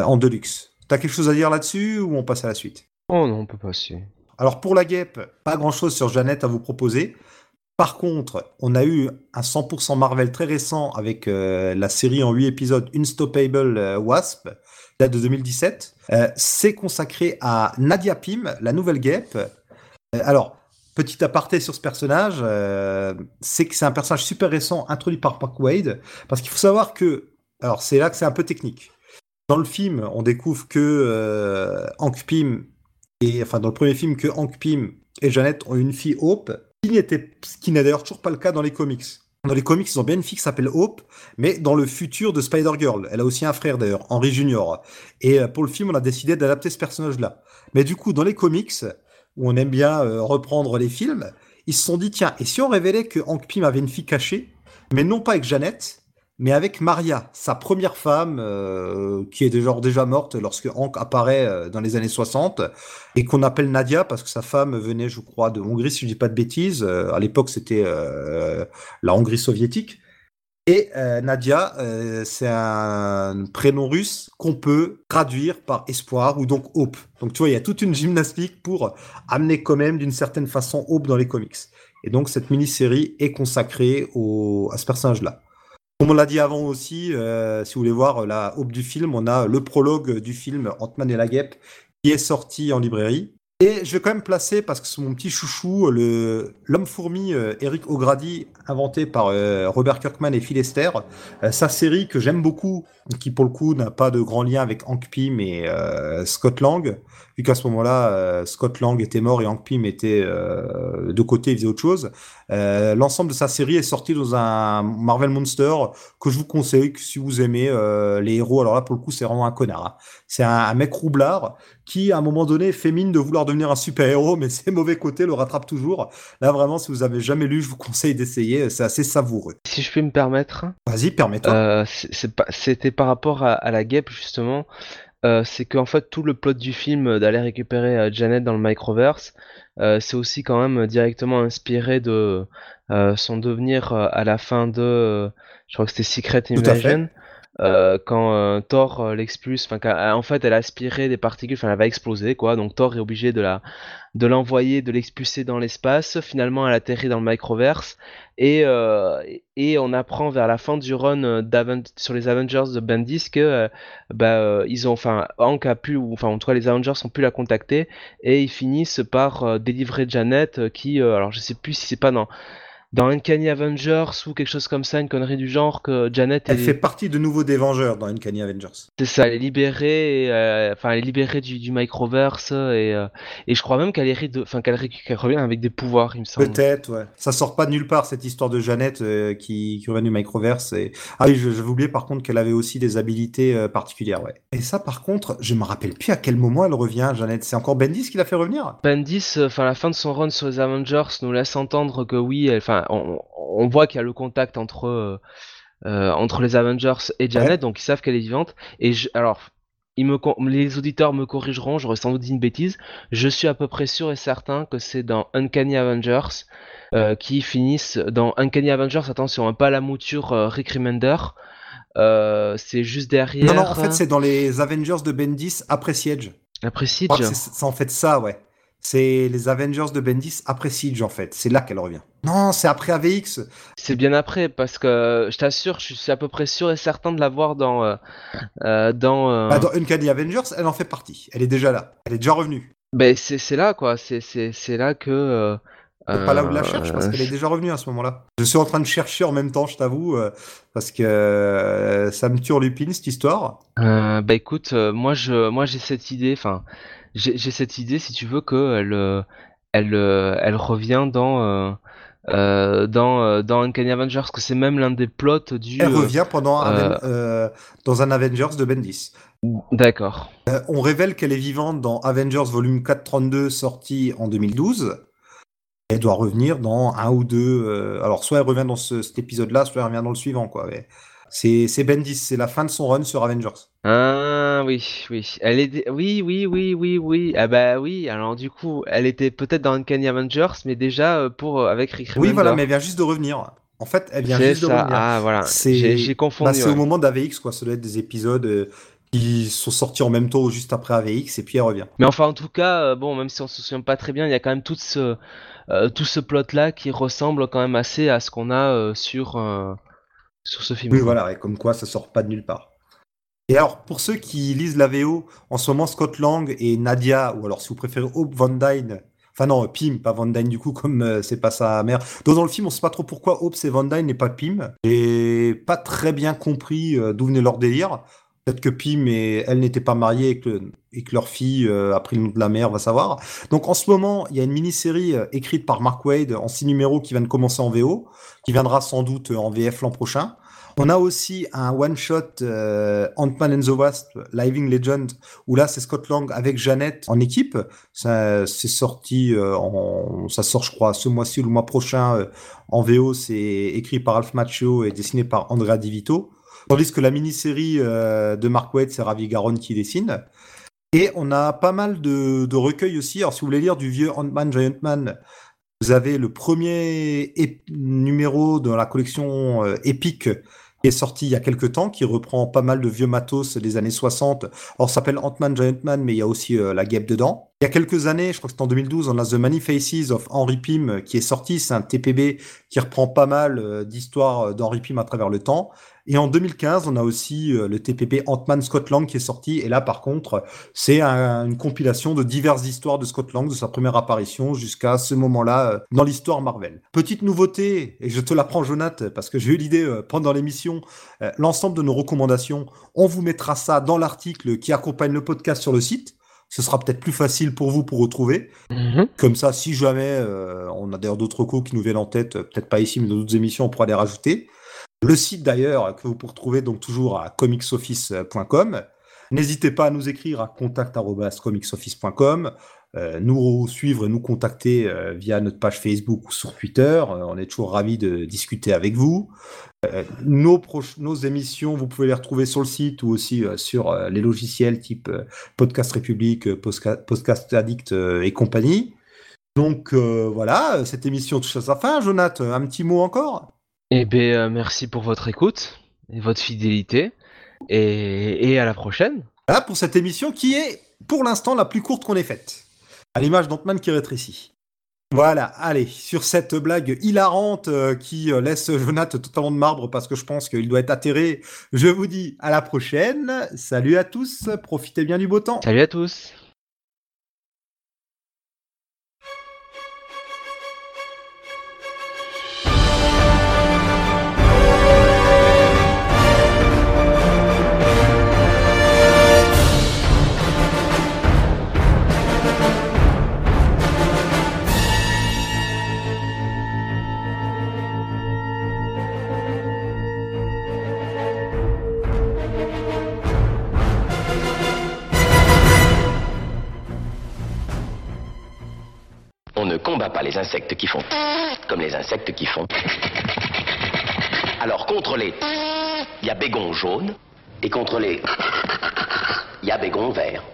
en deluxe. T'as quelque chose à dire là-dessus ou on passe à la suite? Oh non, on peut passer. Alors pour la guêpe, pas grand-chose sur Jeannette à vous proposer. Par contre, on a eu un 100% Marvel très récent avec euh, la série en 8 épisodes Unstoppable euh, Wasp, date de 2017. Euh, c'est consacré à Nadia Pym, la nouvelle guêpe. Euh, alors, petit aparté sur ce personnage, euh, c'est que c'est un personnage super récent introduit par Park Wade, parce qu'il faut savoir que, alors c'est là que c'est un peu technique. Dans le film, on découvre que Hank Pym et enfin dans le premier film que Hank Pym et Jeannette ont une fille Hope, ce qui n'est d'ailleurs toujours pas le cas dans les comics. Dans les comics, ils ont bien une fille qui s'appelle Hope, mais dans le futur de Spider-Girl, elle a aussi un frère d'ailleurs, Henry Junior. Et euh, pour le film, on a décidé d'adapter ce personnage-là. Mais du coup, dans les comics, où on aime bien euh, reprendre les films, ils se sont dit tiens, et si on révélait que Hank Pym avait une fille cachée, mais non pas avec Jeannette, mais avec Maria, sa première femme, euh, qui est déjà, morte lorsque Hank apparaît euh, dans les années 60, et qu'on appelle Nadia parce que sa femme venait, je crois, de Hongrie, si je dis pas de bêtises. Euh, à l'époque, c'était la Hongrie soviétique. Et Nadia, c'est un prénom russe qu'on peut traduire par espoir ou donc hope. Donc tu vois, il y a toute une gymnastique pour amener quand même d'une certaine façon hope dans les comics. Et donc cette mini-série est consacrée à ce personnage-là. Comme on l'a dit avant aussi, euh, si vous voulez voir la hope du film, on a le prologue du film Ant-Man et la guêpe qui est sorti en librairie. Et je vais quand même placer, parce que c'est mon petit chouchou, le l'homme-fourmi euh, Eric O'Grady, inventé par euh, Robert Kirkman et Phil Esther. Euh, sa série que j'aime beaucoup, qui pour le coup n'a pas de grand lien avec Hank Pym et euh, Scott Lang, vu qu'à ce moment-là, Scott Lang était mort et Hank Pym était de côté, il faisait autre chose. L'ensemble de sa série est sorti dans un Marvel Monster que je vous conseille que si vous aimez les héros. Alors là, pour le coup, c'est vraiment un connard. Hein. C'est un, mec roublard qui, à un moment donné, fait mine de vouloir devenir un super-héros, mais ses mauvais côtés le rattrapent toujours. Là, vraiment, si vous avez jamais lu, je vous conseille d'essayer. C'est assez savoureux. Si je puis me permettre. Vas-y, permets-toi. C'était par rapport à, à la guêpe, justement. Euh, c'est qu'en fait tout le plot du film d'aller récupérer euh, Janet dans le Microverse, euh, c'est aussi quand même directement inspiré de son devenir à la fin de, je crois que c'était Secret Invasion. Euh, quand euh, Thor euh, l'expulse, enfin en fait elle a aspiré des particules, enfin elle va exploser quoi, donc Thor est obligé de la de l'envoyer, de l'expulser dans l'espace. Finalement elle atterrit dans le microverse. Et et on apprend vers la fin du run sur les Avengers de Bendis que bah, ils ont, enfin Hank a pu, enfin en tout cas les Avengers ont pu la contacter. Et ils finissent par délivrer Janet qui, alors je sais plus si c'est pas dans dans Uncanny Avengers ou quelque chose comme ça, une connerie du genre que Janet. Elle fait partie de nouveau des Vengeurs dans Uncanny Avengers. C'est ça, elle est libérée, euh, enfin elle est libérée du, du microverse et, euh, et je crois même qu'elle enfin qu'elle revient avec des pouvoirs, il me semble. Peut-être, ouais. Ça sort pas de nulle part cette histoire de Janet euh, qui, qui revient du microverse. Et... Ah oui, j'avais oublié par contre qu'elle avait aussi des habilités particulières, ouais. Et ça, par contre, je me rappelle plus à quel moment elle revient, Janet. C'est encore Bendis qui l'a fait revenir? Bendis, enfin la fin de son run sur les Avengers nous laisse entendre que oui, enfin on, voit qu'il y a le contact entre, euh, euh, entre les Avengers et Janet, donc ils savent qu'elle est vivante. Et alors, les auditeurs me corrigeront, j'aurais sans doute dit une bêtise. Je suis à peu près sûr et certain que c'est dans Uncanny Avengers euh, qui finissent dans Uncanny Avengers. Attention, hein, pas la mouture Rick Remender. c'est juste derrière. Non, non, en fait, c'est dans les Avengers de Bendis après Siege. Après Siege. C'est en fait ça, ouais. C'est les Avengers de Bendis après Siege en fait. C'est là qu'elle revient. Non, c'est après AVX. C'est bien après parce que je t'assure, je suis à peu près sûr et certain de la voir dans euh, euh, dans. Euh... Bah, dans Uncanny Avengers, elle en fait partie. Elle est déjà là. Elle est déjà revenue. Ben c'est là quoi. C'est c'est là que. Euh, pas là où je la cherche parce qu'elle est déjà revenue à ce moment-là. Je suis en train de chercher en même temps, je t'avoue, parce que ça me turlupine cette histoire. bah écoute, moi je, moi j'ai cette idée, enfin, j'ai cette idée, si tu veux, qu'elle euh, elle, euh, elle revient dans, euh, dans, dans Uncanny Avengers, que c'est même l'un des plots du. Elle revient pendant dans un Avengers de Bendis. D'accord. on révèle qu'elle est vivante dans Avengers Volume 432, sorti en 2012. Elle doit revenir dans un ou deux. alors, soit elle revient dans cet épisode-là, soit elle revient dans le suivant, quoi. Mais c'est Bendis, c'est la fin de son run sur Avengers. Ah oui, oui. Elle est oui, oui, oui, oui, oui. Ah bah oui, alors du coup, elle était peut-être dans Uncanny Avengers, mais déjà euh, pour euh, avec Rick Oui, voilà, mais elle vient juste de revenir. En fait, elle vient juste de revenir. Ah voilà, j'ai confondu. Bah, c'est au moment d'AVX, quoi. Ça doit être des épisodes euh, qui sont sortis en même temps ou juste après AVX, et puis elle revient. Mais enfin, en tout cas, bon, même si on se souvient pas très bien, il y a quand même tout ce, tout ce plot-là qui ressemble quand même assez à ce qu'on a sur sur ce film. Oui, voilà, et comme quoi ça sort pas de nulle part. Et alors, pour ceux qui lisent la VO, en ce moment, Scott Lang et Nadia, ou alors si vous préférez Hope Van Dyne, enfin non, Pim, pas Van Dyne du coup, comme euh, c'est pas sa mère. Donc dans le film, on sait pas trop pourquoi Hope c'est Van Dyne et pas Pim. Et pas très bien compris euh, d'où venait leur délire. Peut-être que Pim et elle n'étaient pas mariés et que, leur fille euh, a pris le nom de la mère, va savoir. Donc en ce moment, il y a une mini-série écrite par Mark Wade en six numéros qui vient de commencer en VO, qui viendra sans doute en VF l'an prochain. On a aussi un one-shot euh, Ant-Man and the Wasp, Living Legend, où là c'est Scott Lang avec Jeannette en équipe. Ça c'est sorti, en, ça sort je crois ce mois-ci ou le mois prochain en VO. C'est écrit par Alf Macchio et dessiné par Andrea Di Vito. Tandis que la mini-série euh, de Mark Waid, c'est Ravi Garonne qui dessine. Et on a pas mal de, recueils aussi. Alors, si vous voulez lire du vieux Ant-Man, Giant Man, vous avez le premier numéro de la collection euh, épique est sorti il y a quelques temps, qui reprend pas mal de vieux matos des années 60. Alors, ça s'appelle Ant-Man, Giant Man, mais il y a aussi euh, la guêpe dedans. Il y a quelques années, je crois que c'est en 2012, on a The Many Faces of Henry Pym qui est sorti. C'est un TPB qui reprend pas mal d'histoires d'Henry Pym à travers le temps. Et en 2015, on a aussi euh, le TPP Ant-Man Scott Lang qui est sorti. Et là, par contre, c'est une compilation de diverses histoires de Scott Lang, de sa première apparition jusqu'à ce moment-là euh, dans l'histoire Marvel. Petite nouveauté, et je te l'apprends, Jonath, parce que j'ai eu l'idée euh, pendant l'émission, l'ensemble de nos recommandations, on vous mettra ça dans l'article qui accompagne le podcast sur le site. Ce sera peut-être plus facile pour vous pour retrouver. Mhm. Comme ça, si jamais euh, on a d'ailleurs d'autres recos qui nous viennent en tête, peut-être pas ici, mais dans d'autres émissions, on pourra les rajouter. Le site d'ailleurs que vous pouvez retrouver donc toujours à comicsoffice.com. N'hésitez pas à nous écrire à contact@comicsoffice.com, euh, nous suivre et nous contacter euh, via notre page Facebook ou sur Twitter. Euh, on est toujours ravis de discuter avec vous. Nos, nos émissions, vous pouvez les retrouver sur le site ou aussi sur les logiciels type Podcast République, Podcast Addict et compagnie. Donc voilà, cette émission touche à sa fin. Jonathan, un petit mot encore? Eh ben, euh, merci pour votre écoute et votre fidélité. Et, et à la prochaine. Voilà pour cette émission qui est pour l'instant la plus courte qu'on ait faite. À l'image d'Ant-Man qui rétrécit. Voilà, allez, sur cette blague hilarante euh, qui euh, laisse Jonathan totalement de marbre parce que je pense qu'il doit être atterré, je vous dis à la prochaine. Salut à tous, profitez bien du beau temps. Salut à tous. Combat pas les insectes qui font comme les insectes qui font. Alors contre les il y a bégon jaune et contre les il y a bégon vert.